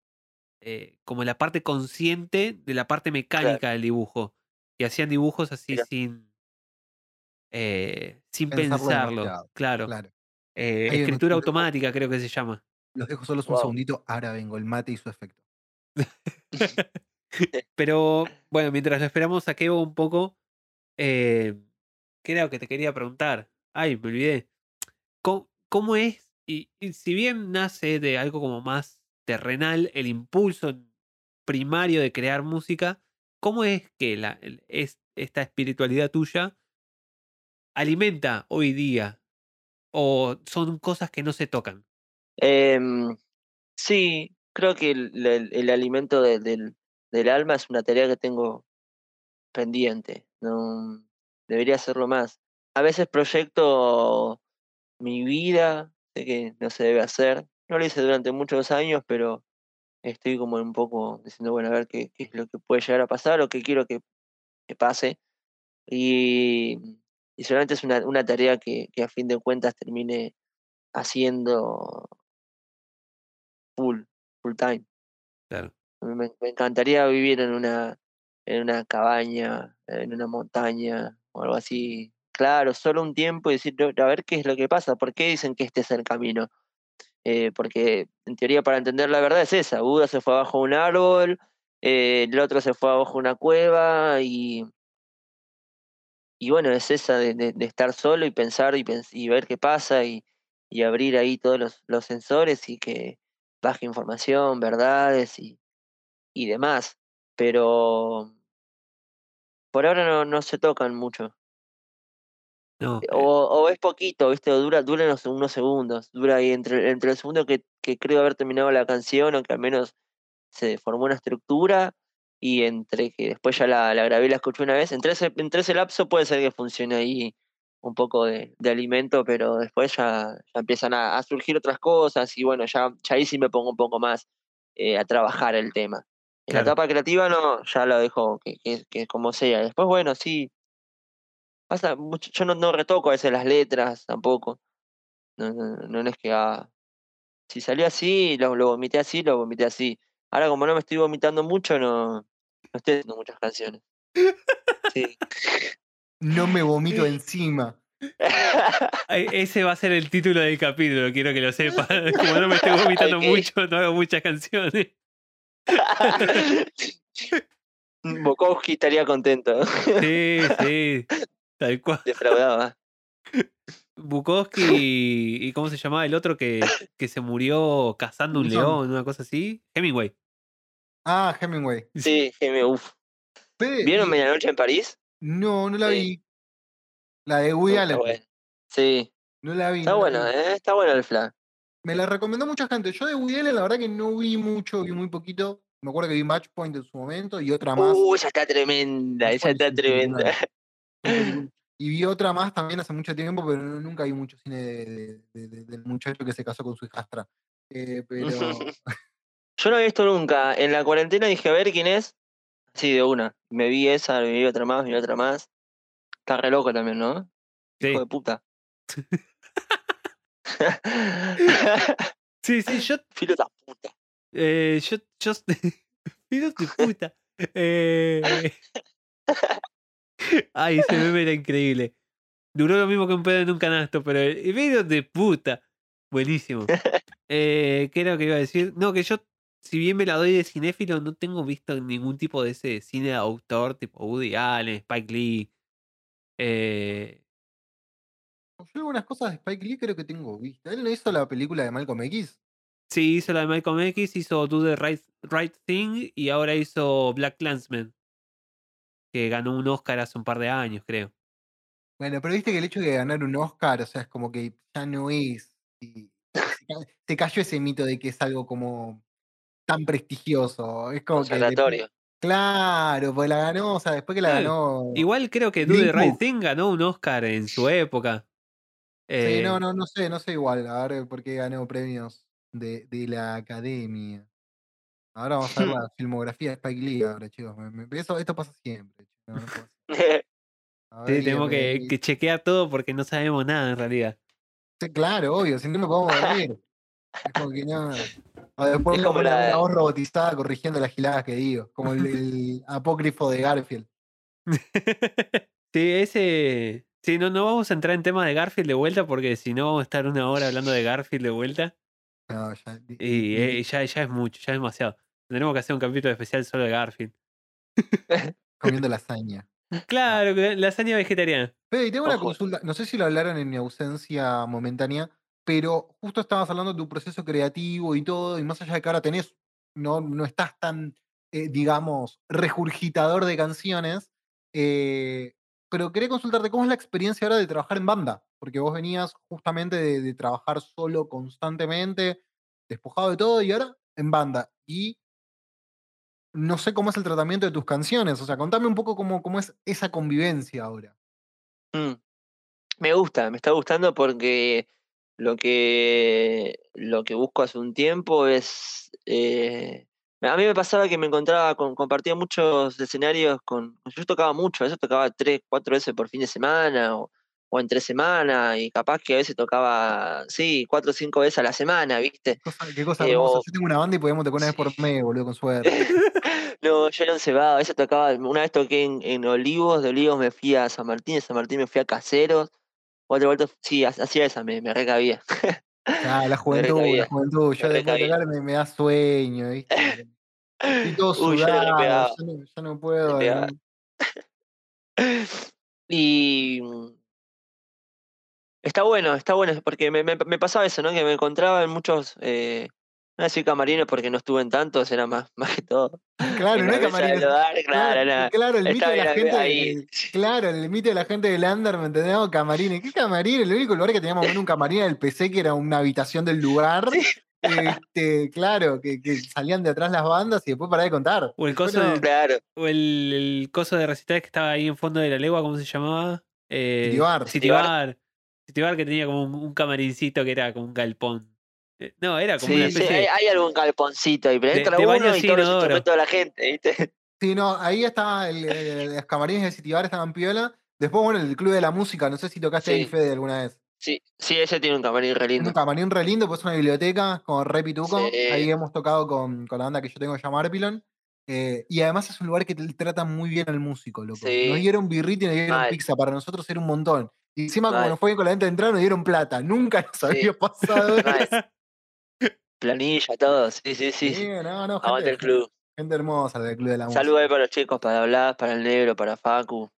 eh, como la parte consciente de la parte mecánica del dibujo y hacían dibujos así Mira. sin eh, sin Pensarlo claro, Claro. Eh, escritura automática creo que se llama Los dejo solos un Wow. segundito. Ahora vengo, el mate y su efecto. Pero bueno, mientras lo esperamos, saqueo un poco. ¿Qué era lo que te quería preguntar? Ay, me olvidé. ¿Cómo, cómo es? Y, si bien nace de algo como más terrenal, el impulso primario de crear música, ¿cómo es que la, es, esta espiritualidad tuya alimenta hoy día? ¿O son cosas que no se tocan? Em, sí, creo que el, alimento de- del, del alma es una tarea que tengo pendiente. No debería hacerlo más. A veces proyecto mi vida, sé que no se debe hacer. No lo hice durante muchos años, pero estoy como un poco diciendo, bueno, a ver qué, qué es lo que puede llegar a pasar o qué quiero que, que pase. Y, y seguramente es una, una tarea que, que a fin de cuentas termine haciendo full, full time. Claro. Me, me encantaría vivir en una, en una cabaña, en una montaña o algo así. Claro, solo un tiempo y decir, "No, a ver qué es lo que pasa, por qué dicen que este es el camino. Eh, porque en teoría para entender la verdad es esa, Buda se fue abajo de un árbol, eh, el otro se fue abajo de una cueva y, y bueno, es esa de, estar solo y pensar y, ver qué pasa y, abrir ahí todos los, sensores y que baje información, verdades y, y demás. Pero por ahora no se tocan mucho. No, O, o es poquito, ¿viste? O dura, dura unos, unos segundos. Dura ahí entre, entre el segundo que, que creo haber terminado la canción o que al menos se formó una estructura y entre que después ya la, la grabé y la escuché una vez. Entre ese, entre ese lapso puede ser que funcione ahí un poco de, de alimento, pero después ya, ya empiezan a, a surgir otras cosas y bueno, ya, ya ahí sí me pongo un poco más eh, a trabajar el tema. En la etapa creativa no, ya lo dejo que, que, que como sea. Después, bueno, sí, Pasa mucho, yo no, no retoco a veces las letras tampoco. No, no, no, no es que ah, si salió así, lo, lo vomité así, lo vomité así. Ahora como no me estoy vomitando mucho, no, no estoy haciendo muchas canciones. Sí. No me vomito encima. ese va a ser el título del capítulo, quiero que lo sepas. Como no me estoy vomitando mucho, no hago muchas canciones. Bukowski estaría contento. Sí, sí. Tal cual. Defraudaba. Bukowski y, y ¿cómo se llamaba el otro que, que se murió cazando un león, una cosa así? Hemingway. Ah, Hemingway. Sí, uf. Fede, ¿Vieron Medianoche en París? No, no la Sí. vi. La de Woody Allen. bueno. Sí, No la vi. está no buena, vi. ¿eh? Está buena el flan. Me la recomendó mucha gente. Yo de Woody Allen, la verdad que no vi mucho, vi muy poquito. Me acuerdo que vi Match Point en su momento y otra más. Uh, esa está tremenda, esa está tremenda. Y vi otra más también hace mucho tiempo, pero nunca vi mucho cine de- de- de- de- del muchacho que se casó con su hijastra. Eh, pero Yo no he visto nunca. En la cuarentena dije, a ver quién es. Sí, de una. Me vi esa, me vi otra más, me vi otra más. Está re loco también, ¿no? Sí, Hijo de puta. sí, sí, yo, Filo de puta. eh, yo, yo, Hijos de puta. Eh, Ay, ese meme era increíble. Duró lo mismo que un pedo en un canasto, pero el video de puta. Buenísimo. Eh, ¿Qué era lo que iba a decir? No, que yo, si bien me la doy de cinéfilo, no tengo visto ningún tipo de ese cine de autor, tipo Woody Allen, Spike Lee. Eh, Yo algunas cosas de Spike Lee creo que tengo vista. Él no hizo la película de Malcolm X. sí, hizo la de Malcolm X, hizo Do the Right, Right Thing y ahora hizo Black Clansman, que ganó un Oscar hace un par de años, creo. Bueno, pero viste que el hecho de ganar un Oscar, o sea, es como que ya no es. y se, ca- se cayó ese mito de que es algo como tan prestigioso. Es como que. claro, pues la ganó, o sea, después que la Claro, ganó. Igual creo que Do the Right. Thing ganó un Oscar en su época. Sí, Eh, no, no, no sé, no sé igual, a ver por qué ganó premios de, de la academia. Ahora vamos a ver la filmografía de Spike Lee ahora, chicos. Me- me- eso, esto pasa siempre. chicos, no Sí, tenemos que, chequear todo porque no sabemos nada en realidad. Sí, claro, obvio, si no nos podemos dormir. Es como que no. O después como la- una voz robotizada corrigiendo las giladas que digo. Como el, el apócrifo de Garfield. sí, ese. Sí, no, no vamos a entrar en tema de Garfield de vuelta porque si no vamos a estar una hora hablando de Garfield de vuelta. No, ya, Y eh, ya, ya es mucho, ya es demasiado. Tendremos que hacer un capítulo especial solo de Garfield. comiendo lasaña. Claro, lasaña vegetariana. Fede, y tengo una consulta. No sé si lo hablaron en mi ausencia momentánea, pero justo estabas hablando de tu proceso creativo y todo, y más allá de que ahora tenés, no, no estás tan, eh, digamos, regurgitador de canciones, eh, pero quería consultarte cómo es la experiencia ahora de trabajar en banda, porque vos venías justamente de, de trabajar solo constantemente, despojado de todo, y ahora en banda. Y no sé cómo es el tratamiento de tus canciones, o sea, contame un poco cómo, cómo es esa convivencia ahora. Mm. Me gusta, me está gustando porque lo que, lo que busco hace un tiempo es... eh, a mí me pasaba que me encontraba, con, compartía muchos escenarios con... Yo tocaba mucho, a veces tocaba tres, cuatro veces por fin de semana o, o en tres semanas y capaz que a veces tocaba, sí, cuatro o cinco veces a la semana, ¿viste? Qué cosa Eh, hermosa. o- Yo tengo una banda y podemos tocar una vez por mes, boludo, con suerte. No, yo un cebado, a veces tocaba, una vez toqué en, en Olivos, de Olivos me fui a San Martín, de San Martín me fui a Caseros, otra vuelta, sí, ha- hacía esa, me, me recabía. Ah, la juventud, la juventud. Yo me después de tocar me, me da sueño, ¿viste? Estoy todo Uy, yo no sudado, ya no, ya no puedo. ¿no? Y mm, está bueno, está bueno, porque me, me, me pasaba eso, ¿no? Que me encontraba en muchos, eh, no voy a decir camarines porque no estuve en tantos, era más, más que todo. Claro, En no hay camarines. claro, Claro, nada. claro, el mito de la gente. claro, el mito de la gente del under, ¿me entendés? Camarines. ¿Qué camarines? El único lugar que teníamos menos un camarín era el PC, que era una habitación del lugar. Sí. Este, claro, que, que salían de atrás las bandas y después pará de contar. O el coso de- Claro, O el, el coso de recitales que estaba ahí en fondo de la legua, ¿cómo se llamaba? Eh, Citibar. Citibar. Citibar que tenía como un, un camarincito que era como un galpón. Eh, No, era como una sí, sí, especie hay, algún galponcito ahí, pero de- entra de uno y instrumentos de la gente, ¿viste? Sí, no, ahí estaba el, el- los camarines de Citibar estaban piola. Después, bueno, el Club de la Música, no sé si tocaste ahí, Sí. Fede, alguna vez. Sí, sí, ese tiene un camarín re Es un lindo. camarín re lindo, pues es una biblioteca con re pituco. Sí. Ahí hemos tocado con, con la banda que yo tengo que llamar Arpilon. Eh, y además es un lugar que te trata muy bien al músico, loco. Sí. Nos dieron birriti y nos dieron Mal. pizza. Para nosotros era un montón. Y encima, como Mal. nos fue bien con la venta de entrada, nos dieron plata. Nunca nos Sí. había pasado. Planilla, todo, sí, sí, sí. Sí, no, no, Aguante gente, el club. gente hermosa del Club de la Música. Saludos ahí para los chicos, para Blas, para el negro, para Facu.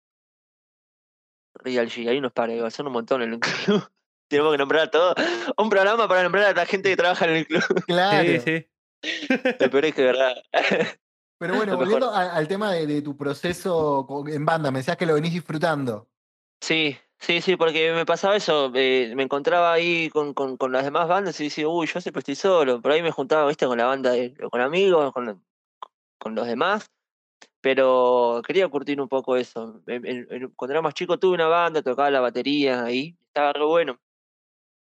Real G, hay unos pares, son un montón en el club. Tenemos que nombrar a todos. Un programa para nombrar a la gente que trabaja en el club. Claro. Sí, sí. Lo peor es que, ¿verdad? Pero bueno, volviendo a- al tema de, de tu proceso en banda, me decías que lo venís disfrutando. Sí, sí, sí, porque me pasaba eso. eh, me encontraba ahí con, con, con las demás bandas y decía, uy, yo siempre estoy solo. Por ahí me juntaba, viste, con la banda, de- con amigos, con, con los demás. Pero quería curtir un poco eso. En- en- en- cuando era más chico tuve una banda, tocaba la batería ahí, estaba re bueno.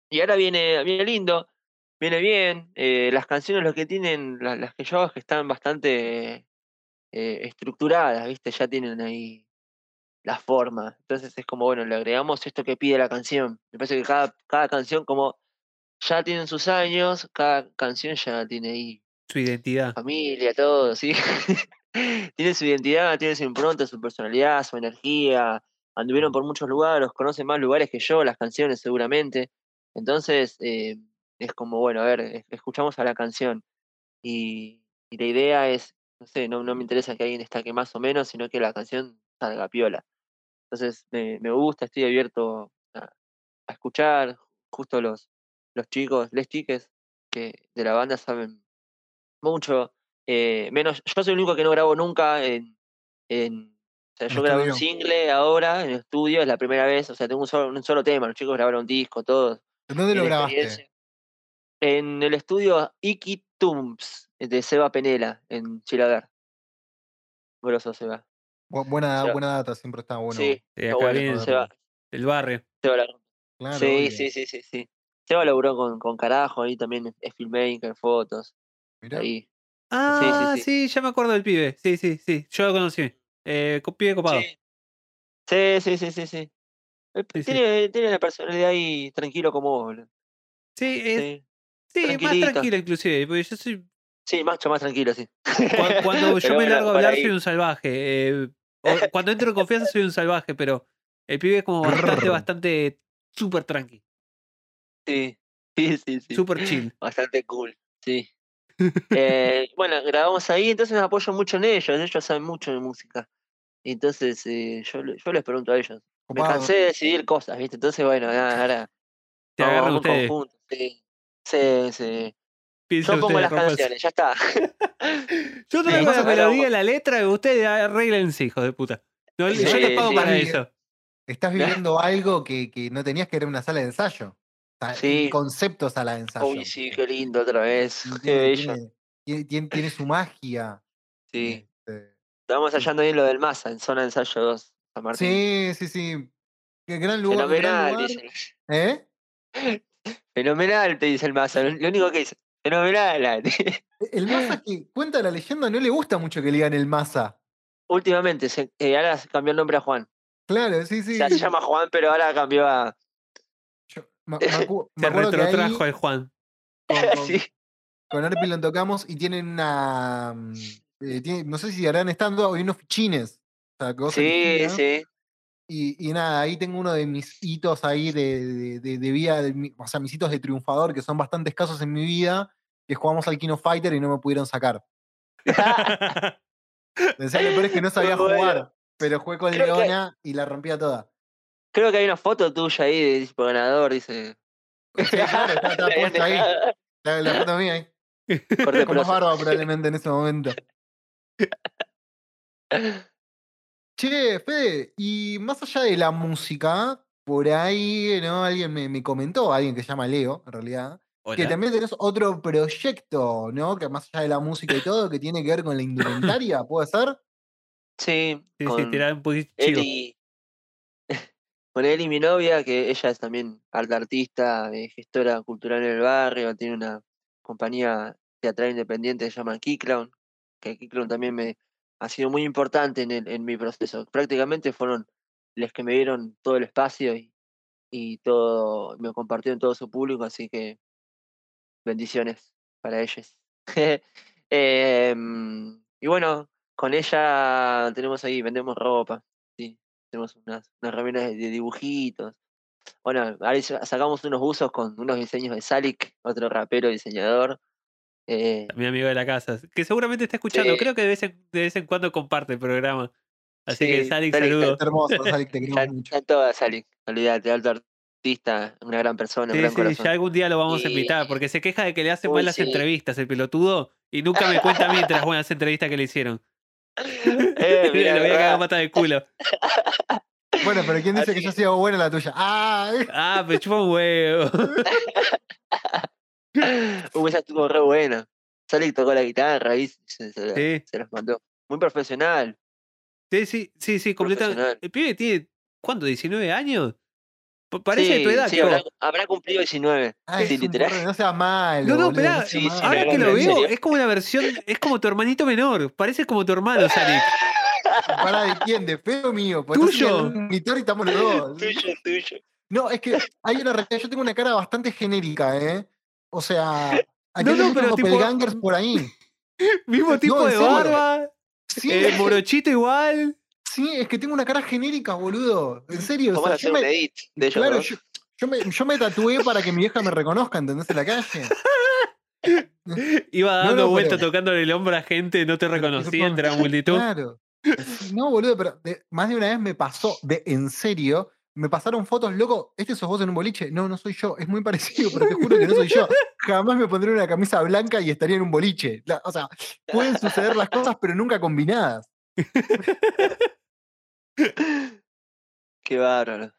Y ahora viene, viene lindo, viene bien. eh, las canciones, lo que tienen, la- las, que yo hago, es que están bastante eh, estructuradas, ¿viste? Ya tienen ahí la forma. Entonces es como, bueno, le agregamos esto que pide la canción. Me parece que cada, cada canción, como ya tienen sus años, cada canción ya tiene ahí Su identidad. familia, todo, ¿sí? tiene su identidad, tiene su impronta, su personalidad, su energía. Anduvieron por muchos lugares, conocen más lugares que yo, las canciones seguramente. Entonces, eh, es como, bueno, a ver, es- escuchamos a la canción. Y, y la idea es, no sé, no, no me interesa que alguien destaque más o menos, sino que la canción salga piola. Entonces, me, me gusta, estoy abierto a, a escuchar. Justo los, los chicos, les chiques que de la banda saben mucho. eh, menos, yo soy el único que no grabo nunca en, en o sea, yo grabé un single ahora en estudio, es la primera vez, o sea, tengo un solo, un solo tema, los chicos grabaron un disco, todos. ¿En dónde lo grabaste? En el estudio Iki Tums de Seba Penela, en Chilaver. Grosso Seba. Bu- buena, Seba. buena data, siempre está bueno. sí, Sí, está acá bueno. viene Seba, el barrio. Seba la. Claro, sí, sí, sí, sí, sí. Seba laburó con, con carajo, ahí también es- filmmaker, fotos, Mirá. ahí. Ah, sí. sí, ya me acuerdo del pibe. Sí, sí, sí. Yo lo conocí. Eh, pibe copado. Sí. Sí, sí, sí, sí, sí. Eh, Sí, sí. Tiene, tiene la personalidad ahí tranquilo como vos, boludo. Sí, es, Sí. Sí, más tranquilo inclusive. Porque yo soy. Sí, mucho más tranquilo, sí. cua- Cuando yo me largo a hablar ahí. soy un salvaje. eh, cuando entro en confianza soy un salvaje, pero el pibe es como bastante, bastante súper tranqui. Sí, sí, sí, sí. Súper chill. Bastante cool, sí. Eh, bueno, grabamos ahí, entonces me apoyo mucho en ellos. Ellos saben mucho de música. Entonces eh, yo, yo les pregunto a ellos. Me cansé de decidir cosas, ¿viste? Entonces, bueno, nada, ahora Te vamos, vamos ustedes. conjunto. Sí, sí, sí. Pongo ustedes, las canciones, ya está. Yo traigo la melodía, la letra, y ustedes arreglense, hijos de puta. No, yo les pago sí. para Sí. eso. Estás viviendo algo que, que no tenías que era una sala de ensayo. O sea, Sí. el concepto sala de ensayo. Uy, sí, qué lindo otra vez. Qué tiene, bello. tiene- tiene- su magia. Sí. Este, Estamos hallando bien lo del Massa, en zona de ensayo 2, San Martín. sí, sí, sí. Qué gran lugar. gran Fenomenal, lugar. dice. ¿Eh? Fenomenal, te dice el Massa. Lo lo único que dice. Fenomenal. El Massa que cuenta la leyenda no le gusta mucho que le digan el Massa. Últimamente, se, eh, ahora cambió el nombre a Juan. Claro, sí, sí. Ya se llama Juan, pero ahora cambió a. Yo- Se ahí retrotrajo el Juan. con, con, sí. con Arpilon tocamos y tienen una. mm, eh, tiene- no sé si harán estando hay unos fichines. O sea, Sí, sí. Y, y nada, ahí tengo uno de mis hitos ahí de, de, de- vida, de o sea, mis hitos de triunfador, que son bastante escasos en mi vida, que jugamos al Kino Fighter y no me pudieron sacar. Pensé lo peor es que no sabía bueno. jugar, pero jugué con que- Leona y la rompía toda. Creo que hay una foto tuya ahí de tipo ganador, dice. Sí, claro, está, está puesta ahí. La, la foto mía ahí. Con más barba probablemente en ese momento. Che, Fede, y más allá de la música, por ahí, ¿no? Alguien me, me comentó, alguien que se llama Leo, en realidad, que también tenés otro proyecto, ¿no? Que más allá de la música y todo, que tiene que ver con la indumentaria, ¿puede ser? Sí, Sí, sí, con tirar un poquito y. Con él y mi novia, que ella es también arte artista, eh, gestora cultural en el barrio, tiene una compañía teatral independiente que se llama Keyclown, que Keyclown también me ha sido muy importante en, el- en mi proceso. Prácticamente fueron los que me dieron todo el espacio y, y todo, me compartieron todo su público, así que bendiciones para ellos. Em, y bueno, con ella tenemos ahí, vendemos ropa, sí, tenemos unas, unas remeras de, de dibujitos. Bueno, ahora sa- sacamos unos buzos con unos diseños de Salik, otro rapero diseñador. Eh, Mi amigo de la casa. Que seguramente está escuchando. Sí. Creo que de vez, en, de vez en cuando comparte el programa. Así que Sí, Salik, Salik, saludos. Hermoso, Salik, te queremos está, mucho. está en todas Salik, olvídate, alto artista, una gran persona, un Sí, gran sí, corazón. ya algún día lo vamos a invitar, porque se queja de que le hacen Uy, mal las sí. entrevistas, el pelotudo, y nunca me cuenta a mí entre las buenas entrevistas que le hicieron. Eh, le mirá, voy a cagar pata de culo. Bueno, pero ¿quién dice Así que yo sido buena la tuya? ¡Ah! Ah, me chupa un huevo. Uy, esa estuvo re buena. Salik tocó la guitarra y se, se la- Sí. se las mandó. Muy profesional. Sí, sí, sí, sí, completamente. El pibe tiene, ¿cuánto? ¿19 años? Pa- Parece de tu Sí, edad, sí, habrá, habrá cumplido 19. Ah, sí, literal. porro, no seas malo. No, no, esperá, sí. Ahora que lo veo, es como una versión, es como tu hermanito menor. Parece como tu hermano, Salik. ¿Para de quién? ¿De feo mío? Pues Tuyo. monitor y estamos los dos. Tuyo, tuyo. No, es que hay una realidad. Yo tengo una cara bastante genérica, ¿eh? O sea, aquí No, hay no, pero tipo- doppelgangers por ahí. Mismo tipo de serio. barba, Sí, eh, morochito igual. sí, es que tengo una cara genéririca, boludo. En serio. O Vamos sea, a hacer yo un me, edit de ellos, claro, yo, yo me, yo me tatué para que mi vieja me reconozca, ¿entendés? En la calle. Iba dando no, vueltas pero- tocándole el hombro a gente, no te reconocía entre la multitud. Claro. No, boludo, pero de- más de una vez me pasó, de en serio, me pasaron fotos, loco, ¿este sos vos en un boliche? No, no soy yo, es muy parecido, pero te juro que no soy yo. Jamás me pondré una camisa blanca y estaría en un boliche. La- o sea, pueden suceder las cosas, pero nunca combinadas. Qué bárbaro.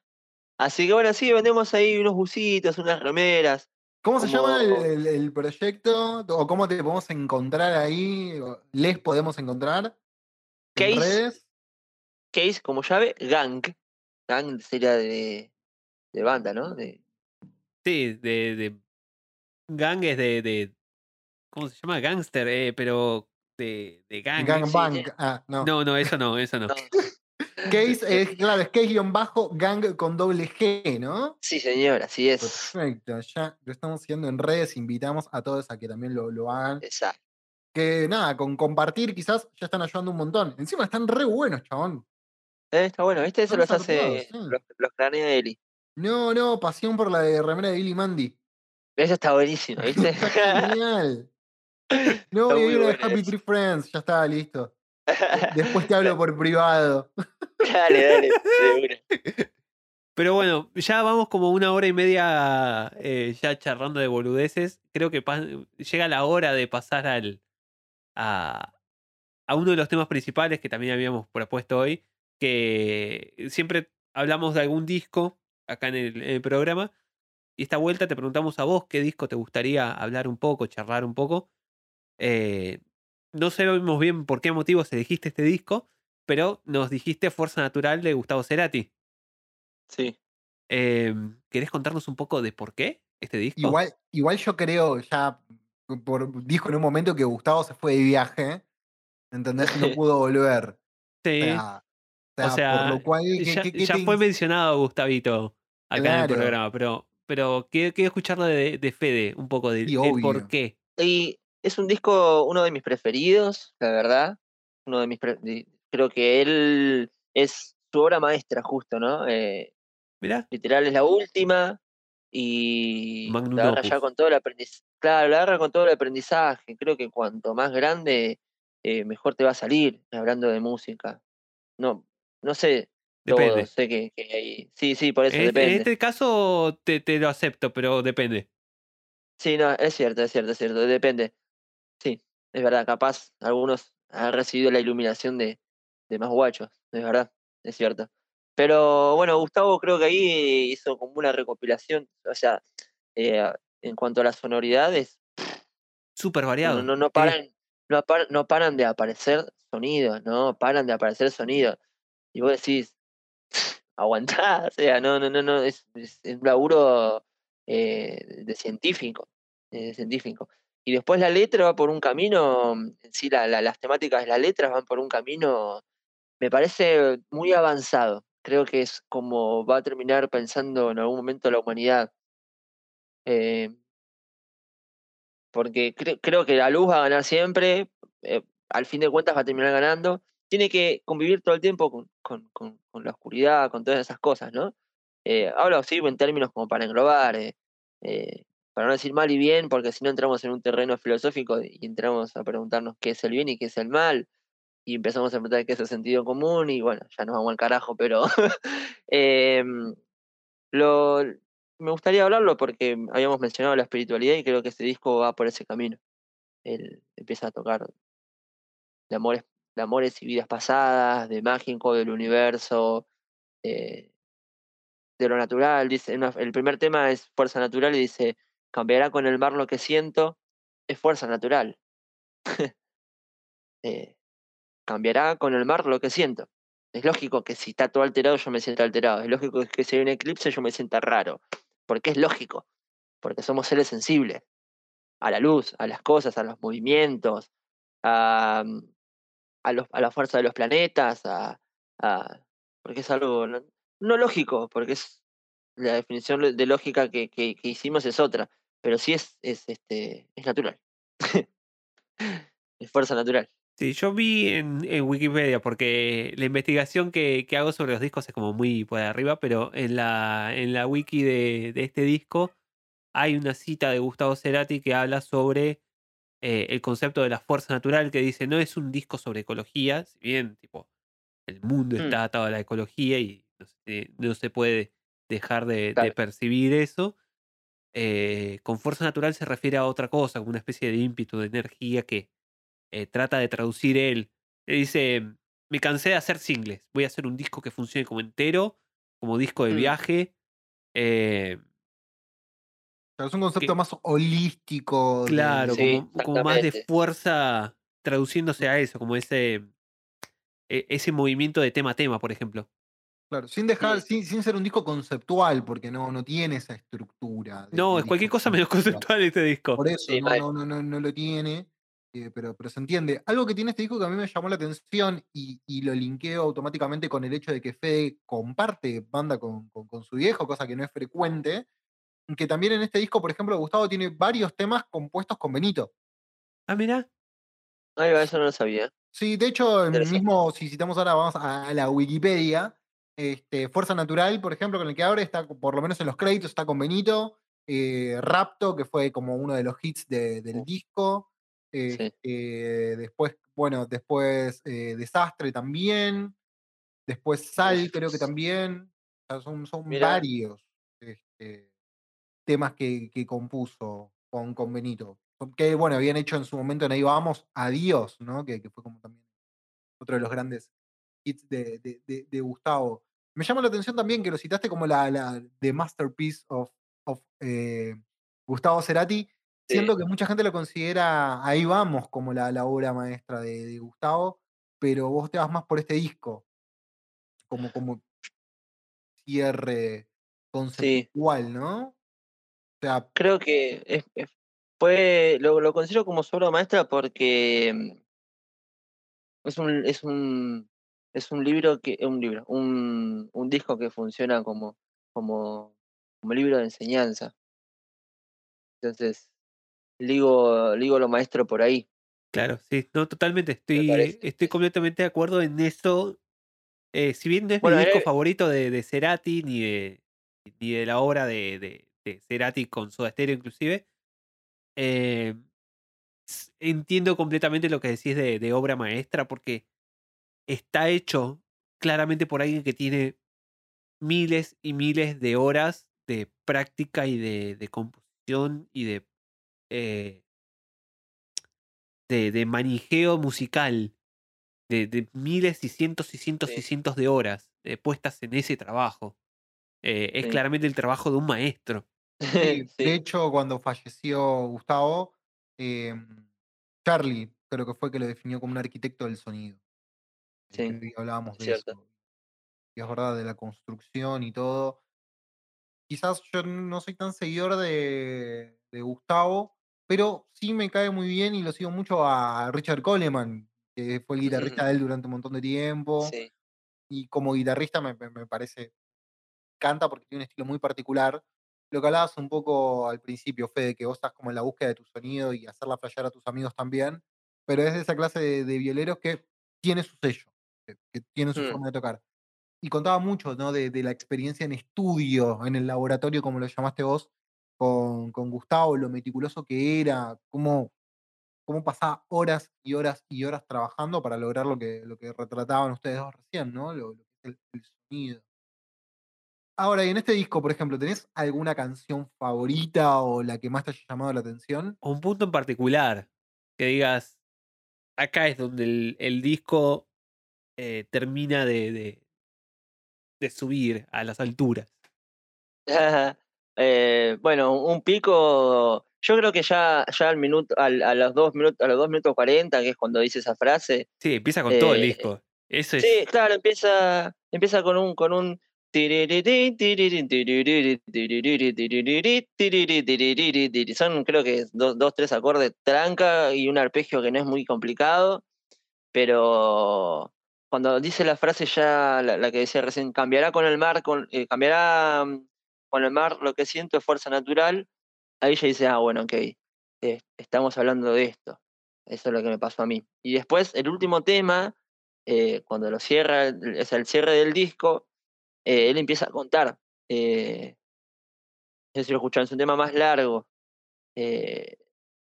Así que bueno, sí, vendemos ahí unos busitos, unas remeras. ¿Cómo se llama el, Como- el- el proyecto? ¿O cómo te podemos encontrar ahí? ¿O ¿Les podemos encontrar? ¿En Case. redes? Case como llave, gang. Gang sería de, de banda, ¿no? De, Sí, de, de gangues de, de. ¿cómo se llama? Gangster, eh, pero de, de gang. Gang Bang. Ah, no. No, no, eso no, eso no. No. Case, es, claro, es case-bajo gang con doble G, ¿no? Sí, señor, así es. Perfecto, ya lo estamos haciendo en redes, invitamos a todos a que también lo, lo hagan. Exacto. Que nada, con compartir quizás ya están ayudando un montón. Encima están re buenos, chabón. Eh, está bueno, ¿viste? Eso los hace. Los, los cranea Eli. No, no, pasión por la de remera de Billy Mandy. Eso está buenísimo, ¿viste? Está genial. No, Está y hay muy una de Happy. Tree Friends, ya está, listo. Después te hablo por privado. dale, dale. una. Pero bueno, ya vamos como una hora y media eh, ya charlando de boludeces. Creo que llega la hora de pasar al a, a uno de los temas principales que también habíamos propuesto hoy, que siempre hablamos de algún disco acá en el, en el programa. Y esta vuelta te preguntamos a vos qué disco te gustaría hablar un poco, charlar un poco. Eh, no sabemos bien por qué motivos elegiste este disco, pero nos dijiste Fuerza Natural de Gustavo Cerati. Sí. Eh, ¿Querés contarnos un poco de por qué este disco? Igual, igual yo creo, ya por, dijo en un momento que Gustavo se fue de viaje. ¿Entendés? No pudo volver. O Sí, sea, o sea, por lo cual. ¿qué- ya, qué- qué ya te fue mencionado Gustavito acá en el programa, pero, pero quiero, quiero escucharlo de, de Fede un poco de, Sí, el obvio. por qué. Y es un disco, uno de mis preferidos, la verdad. Uno de mis creo que él es su obra maestra, justo, ¿no? Eh, Mirá, literal es la última y Magnum la agarra ya con todo el aprendizaje. Claro, la agarra con todo el aprendizaje. Creo que cuanto más grande, eh, mejor te va a salir hablando de música. No, no sé. Depende. Todo, sé que, que hay. Sí, sí, por eso en, en depende. este caso te, te lo acepto, pero depende. Sí, no, es cierto, es cierto, es cierto, depende. Sí, es verdad, capaz algunos han recibido la iluminación de, de más guachos, es verdad, es cierto. Pero bueno, Gustavo creo que ahí hizo como una recopilación, o sea, eh, en cuanto a las sonoridades, Súper variado. no, no Eh, paran, no, apar- no paran de aparecer sonidos, no paran de aparecer sonidos. Y vos decís, aguantá, o sea, no, no, no, no, es, es, un laburo eh, de científico, eh, de científico. Y después la letra va por un camino, en sí, la- la- las temáticas de las letras van por un camino, me parece muy avanzado. Creo que es como va a terminar pensando en algún momento la humanidad. Eh, porque cre- creo que la luz va a ganar siempre, eh, al fin de cuentas va a terminar ganando. Tiene que convivir todo el tiempo con, la oscuridad, con todas esas cosas, ¿no? Eh, hablo así en términos como para englobar, eh, eh, para no decir mal y bien, porque si no entramos en un terreno filosófico y entramos a preguntarnos qué es el bien y qué es el mal, y empezamos a preguntar qué es el sentido común, y bueno, ya nos vamos al carajo, pero em, me gustaría hablarlo porque habíamos mencionado la espiritualidad y creo que este disco va por ese camino. Él empieza a tocar de amores, de amores y vidas pasadas, de mágico, del universo, eh, de lo natural. Dice, el primer tema es fuerza natural y dice, cambiará con el mar lo que siento, es fuerza natural. Eh, cambiará con el mar lo que siento. Es lógico que si está todo alterado yo me sienta alterado. Es lógico que si hay un eclipse yo me sienta raro. Porque es lógico. Porque somos seres sensibles. A la luz, a las cosas, a los movimientos, a, mm, a, la fuerza de los planetas, a, porque es algo no, lógico, porque es la definición de lógica que, hicimos es otra, pero sí es, es, este, es natural. es fuerza natural. Sí, yo vi en, Wikipedia, porque la investigación que, que hago sobre los discos es como muy por arriba, pero en la, en la wiki de, de este disco hay una cita de Gustavo Cerati que habla sobre eh, el concepto de la fuerza natural, que dice, no es un disco sobre ecología, si bien tipo, el mundo Mm. está atado a la ecología y no se, no se puede dejar de, percibir eso. eh, con fuerza natural se refiere a otra cosa, como una especie de ímpetu, de energía que eh, trata de traducir él. Él dice, me cansé de hacer singles, voy a hacer un disco que funcione como entero, como disco de Mm. viaje. eh, Pero es un concepto que- más holístico. de- claro, Sí, como, como más de fuerza traduciéndose a eso, como ese, e- ese movimiento de tema a tema, por ejemplo. Claro, sin dejar, Sí. sin, sin ser un disco conceptual, porque no, no tiene esa estructura. No, es cualquier cosa menos conceptual este disco. Por eso, Sí, no, no, no, no, no lo tiene, eh, pero, pero se entiende. Algo que tiene este disco que a mí me llamó la atención y, y lo linkeo automáticamente con el hecho de que Fede comparte banda con, con- con su viejo, cosa que no es frecuente, que también en este disco, por ejemplo, Gustavo tiene varios temas compuestos con Benito. Ah, mira. Ahí va, eso no lo sabía. Sí, de hecho, en Interesante. mismo, si citamos ahora, vamos a, la Wikipedia, este, Fuerza Natural, por ejemplo, con el que abre, está, por lo menos en los créditos, está con Benito, eh, Rapto, que fue como uno de los hits de- del Uh. disco, Sí. este, después, bueno, después eh, Desastre también, después Sal, creo que también, o sea, son, son varios este, temas que, que compuso con, con Benito. Que bueno, habían hecho en su momento en Ahí Vamos, Adiós, ¿no? Que, que fue como también otro de los grandes hits de, de- de- de Gustavo. Me llama la atención también que lo citaste como la, la the masterpiece of, of eh, Gustavo Cerati, siendo que mucha gente lo considera Ahí Vamos como la, la obra maestra de, de Gustavo, pero vos te vas más por este disco, como, como cierre conceptual, ¿no? O sea, Creo que es- es- fue, lo, lo considero como su obra maestra porque mm, es un, es un, es un libro que, un libro, un, un disco que funciona como, como, como libro de enseñanza. Entonces, ligo, ligo lo maestro por ahí. Claro, sí, no, totalmente. Estoy, estoy completamente de acuerdo en eso. Eh, si bien no es Bueno, mi disco eh, favorito de, de Cerati, ni de, ni de la obra de, de, de Cerati con Soda Stereo inclusive, eh, entiendo completamente lo que decís de, de obra maestra, porque está hecho claramente por alguien que tiene miles y miles de horas de práctica y de, de composición y de, eh, de, de manijeo musical. De, de miles y cientos y cientos y cientos de horas eh, puestas en ese trabajo. Eh, es Sí. claramente el trabajo de un maestro. Sí, Sí. de hecho, cuando falleció Gustavo, eh, Charlie creo que fue que lo definió como un arquitecto del sonido. Sí, y hablábamos de cierto. eso. Y es verdad, de la construcción y todo. Quizás yo no soy tan seguidor de, de Gustavo, pero sí me cae muy bien y lo sigo mucho a Richard Coleman, que fue el guitarrista de él durante un montón de tiempo. Sí. Y como guitarrista me, me- me parece, canta porque tiene un estilo muy particular. Lo que hablabas un poco al principio, Fede, que vos estás como en la búsqueda de tu sonido y hacerla flashear a tus amigos también, pero es de esa clase de, de violeros que tiene su sello, que, que tiene su Mm. forma de tocar. Y contaba mucho ¿no? de, de la experiencia en estudio, en el laboratorio, como lo llamaste vos, con, con Gustavo, lo meticuloso que era, cómo, cómo pasaba horas y horas y horas trabajando para lograr lo que, lo que retrataban ustedes dos recién, ¿no? Lo, lo que es el, el sonido. Ahora, y en este disco, por ejemplo, ¿tenés alguna canción favorita o la que más te haya llamado la atención? O un punto en particular que digas, acá es donde el, el disco eh, termina de, de, de subir a las alturas. Eh, bueno, un pico. Yo creo que ya, ya al minuto, al- a los dos minutos, a los dos minutos 40, que es cuando dice esa frase. Sí, empieza con todo el Eh, disco. Eso es. Sí, claro, empieza, empieza con un, con un Son creo que dos, dos, tres acordes tranca y un arpegio que no es muy complicado, pero cuando dice la frase ya, la, que decía recién, cambiará con el mar, con, eh, cambiará mm, con el mar lo que siento es fuerza natural, ahí ya dice, ah, bueno, ok, eh, estamos hablando de esto. Eso es lo que me pasó a mí. Y después, el último tema, eh, cuando lo cierra, es el cierre del disco, eh, él empieza a contar. Eh, no sé si lo escucharon, es un tema más largo. eh,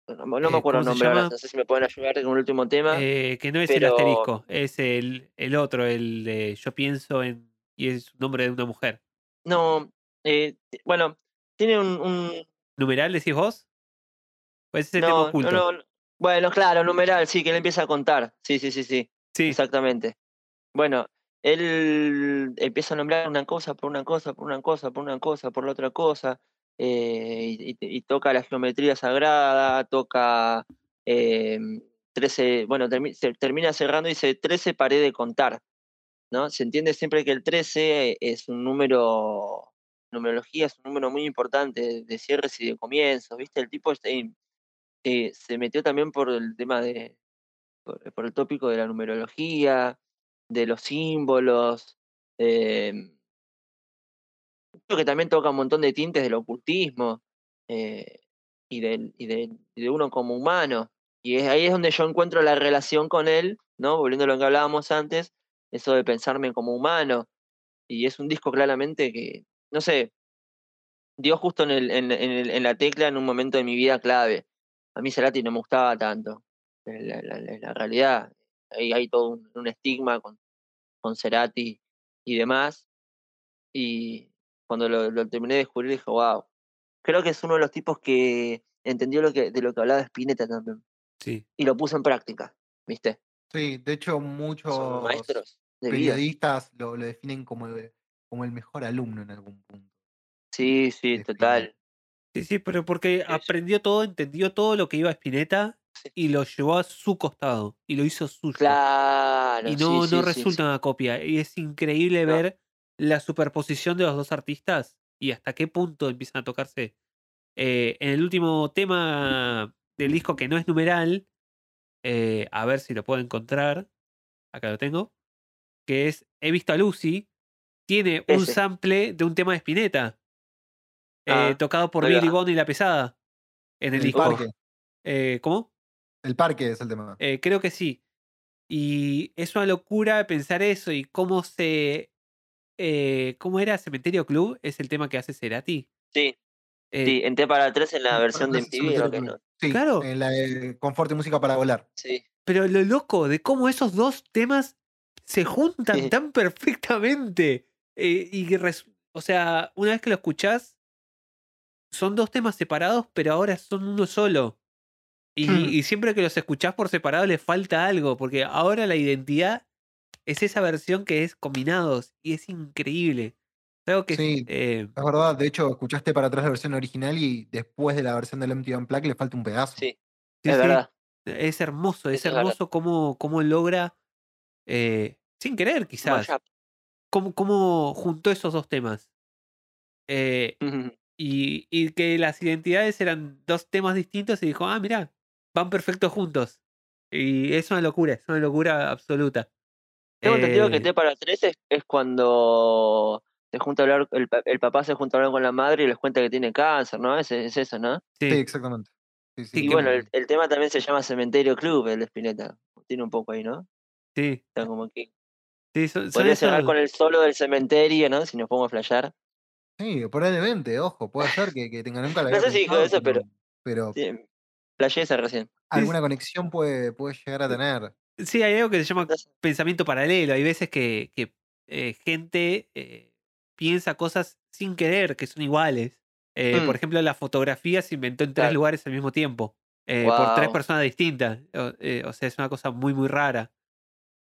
no, no Eh, me acuerdo el ¿cómo se nombre ahora, no sé si me pueden ayudar con el último tema. Que no es el asterisco, es el, el otro, el de Yo pienso en. Y es un nombre de una mujer. No, eh, bueno, tiene un, un- ¿Numeral decís vos? Pues ese tema no, oculto. no, no, bueno, claro, numeral, sí, que él empieza a contar. Sí, sí, sí, sí. sí, Exactamente. Bueno, él empieza a nombrar una cosa por una cosa, por una cosa, por una cosa, por la otra cosa, eh, y, toca la geometría sagrada, toca eh, 13, bueno, termina cerrando y dice 13 paré de contar. ¿no? Se entiende siempre que el 13 es un número, numerología es un número muy importante de cierres y de comienzos, ¿viste? El tipo este, eh, se metió también por el tema de, por, por el tópico de la numerología, de los símbolos, creo que también toca un montón de tintes del ocultismo eh, y, del- y de, de uno como humano. Y ahí es donde yo encuentro la relación con él, ¿no? Volviendo a lo que hablábamos antes, eso de pensarme como humano. Y es un disco claramente que, no sé, dio justo en, el, en, el- en la tecla en un momento de mi vida clave. A mí Cerati no me gustaba tanto. La- la realidad, hay, hay todo un, un estigma con, con Cerati y demás. Y cuando lo, lo terminé de descubrir dije, wow. Creo que es uno de los tipos que entendió lo que, de lo que hablaba Spinetta también. Sí. Y lo puso en práctica, ¿viste? Sí, de hecho Son muchos maestros de vida. periodistas lo, lo definen como el, como el mejor alumno en algún punto. Sí, sí, de total. Sí, sí, pero porque Sí, sí. aprendió todo, entendió todo lo que iba a Spinetta Sí. y lo llevó a su costado y lo hizo suyo. Claro, y no, sí, no sí, resulta una copia. Y es increíble No. ver la superposición de los dos artistas y hasta qué punto empiezan a tocarse. Eh, en el último tema del disco que no es numeral, eh, a ver si lo puedo encontrar. Acá lo tengo. Que es He visto a Lucy. Tiene un sample de un tema de Spinetta. eh, Ah, tocado por Billy. Bond y La Pesada. En el disco. Eh, ¿Cómo? El parque es el tema. Eh, creo que sí. Y es una locura pensar eso y cómo se. eh, ¿Cómo era Cementerio Club? Es el tema que hace Cerati. Sí, Eh, sí, en T para 3 en la versión de MTV, que no. Sí, Claro. en la de Confort y Música para Volar. Sí, Pero lo loco de cómo esos dos temas se juntan Sí. tan perfectamente. eh, y que res- o sea, una vez que lo escuchás, son dos temas separados, pero ahora son uno solo. Y, Hmm. y siempre que los escuchás por separado les falta algo, porque ahora la identidad es esa versión que es combinados y es increíble. Algo que es, Sí. eh, Es verdad, de hecho, escuchaste para atrás la versión original y después de la versión del MTV Unplugged le falta un pedazo. sí, sí, es sí, verdad. es hermoso, es hermoso cómo, cómo logra, eh, sin querer quizás, cómo, cómo juntó esos dos temas. Eh, y, y que las identidades eran dos temas distintos y dijo, ah, mira, van perfectos juntos. Y es una locura, es una locura absoluta. Tengo entendido que Eh, T para 3 es, es cuando se junta a hablar, el, pa- el papá se junta a hablar con la madre y les cuenta que tiene cáncer, ¿no? Es, es eso, ¿no? sí, Sí, exactamente. Sí, sí, Sí, Y bueno, el, el tema también se llama Cementerio Club, el de Spinetta. Tiene un poco ahí, ¿no? sí, sea, como que sí, son- son podría cerrar esos- con el solo del cementerio, ¿no? Si nos pongo a flashear. Sí, probablemente, ojo, puede ser que, que tenga nunca la No sé si dijo eso, pero- pero Sí, Esa recién. alguna conexión puede, puede llegar a tener. Sí, hay algo que se llama pensamiento paralelo. Hay veces que, que, eh, gente eh, piensa cosas sin querer que son iguales. Eh, Por Mm. ejemplo, la fotografía se inventó en tres Claro. lugares al mismo tiempo. eh, Por tres personas distintas. O, eh, o sea, es una cosa muy, muy rara.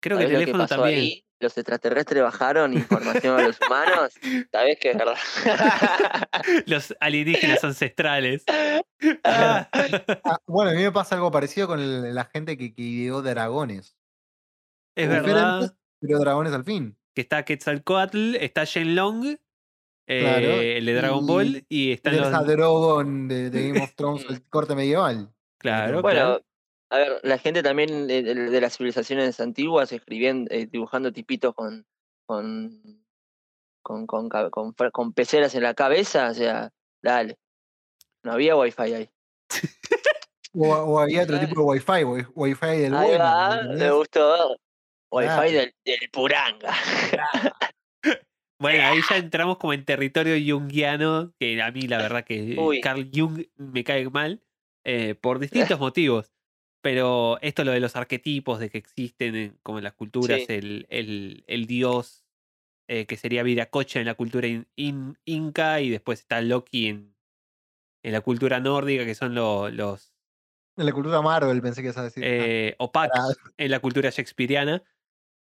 Creo que el ¿Sabés lo que teléfono también. ahí? Los extraterrestres bajaron información a los humanos. Sabés que es verdad. Los alienígenas ancestrales. Ah. Bueno, a mí me pasa algo parecido con el- la gente que, que ideó dragones. es verdad Pero dragones al fin. que está Quetzalcoatl, está Shenlong, eh, Claro, el de Dragon y Ball, y a los. Drogon de, de Game of Thrones, el corte medieval. Claro, Bueno, claro. A ver, la gente también de, de- de las civilizaciones antiguas escribiendo, eh, dibujando tipitos con, con, con, con, con peceras en la cabeza, o sea, dale. No había wifi ahí. O, o había otro tipo de wifi, wi- wifi del Ahí bueno. va, me gustó. Wifi Claro. del, del Puranga. Bueno, ahí ya entramos como en territorio junguiano, que a mí la verdad que Uy. Carl Jung me cae mal, eh, por distintos motivos. Pero esto lo de los arquetipos, de que existen en- como en las culturas, Sí. el, el, el dios eh, que sería Viracocha en la cultura in- in- inca y después está Loki en, en la cultura nórdica, que son lo- los En la cultura Marvel pensé que ibas a decir. Ah, eh, Opac pará. en la cultura shakespeariana,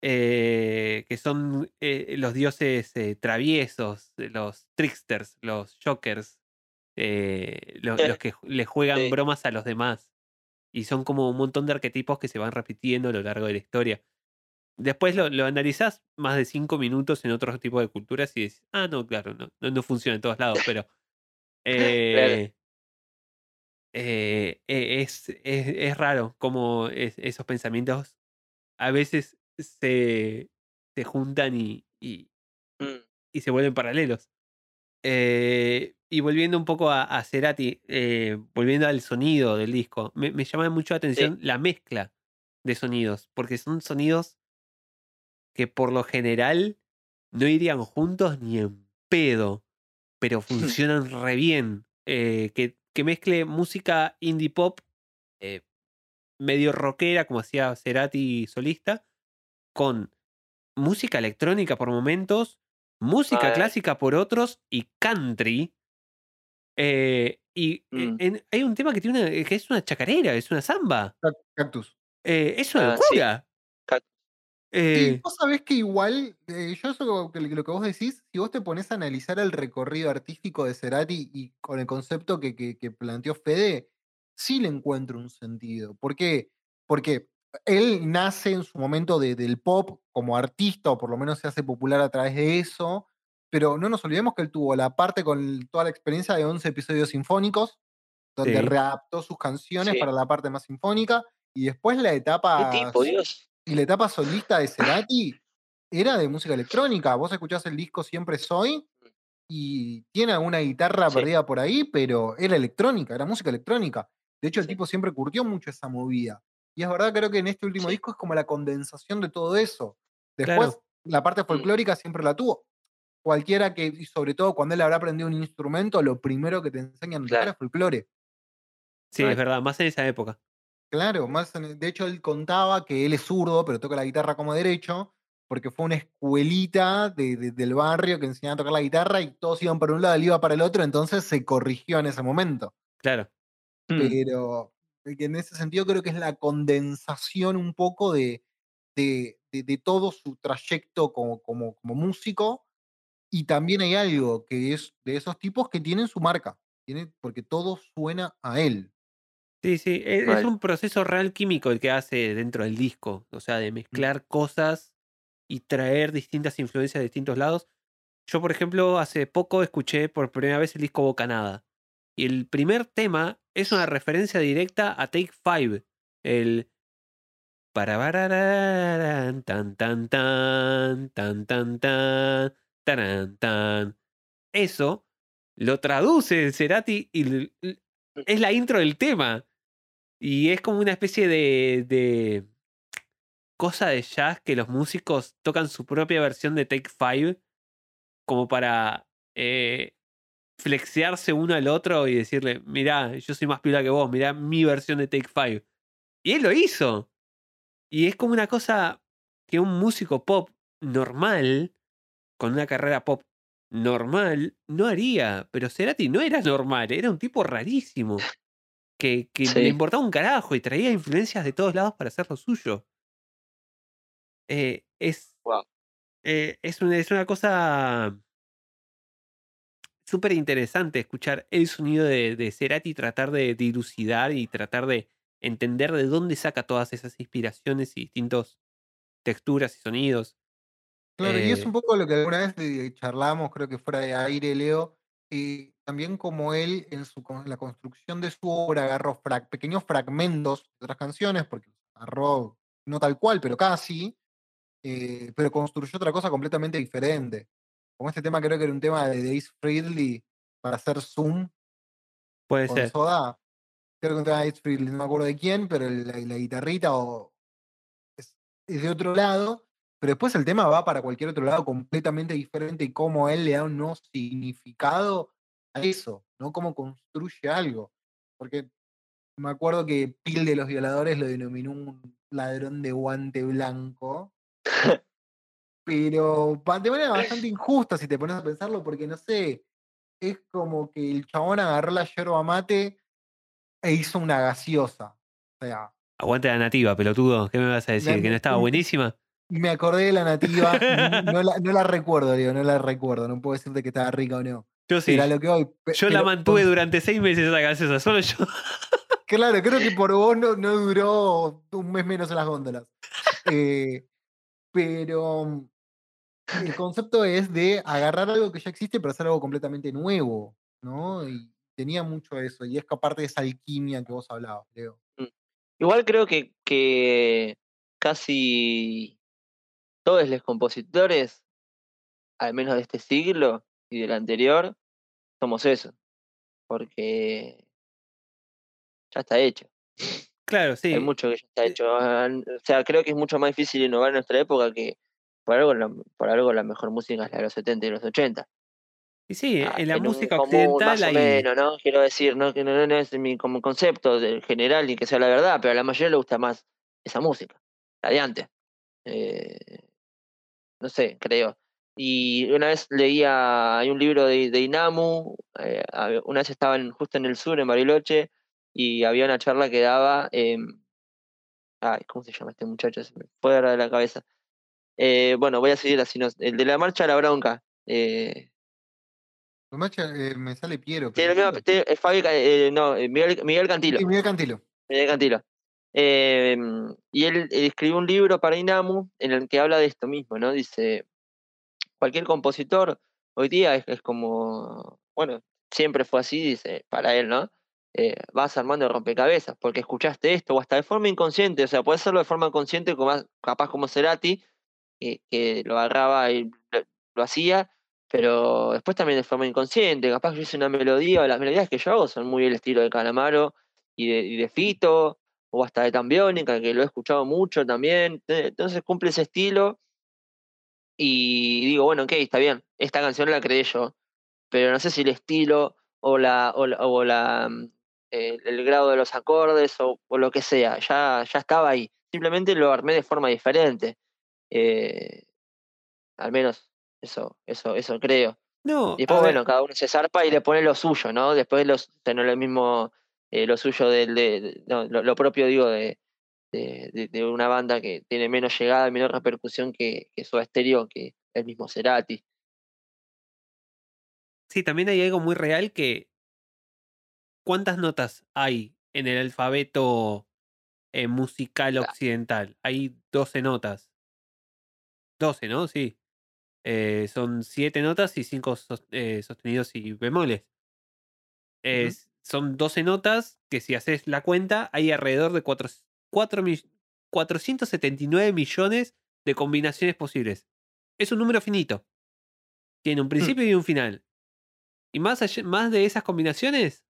eh, que son eh, los dioses eh, traviesos, los tricksters, los jokers, lo- los, que le juegan bromas a los demás. Y son como un montón de arquetipos que se van repitiendo a lo largo de la historia. después lo, lo analizás más de cinco minutos en otro tipo de culturas y dices, ah, no, claro, no, no, no funciona en todos lados, pero eh, eh, e- es, es, es raro cómo es- esos pensamientos a veces se, se juntan y, y, Mm, y se vuelven paralelos. Eh, y volviendo un poco a, a Cerati, eh, volviendo al sonido del disco, me, me llama mucho la atención la mezcla de sonidos, porque son sonidos que por lo general no irían juntos ni en pedo, pero funcionan re bien. Eh, que, que mezcle música indie pop eh, medio rockera, como hacía Cerati solista, con música electrónica por momentos, música clásica por otros y country. Eh, y eh, Mm. en- hay un tema que tiene una- que es una chacarera, es una samba. Cac- Cactus. Eh, es una Ah, locura. Sí, Eh, vos sabés que igual, eh, yo eso que, lo que vos decís, si vos te pones a analizar el recorrido artístico de Cerati y con el concepto que, que- que planteó Fede, sí le encuentro un sentido. ¿Por qué? Porque él nace en su momento de- del pop como artista, o por lo menos se hace popular a través de eso, pero no nos olvidemos que él tuvo la parte con toda la experiencia de 11 episodios sinfónicos, donde Sí. readaptó sus canciones Sí. para la parte más sinfónica, y después la ¿Qué etapa tipo, Dios? y la etapa solista de Cerati era de música electrónica. Vos escuchás el disco Siempre Soy y tiene alguna guitarra Sí. perdida por ahí, pero era electrónica, era música electrónica. De hecho, el tipo siempre curtió mucho esa movida. Y es verdad, creo que en este último disco es como la condensación de todo eso. Después, Claro. la parte folclórica siempre la tuvo. Cualquiera que, y sobre todo cuando él habrá aprendido un instrumento, lo primero que te enseñan a tocar Claro. es folclore. sí, es verdad, más en esa época. Claro, más en- de hecho él contaba que él es zurdo, pero toca la guitarra como derecho, porque fue una escuelita de- de- del barrio que enseñaba a tocar la guitarra y todos iban para un lado, él iba para el otro, entonces se corrigió en ese momento. Claro. Mm, Pero eh, en ese sentido creo que es la condensación un poco de, de- de- de todo su trayecto como, como, como músico. Y también hay algo que es de esos tipos que tienen su marca, tiene, porque todo suena a él. Sí, sí, e- es, Right. un proceso real químico el que hace dentro del disco, o sea, de mezclar cosas y traer distintas influencias de distintos lados. Yo, por ejemplo, hace poco escuché por primera vez el disco Bocanada. Y el primer tema es una referencia directa a Take Five. El. Para tan tan tan tan tan tan tan. Eso lo traduce Cerati y l- es la intro del tema. Y es como una especie de, de cosa de jazz que los músicos tocan su propia versión de Take Five como para eh, flexearse uno al otro y decirle, mirá, yo soy más pila que vos, mirá mi versión de Take Five. Y él lo hizo. Y es como una cosa que un músico pop normal, con una carrera pop normal, no haría. Pero Cerati no era normal, era un tipo rarísimo. Que, que le importaba un carajo y traía influencias de todos lados para hacer lo suyo. Eh, es, Wow. eh, es, una, es una cosa súper interesante escuchar el sonido de, de Cerati y tratar de dilucidar y tratar de entender de dónde saca todas esas inspiraciones y distintos texturas y sonidos. Claro, y es Eh, un poco lo que alguna vez eh, charlamos, creo que fuera de aire, Leo, eh, también como él en su, la construcción de su obra agarró pequeños fragmentos de otras canciones, porque agarró no tal cual, pero casi, eh, pero construyó otra cosa completamente diferente. Como este tema creo que era un tema de Ace Frehley para hacer Zoom puede con ser. Soda. Creo que un tema de Ace Frehley, no me acuerdo de quién, pero la, la guitarrita o, es, es de otro lado, pero después el tema va para cualquier otro lado completamente diferente y cómo él le da un nuevo significado a eso, ¿no? Cómo construye algo. Porque me acuerdo que Pil de los Violadores lo denominó un ladrón de guante blanco, pero de manera bastante injusta si te pones a pensarlo, porque no sé, es como que el chabón agarró la yerba mate e hizo una gaseosa. O sea, Aguante la nativa, pelotudo. ¿Qué me vas a decir? ¿Que no estaba buenísima? Me acordé de la nativa, no la, no la recuerdo, Leo, no la recuerdo, no puedo decirte que estaba rica o no. Yo sí. Pero a lo que pe- Yo la mantuve durante seis meses esa gaseosa, solo yo. Claro, creo que por vos no, no duró un mes menos en las góndolas. Eh, pero mm, el concepto es de agarrar algo que ya existe pero hacer algo completamente nuevo, ¿no? Y tenía mucho eso, y es que aparte de esa alquimia que vos hablabas, Leo. Igual creo que, que casi todos los compositores, al menos de este siglo y del anterior, somos eso. Porque ya está hecho. Claro, sí. Hay mucho que ya está Eh, hecho. O sea, creo que es mucho más difícil innovar en nuestra época que por algo, la, por algo la mejor música es la de los 70 y los 80. Y sí, Ah, en la en música común, occidental más o hay. menos, ¿no? Quiero decir, no que no, no es mi como concepto del general ni que sea la verdad, pero a la mayoría le gusta más esa música, la de antes. Eh, no sé, creo. Y una vez leía, hay un libro de, de Inamu, eh, una vez estaba en- justo en el sur, en Bariloche, y había una charla que daba, em, ay, ¿cómo se llama este muchacho? Se me fue ahora de la cabeza. Eh, bueno, voy a seguir así, no- el de la marcha a la bronca. Eh, Lo más cha- eh, me sale Piero. Pero te- no, Miguel, Miguel Cantilo. Sí, Miguel Cantilo. Miguel Cantilo. Eh, y él escribió un libro para Inamu en el que habla de esto mismo, ¿no? Dice, cualquier compositor hoy día es, como, bueno, siempre fue así, dice, para él, ¿no? Eh, vas armando rompecabezas porque escuchaste esto o hasta de forma inconsciente, o sea, puede hacerlo de forma consciente, como, capaz como Cerati, que, lo agarraba y lo, hacía, pero después también de forma inconsciente, capaz yo hice una melodía, o las melodías que yo hago son muy el estilo de Calamaro y de Fito, o hasta de Tambiónica, que lo he escuchado mucho también, entonces cumple ese estilo y digo, bueno, ok, está bien, esta canción la creé yo, pero no sé si el estilo o la, o la, o la, mm, el, el grado de los acordes o, o lo que sea, ya, ya estaba ahí, simplemente lo armé de forma diferente. Eh, al menos eso, eso, eso creo. No, Y después, ver, bueno, cada uno se zarpa y le pone lo suyo, ¿no? Después los, es lo mismo eh, lo suyo del, de, de- no, lo, lo propio, digo, de, de, una banda que tiene menos llegada y menos repercusión que, que Soda Stereo, que el mismo Cerati. sí, también hay algo muy real que. ¿Cuántas notas hay en el alfabeto eh, musical occidental? Hay 12 notas. 12, ¿no? Sí. Eh, son 7 notas y 5 sostenidos y bemoles. Es- Son 12 notas que si haces la cuenta hay alrededor de 4, 479 millones de combinaciones posibles. Es un número finito. Tiene un principio y un final. Y más, allá- más de esas combinaciones,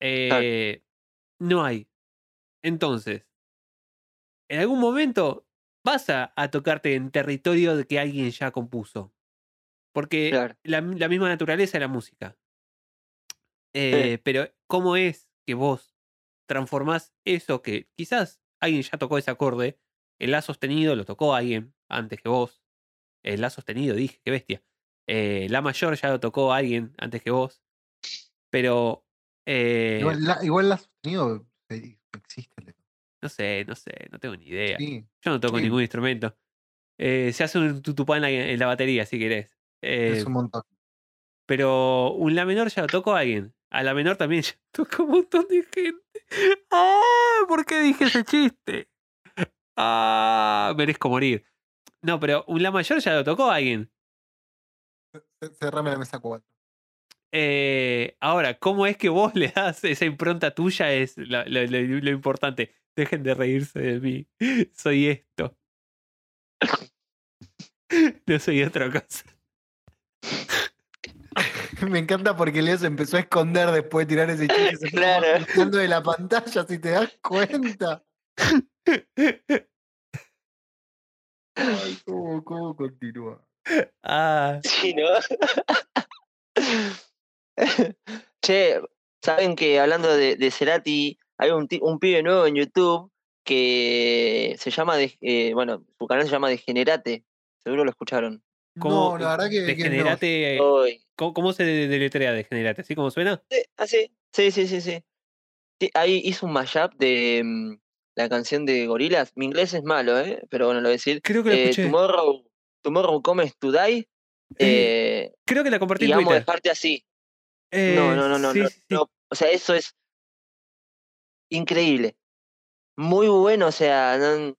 eh, no hay. Entonces, en algún momento vas a, a tocarte en territorio de que alguien ya compuso. Porque Claro. la, la misma naturaleza de la música. Eh, Pero, ¿cómo es que vos transformás eso que quizás alguien ya tocó ese acorde? El La sostenido lo tocó alguien antes que vos. El La sostenido, dije, qué bestia. Eh, la mayor ya lo tocó alguien antes que vos. Pero, eh, Igual, la, igual la sostenido eh, existe. No sé, no sé, no tengo ni idea. Sí. Yo no toco sí. ningún instrumento. Eh, se hace un tutupá en la, en la batería, si querés. Eh, Es un montón. Pero un La menor ya lo tocó alguien. A la menor también ya tocó un montón de gente. ¡Ah! ¿Por qué dije ese chiste? ¡Ah! Merezco morir. No, pero un La mayor ya lo tocó alguien. C- Cerrame la mesa 4. Eh, ahora, ¿cómo es que vos le das esa impronta tuya? Es lo, lo- lo- lo importante. Dejen de reírse de mí. Soy esto. No soy otra cosa. Me encanta porque Leo se empezó a esconder después de tirar ese chiste. Se Claro. ocultando de la pantalla, si te das cuenta. Ay, ¿cómo, cómo continúa? Ah, Sí, ¿no? che, saben que hablando de, de Cerati, hay un, un pibe nuevo en YouTube que se llama, de, eh, bueno, su canal se llama Degenerate, seguro lo escucharon. ¿Cómo No, la verdad que, que no. degenerate? eh, Hoy. ¿Cómo, cómo se de- deletrea degenerate? ¿Así como suena? Sí, ah, sí, sí, sí, sí, Ahí hizo un mashup de mm, la canción de Gorilas. Mi inglés es malo, ¿eh? Pero bueno, lo voy a decir. Creo que lo Eh, escuché. tomorrow, tomorrow Comes to Die. eh, Creo que la compartí y en Twitter. dejarte así. Eh, No, no, no, no, sí, no, sí, sí. no. O sea, eso es increíble. Muy bueno, o sea, no,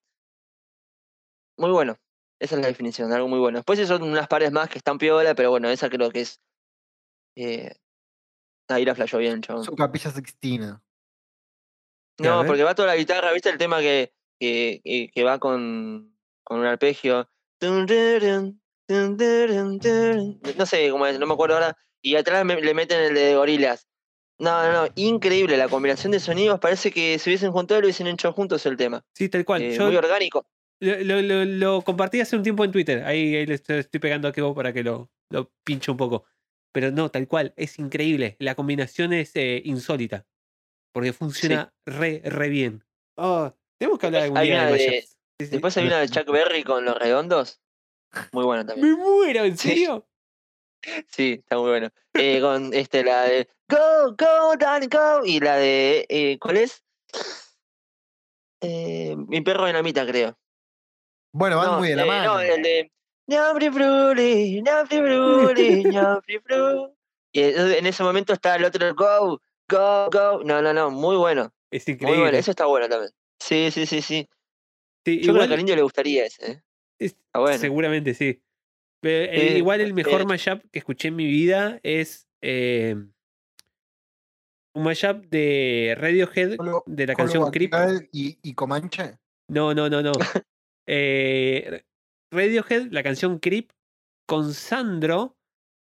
muy bueno. Esa es la definición, algo muy bueno. Después son unas pares más que están piola, pero bueno, esa creo que es. Eh, ahí la flashó bien, chabón. Su capilla sextina. No, porque va toda la guitarra, ¿viste el tema que, que, que- que va con, con un arpegio? No sé cómo es, no me acuerdo ahora. Y atrás me- le meten el de gorilas. No, no, no, increíble la combinación de sonidos. Parece que se hubiesen juntado y lo hubiesen hecho juntos el tema. Sí, tal cual. Eh, Yo muy orgánico. Lo, lo- compartí hace un tiempo en Twitter. Ahí, ahí le estoy, pegando a Kevo para que lo, lo pinche un poco. Pero no, tal cual, es increíble. La combinación es eh, insólita. Porque funciona re, re bien. Oh, tenemos que hablar algún día de de-. Sí, sí. Después hay una de Chuck Berry con los redondos. Muy buena también. Me muero, ¿en Sí. serio? Sí, está muy bueno. Eh, con este, la de Go, Go, Danny, Go. Y la de. eh, ¿Cuál es? Eh, mi perro dinamita, creo. Bueno, van no, muy de la eh, mano. No, el de. Y en ese momento está el otro Go, Go, Go. No, no, no, muy bueno. Es Muy increíble. bueno, eso está bueno también. Sí, sí, sí, sí. Sí, Yo creo igual, que al indio le gustaría ese. ¿eh? es- Está bueno. seguramente sí. Pero, eh, Eh, igual el mejor eh. mashup que escuché en mi vida es eh, un mashup de Radiohead de la canción Creep. Y, y Comanche. No, no, no, no. Eh, Radiohead, la canción Creep, con Sandro,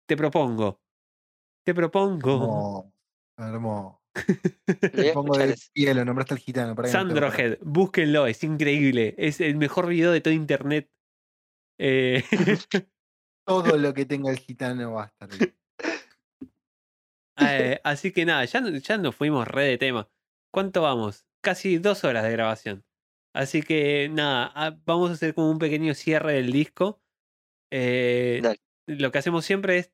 te propongo. Te propongo. Hermoso. Me pongo escuchar de ese. pie, lo nombraste al gitano. Sandrohead, búsquenlo, es increíble. Es el mejor video de todo internet. Eh, Todo lo que tenga el gitano va a estar bien. eh, así que nada, ya, ya nos fuimos re de tema. ¿Cuánto vamos? Casi dos horas de grabación. Así que nada, ah, vamos a hacer como un pequeño cierre del disco. Eh, lo que hacemos siempre es,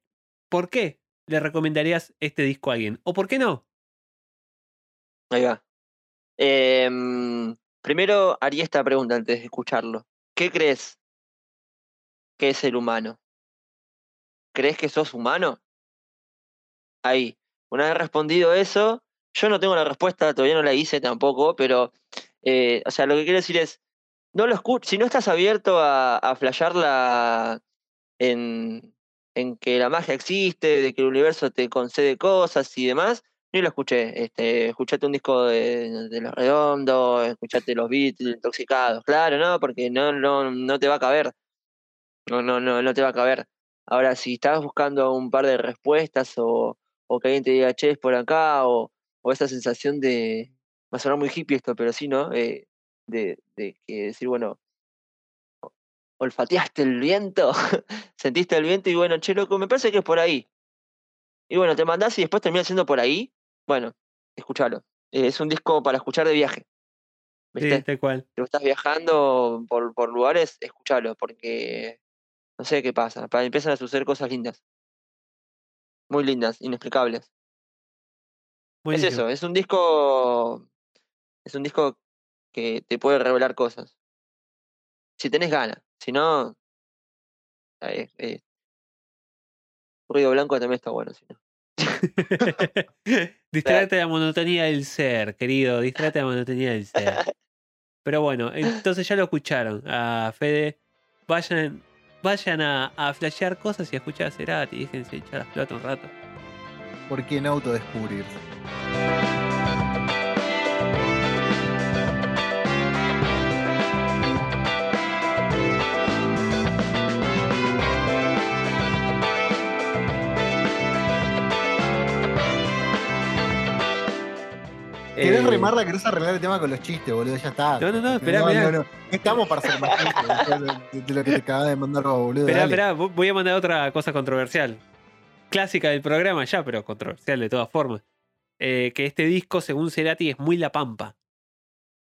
¿por qué le recomendarías este disco a alguien? ¿O por qué no? Ahí va. Em, primero haría esta pregunta antes de escucharlo. ¿Qué crees que es el humano? ¿Crees que sos humano? Ahí. Una vez respondido eso, yo no tengo la respuesta, todavía no la hice tampoco, pero, eh, o sea, lo que quiero decir es, no lo si no estás abierto a, a en, en que la magia existe, de que el universo te concede cosas y demás, ni lo escuché. Este, escuchate un disco de, Los Redondos, escuchate los beats intoxicados, claro, ¿no? Porque no, no, no te va a caber. No, no, no, no te va a caber. Ahora, si estás buscando un par de respuestas o, o que alguien te diga, che, es por acá, o, o esa sensación de, va a sonar muy hippie esto, pero sí, ¿no? Eh, de, decir, bueno, olfateaste el viento, sentiste el viento y bueno, che, loco, me parece que es por ahí. Y bueno, te mandás y después termina siendo por ahí. Bueno, escúchalo. Eh, es un disco para escuchar de viaje. ¿Viste? Sí, tal cual. Si estás viajando por, por lugares, escúchalo, porque no sé qué pasa. pa- Empiezan a suceder cosas lindas. Muy lindas, inexplicables. Es eso, es un disco. Es un disco que te puede revelar cosas. Si tenés ganas. Si no. eh, eh, ruido blanco también está bueno, si no. Distraete de la monotonía del ser, querido. Distraete de la monotonía del ser. Pero bueno, entonces ya lo escucharon a Fede. Vayan, vayan a, a flashear cosas y a escuchar a Cerati. Déjense echar las pelotas un rato. ¿Por qué no autodescubrirse? ¿Querés Eh, remarla? ¿Querés arreglar el tema con los chistes, boludo? Ya está. No, no, no, esperá, no, mirá. no, no. No estamos para hacer más chistes de, lo que te acabas de mandar boludo. Esperá, esperá, vo- voy a mandar otra cosa controversial. Clásica del programa ya, pero controversial de todas formas. Eh, que este disco, según Cerati, es muy La Pampa.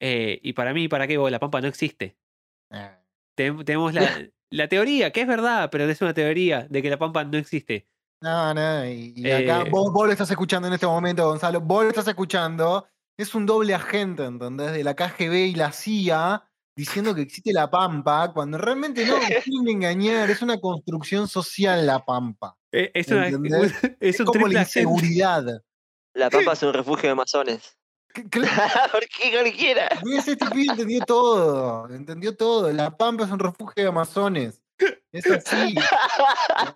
Eh, y para mí, ¿para qué? Porque La Pampa no existe. Ah. Tenemos la, la teoría, que es verdad, pero es una teoría de que La Pampa no existe. No, no, y, y acá Eh, vos, vos lo estás escuchando en este momento, Gonzalo, vos lo estás escuchando, es un doble agente, ¿entendés? De la KGB y la CIA diciendo que existe la Pampa, cuando realmente no, quieren engañar, es una construcción social la Pampa. Eh, es, una- es Es un como la agente. inseguridad. La Pampa es un refugio de masones. Que- que- ¿Por qué cualquiera? ¿Ves? Este pibe entendió todo, entendió todo. La Pampa es un refugio de amazones. Es así.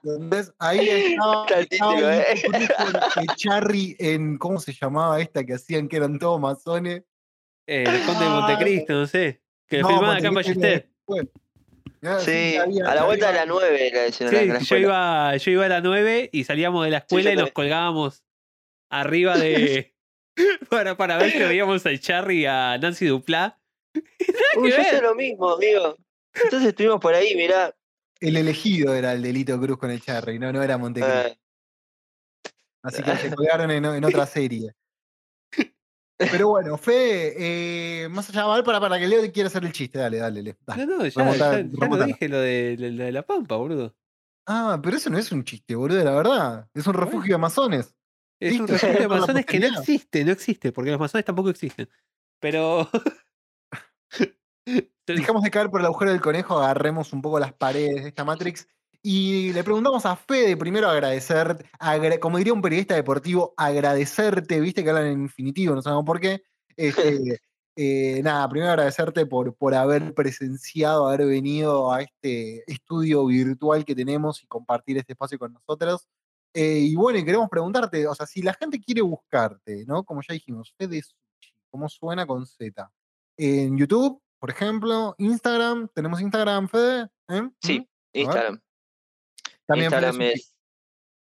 ¿entendés? Ahí estaba, Está el estaba el ¿eh? de Charry en, ¿cómo se llamaba esta que hacían que eran todos masones? Eh, el Conde de Montecristo, no sé. Que No, filmaba acá en Ballester. Sí, había- a la vuelta de la 9 la decían acá en la Sí, yo iba, yo iba a la 9 y salíamos de la escuela y nos colgábamos arriba de. para, para ver si veíamos al Charry y a Nancy Duplá. Uy, yo hice lo mismo, amigo. Entonces estuvimos por ahí, mirá. El elegido era el delito Cruz con el Charry, no, no era Montecristo. eh, Así que se colgaron en, en otra serie. Pero bueno, Fede, eh, más allá, para, para que Leo quiera hacer el chiste, dale, dale, Leo. dale. No, no, ya, Remontada, ya- ya lo dije lo de, lo de la Pampa, boludo. Ah, pero eso no es un chiste, boludo, la verdad. Es un refugio de amazones. Es un refugio de masones que no existe, no existe, porque los masones tampoco existen. Pero. Dejamos de caer por el agujero del conejo, agarremos un poco las paredes de esta Matrix y le preguntamos a Fede primero agradecer, agra- como diría un periodista deportivo, agradecerte, viste que hablan en infinitivo, no sabemos por qué. Este, eh, nada, primero agradecerte por, por haber presenciado, haber venido a este estudio virtual que tenemos y compartir este espacio con nosotros. Eh, y bueno, y queremos preguntarte, o sea, si la gente quiere buscarte, ¿no? Como ya dijimos, Fede Sushi, ¿cómo suena con Z? En YouTube, por ejemplo, Instagram, ¿tenemos Instagram, Fede? ¿Eh? Sí. Instagram. También Instagram Sushi. es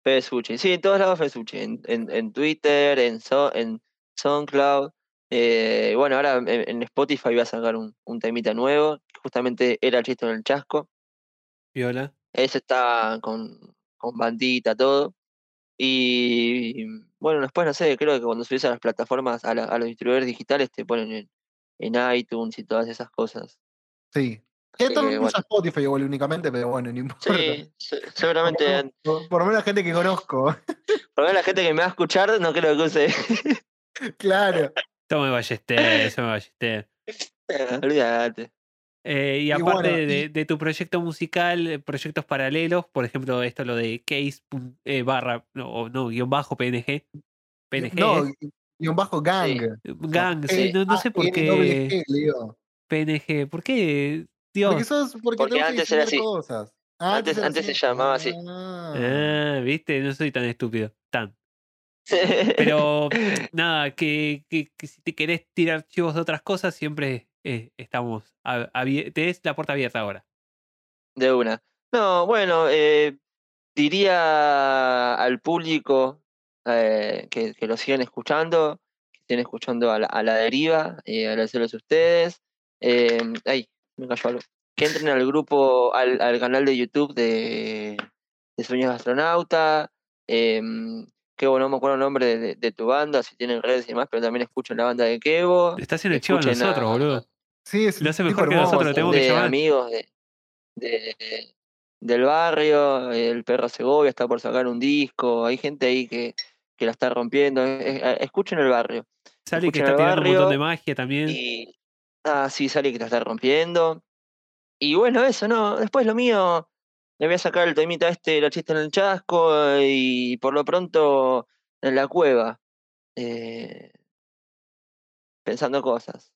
Fesuchi. Sí, en todos lados Fesuchi. En, en, en Twitter, en, so, en SoundCloud. Eh, bueno, ahora en, en Spotify voy a sacar un, un temita nuevo. que Justamente era el chiste en el chasco. Viola. Ese está con, con bandita, todo. Y bueno, después no sé, creo que cuando subís a las plataformas, a, la- a los distribuidores digitales, te ponen en, en iTunes y todas esas cosas. Sí. Que Así también que, usa bueno. Spotify igual únicamente, pero bueno, no importa. Sí, se- seguramente, Por, lo menos la gente que conozco. por lo menos la gente que me va a escuchar no creo que use. claro. Tome Ballester, tome Ballester. Olvídate. Eh, y Y aparte bueno, de, y- de tu proyecto musical, eh, proyectos paralelos, por ejemplo, esto lo de case eh, barra, no, no, guion bajo PNG. PNG, No. Y un bajo gang. Gang, sí, Eh, no, no sé por qué. PNG, ¿por qué? Dios. Porque sos, porque, Porque que antes era así. cosas. Antes- era antes se llamaba así. Ah. Ah, viste, no soy tan estúpido. Tan. Pero nada, que, que, que si te querés tirar chivos de otras cosas, siempre eh, estamos. a- abie- Tenés la puerta abierta ahora. De una. No, bueno, eh, diría al público eh, que, que lo sigan escuchando, que estén escuchando a la, a la deriva, eh, agradecerles a ustedes. Eh, ay, me cayó algo. Que entren al grupo, al, al canal de YouTube de, de Sueños de Astronauta. que bueno, no me acuerdo el nombre de, de- de tu banda, si tienen redes y demás, pero también escuchen la banda de Kevo. Está haciendo el chivo a nosotros, boludo. Sí, es Lo hace mejor que hermoso. nosotros, tenemos que de llamar. amigos de, de- del barrio, el perro Segovia está por sacar un disco, hay gente ahí que, que la está rompiendo, eh, eh, escuchen el barrio. Sale que está tirando un montón de magia también. Y ah, sí, sale que la está rompiendo. Y bueno, eso, ¿no? Después lo mío, le voy a sacar el temita este, la chiste en el chasco, y por lo pronto en la cueva. eh, pensando cosas,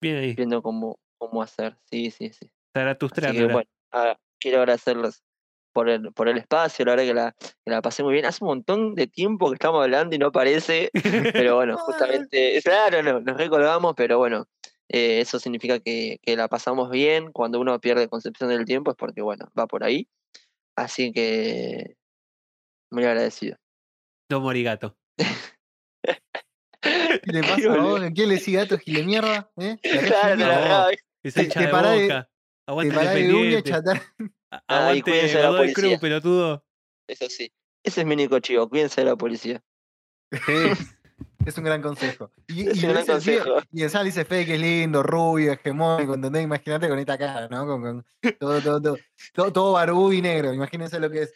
Bien ahí. viendo cómo, cómo hacer. Sí, sí, sí. Zaratustra, Así que bueno, ah, quiero agradecerles por el, por el espacio, la verdad que la, que la pasé muy bien. Hace un montón de tiempo que estamos hablando y no parece, pero bueno, justamente, claro, no, nos recolgamos, pero bueno, eh, eso significa que, que la pasamos bien. Cuando uno pierde concepción del tiempo es porque, bueno, va por ahí. Así que, muy agradecido. No morigato. ¿Qué le pasa Qué a vos? ¿Quién le sigue gato gile mierda? ¿Eh? ¿La Claro, la mierda? acabo- Esa Te- hincha te de pará de- boca. Te Aguante pará de uña, independiente. chatar. A- Ay, Aguante cuídense de la Godoy Cruz, policía. pelotudo. Eso sí. Ese es mi único chivo, cuídense de la policía. Es un gran consejo. Y, Es y un gran consejo. y le dice Fede que es lindo, rubio, hegemónico, ¿entendés? Imagínate con esta cara, ¿no? Con, con todo, todo, todo, todo, todo barbudo y negro. Imagínense lo que es.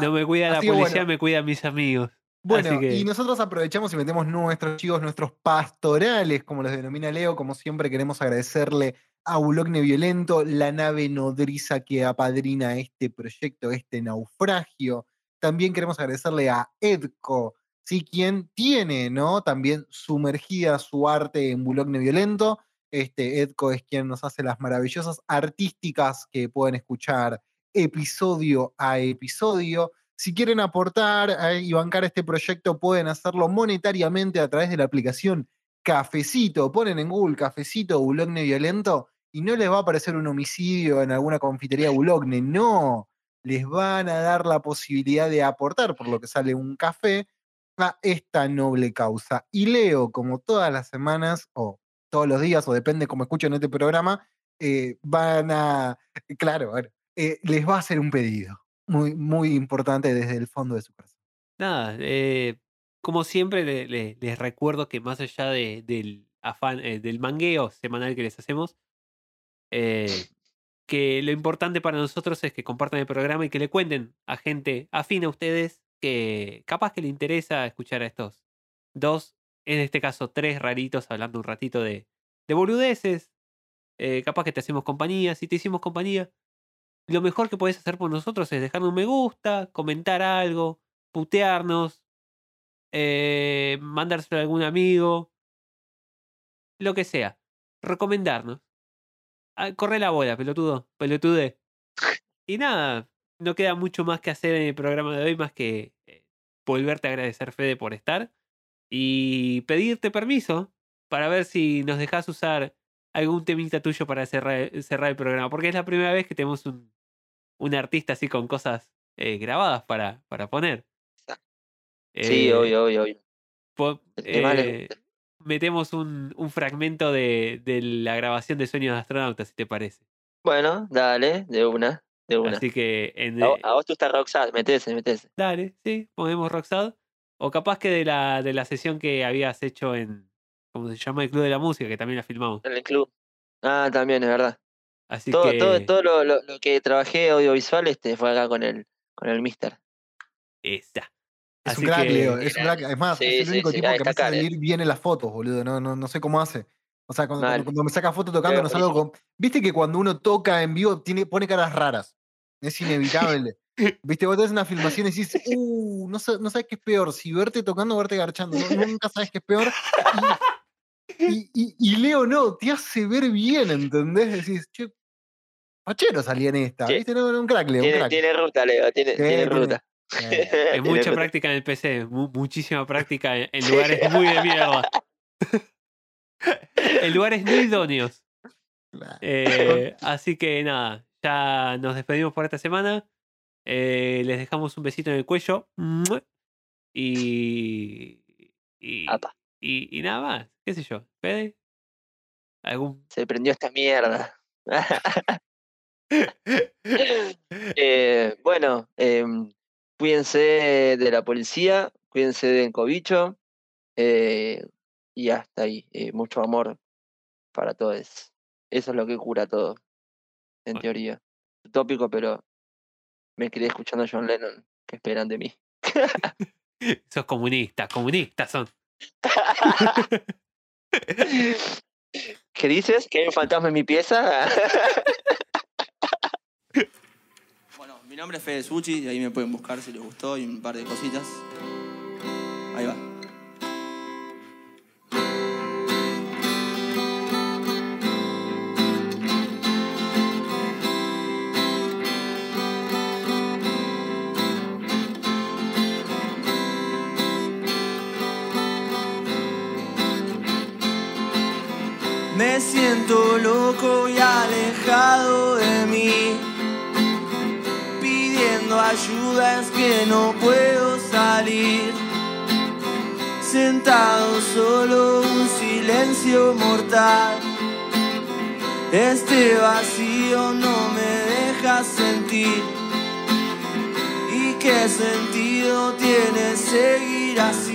No me cuida la policía, bueno. me cuidan mis amigos. Bueno, que- y nosotros aprovechamos y metemos nuestros chivos, nuestros pastorales, como los denomina Leo. Como siempre, queremos agradecerle a Bulogne Violento, la nave nodriza que apadrina este proyecto, este naufragio. También queremos agradecerle a Edco, ¿sí? quien tiene ¿no? también sumergida su arte en Bulogne Violento. Este, Edco es quien nos hace las maravillosas artísticas que pueden escuchar episodio a episodio. Si quieren aportar eh, y bancar este proyecto, pueden hacerlo monetariamente a través de la aplicación Cafecito. Ponen en Google Cafecito Bulogne Violento y no les va a aparecer un homicidio en alguna confitería Bulogne. No, les van a dar la posibilidad de aportar, por lo que sale un café, a esta noble causa. Y Leo, como todas las semanas, o todos los días, o depende cómo escuchen este programa, eh, van a, claro, eh, les va a hacer un pedido muy, muy importante desde el fondo de su corazón. Nada, eh, como siempre le- le- les recuerdo que más allá de- del afán, eh, del mangueo semanal que les hacemos, eh, que lo importante para nosotros es que compartan el programa y que le cuenten a gente afín a ustedes que capaz que le interesa escuchar a estos dos, en este caso tres raritos hablando un ratito de, de boludeces. Eh, capaz que te hacemos compañía. Si te hicimos compañía, lo mejor que podés hacer por nosotros es dejarnos un me gusta, comentar algo, putearnos, eh, mandárselo a algún amigo, lo que sea. Recomendarnos. Ah, corre la bola, pelotudo, pelotude. Y nada, no queda mucho más que hacer en el programa de hoy más que eh, volverte a agradecer, Fede, por estar y pedirte permiso para ver si nos dejas usar algún temita tuyo para cerrar, cerrar el programa, porque es la primera vez que tenemos un, un artista así con cosas eh, grabadas para, para poner. Sí, Eh, obvio, obvio, obvio. po- eh, metemos un, un fragmento de, de la grabación de Sueños de Astronautas, si te parece. Bueno, dale, de una, de una. Así que en, A, vo- eh, a vos te gusta Roxanne, metese, metese. Dale, sí, ponemos Roxad. O capaz que de la, de la sesión que habías hecho en, ¿cómo se llama? El Club de la Música, que también la filmamos. En el club. Ah, también, es verdad. Así Todo, que, todo, todo lo, lo, lo que trabajé audiovisual este fue acá con el, con el Mister. esa. Es Así un crack, que- Leo. Es un crack. Es más, Sí, es el único sí, tipo a que me hace eh. salir bien en las fotos, boludo. No, no, no sé cómo hace. O sea, cuando, Mal. cuando- cuando me saca foto tocando, no salgo con. Viste que cuando uno toca en vivo tiene, pone caras raras. Es inevitable. Viste, vos tenés una filmación y decís, uh, no, sa- no sabes qué es peor, si verte tocando o verte garchando. No- nunca sabes qué es peor. Y, y- y Leo no, te hace ver bien, ¿entendés? Decís, che, Pachero salía en esta. Sí. ¿Viste? No, no, un crack, Leo, un Tiene, crack. tiene ruta, Leo, tiene, Sí, tiene tiene- ruta. Eh, Es Tiene mucha ruta. práctica en el PC, mu- muchísima práctica en, en lugares muy de mierda. en lugares no idóneos. claro. Eh, así que nada, ya nos despedimos por esta semana. Eh, les dejamos un besito en el cuello. Y. Y, Apa, y, y nada más. ¿Qué sé yo? ¿Fede? ¿Algún.? se prendió esta mierda. Eh, bueno, em, cuídense de la policía, cuídense de Encobicho. eh, y hasta ahí. eh, mucho amor para todos. Eso es lo que cura todo, en Bueno. teoría. Utópico, pero me quedé escuchando a John Lennon. ¿Qué esperan de mí? Sos comunistas, comunistas son. ¿Qué dices? ¿Que hay un fantasma en mi pieza? Bueno, mi nombre es Fede Suchi y ahí me pueden buscar si les gustó y un par de cositas. Siento loco y alejado de mí pidiendo ayuda es que no puedo salir. Sentado solo un silencio mortal. Este vacío no me deja sentir. ¿Y qué sentido tiene seguir así?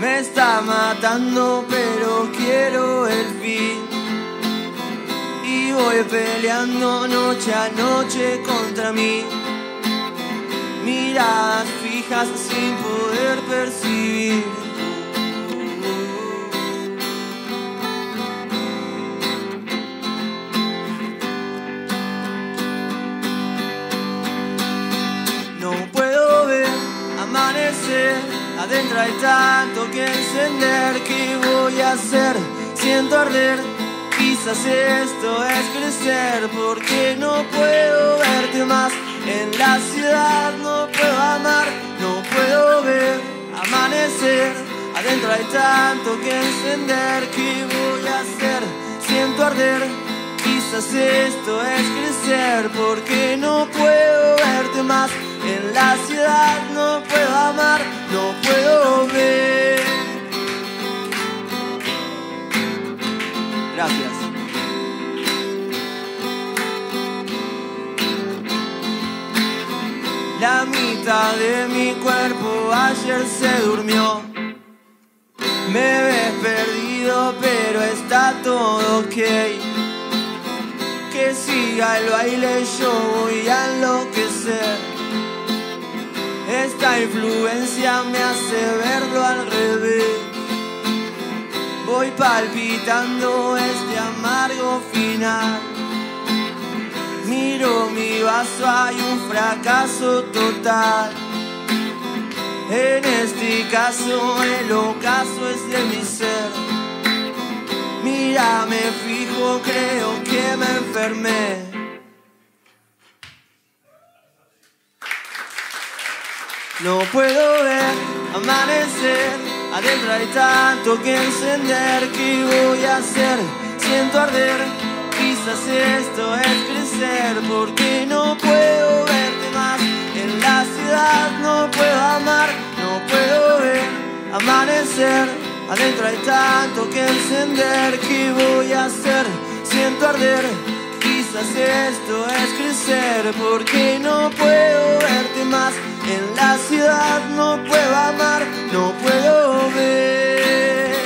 Me está matando pero quiero el fin y voy peleando noche a noche contra mí. Miradas fijas sin poder percibir. No puedo ver Amanecer, adentro hay tanto que encender. ¿Qué voy a hacer? Siento arder. Quizás esto es crecer porque no puedo verte más. En la ciudad no puedo amar, no puedo ver amanecer. Adentro hay tanto que encender. ¿Qué voy a hacer? Siento arder. Quizás esto es crecer porque no puedo verte más. En la ciudad no puedo amar, no puedo ver. Gracias. La mitad de mi cuerpo ayer se durmió. Me ves perdido, pero está todo ok. Que siga el baile, yo voy a enloquecer. Esta influencia me hace verlo al revés. Voy palpitando este amargo final. Miro mi vaso, hay un fracaso total. En este caso, el ocaso es de mi ser. Mira, me fijo, creo que me enfermé. No puedo ver amanecer, adentro hay tanto que encender. ¿Qué voy a hacer? Siento arder, quizás esto es crecer, porque no puedo verte más. En la ciudad no puedo amar, no puedo ver amanecer. Adentro hay tanto que encender, ¿qué voy a hacer? Siento arder, quizás esto es crecer, porque no puedo verte más. En la ciudad no puedo amar, no puedo ver.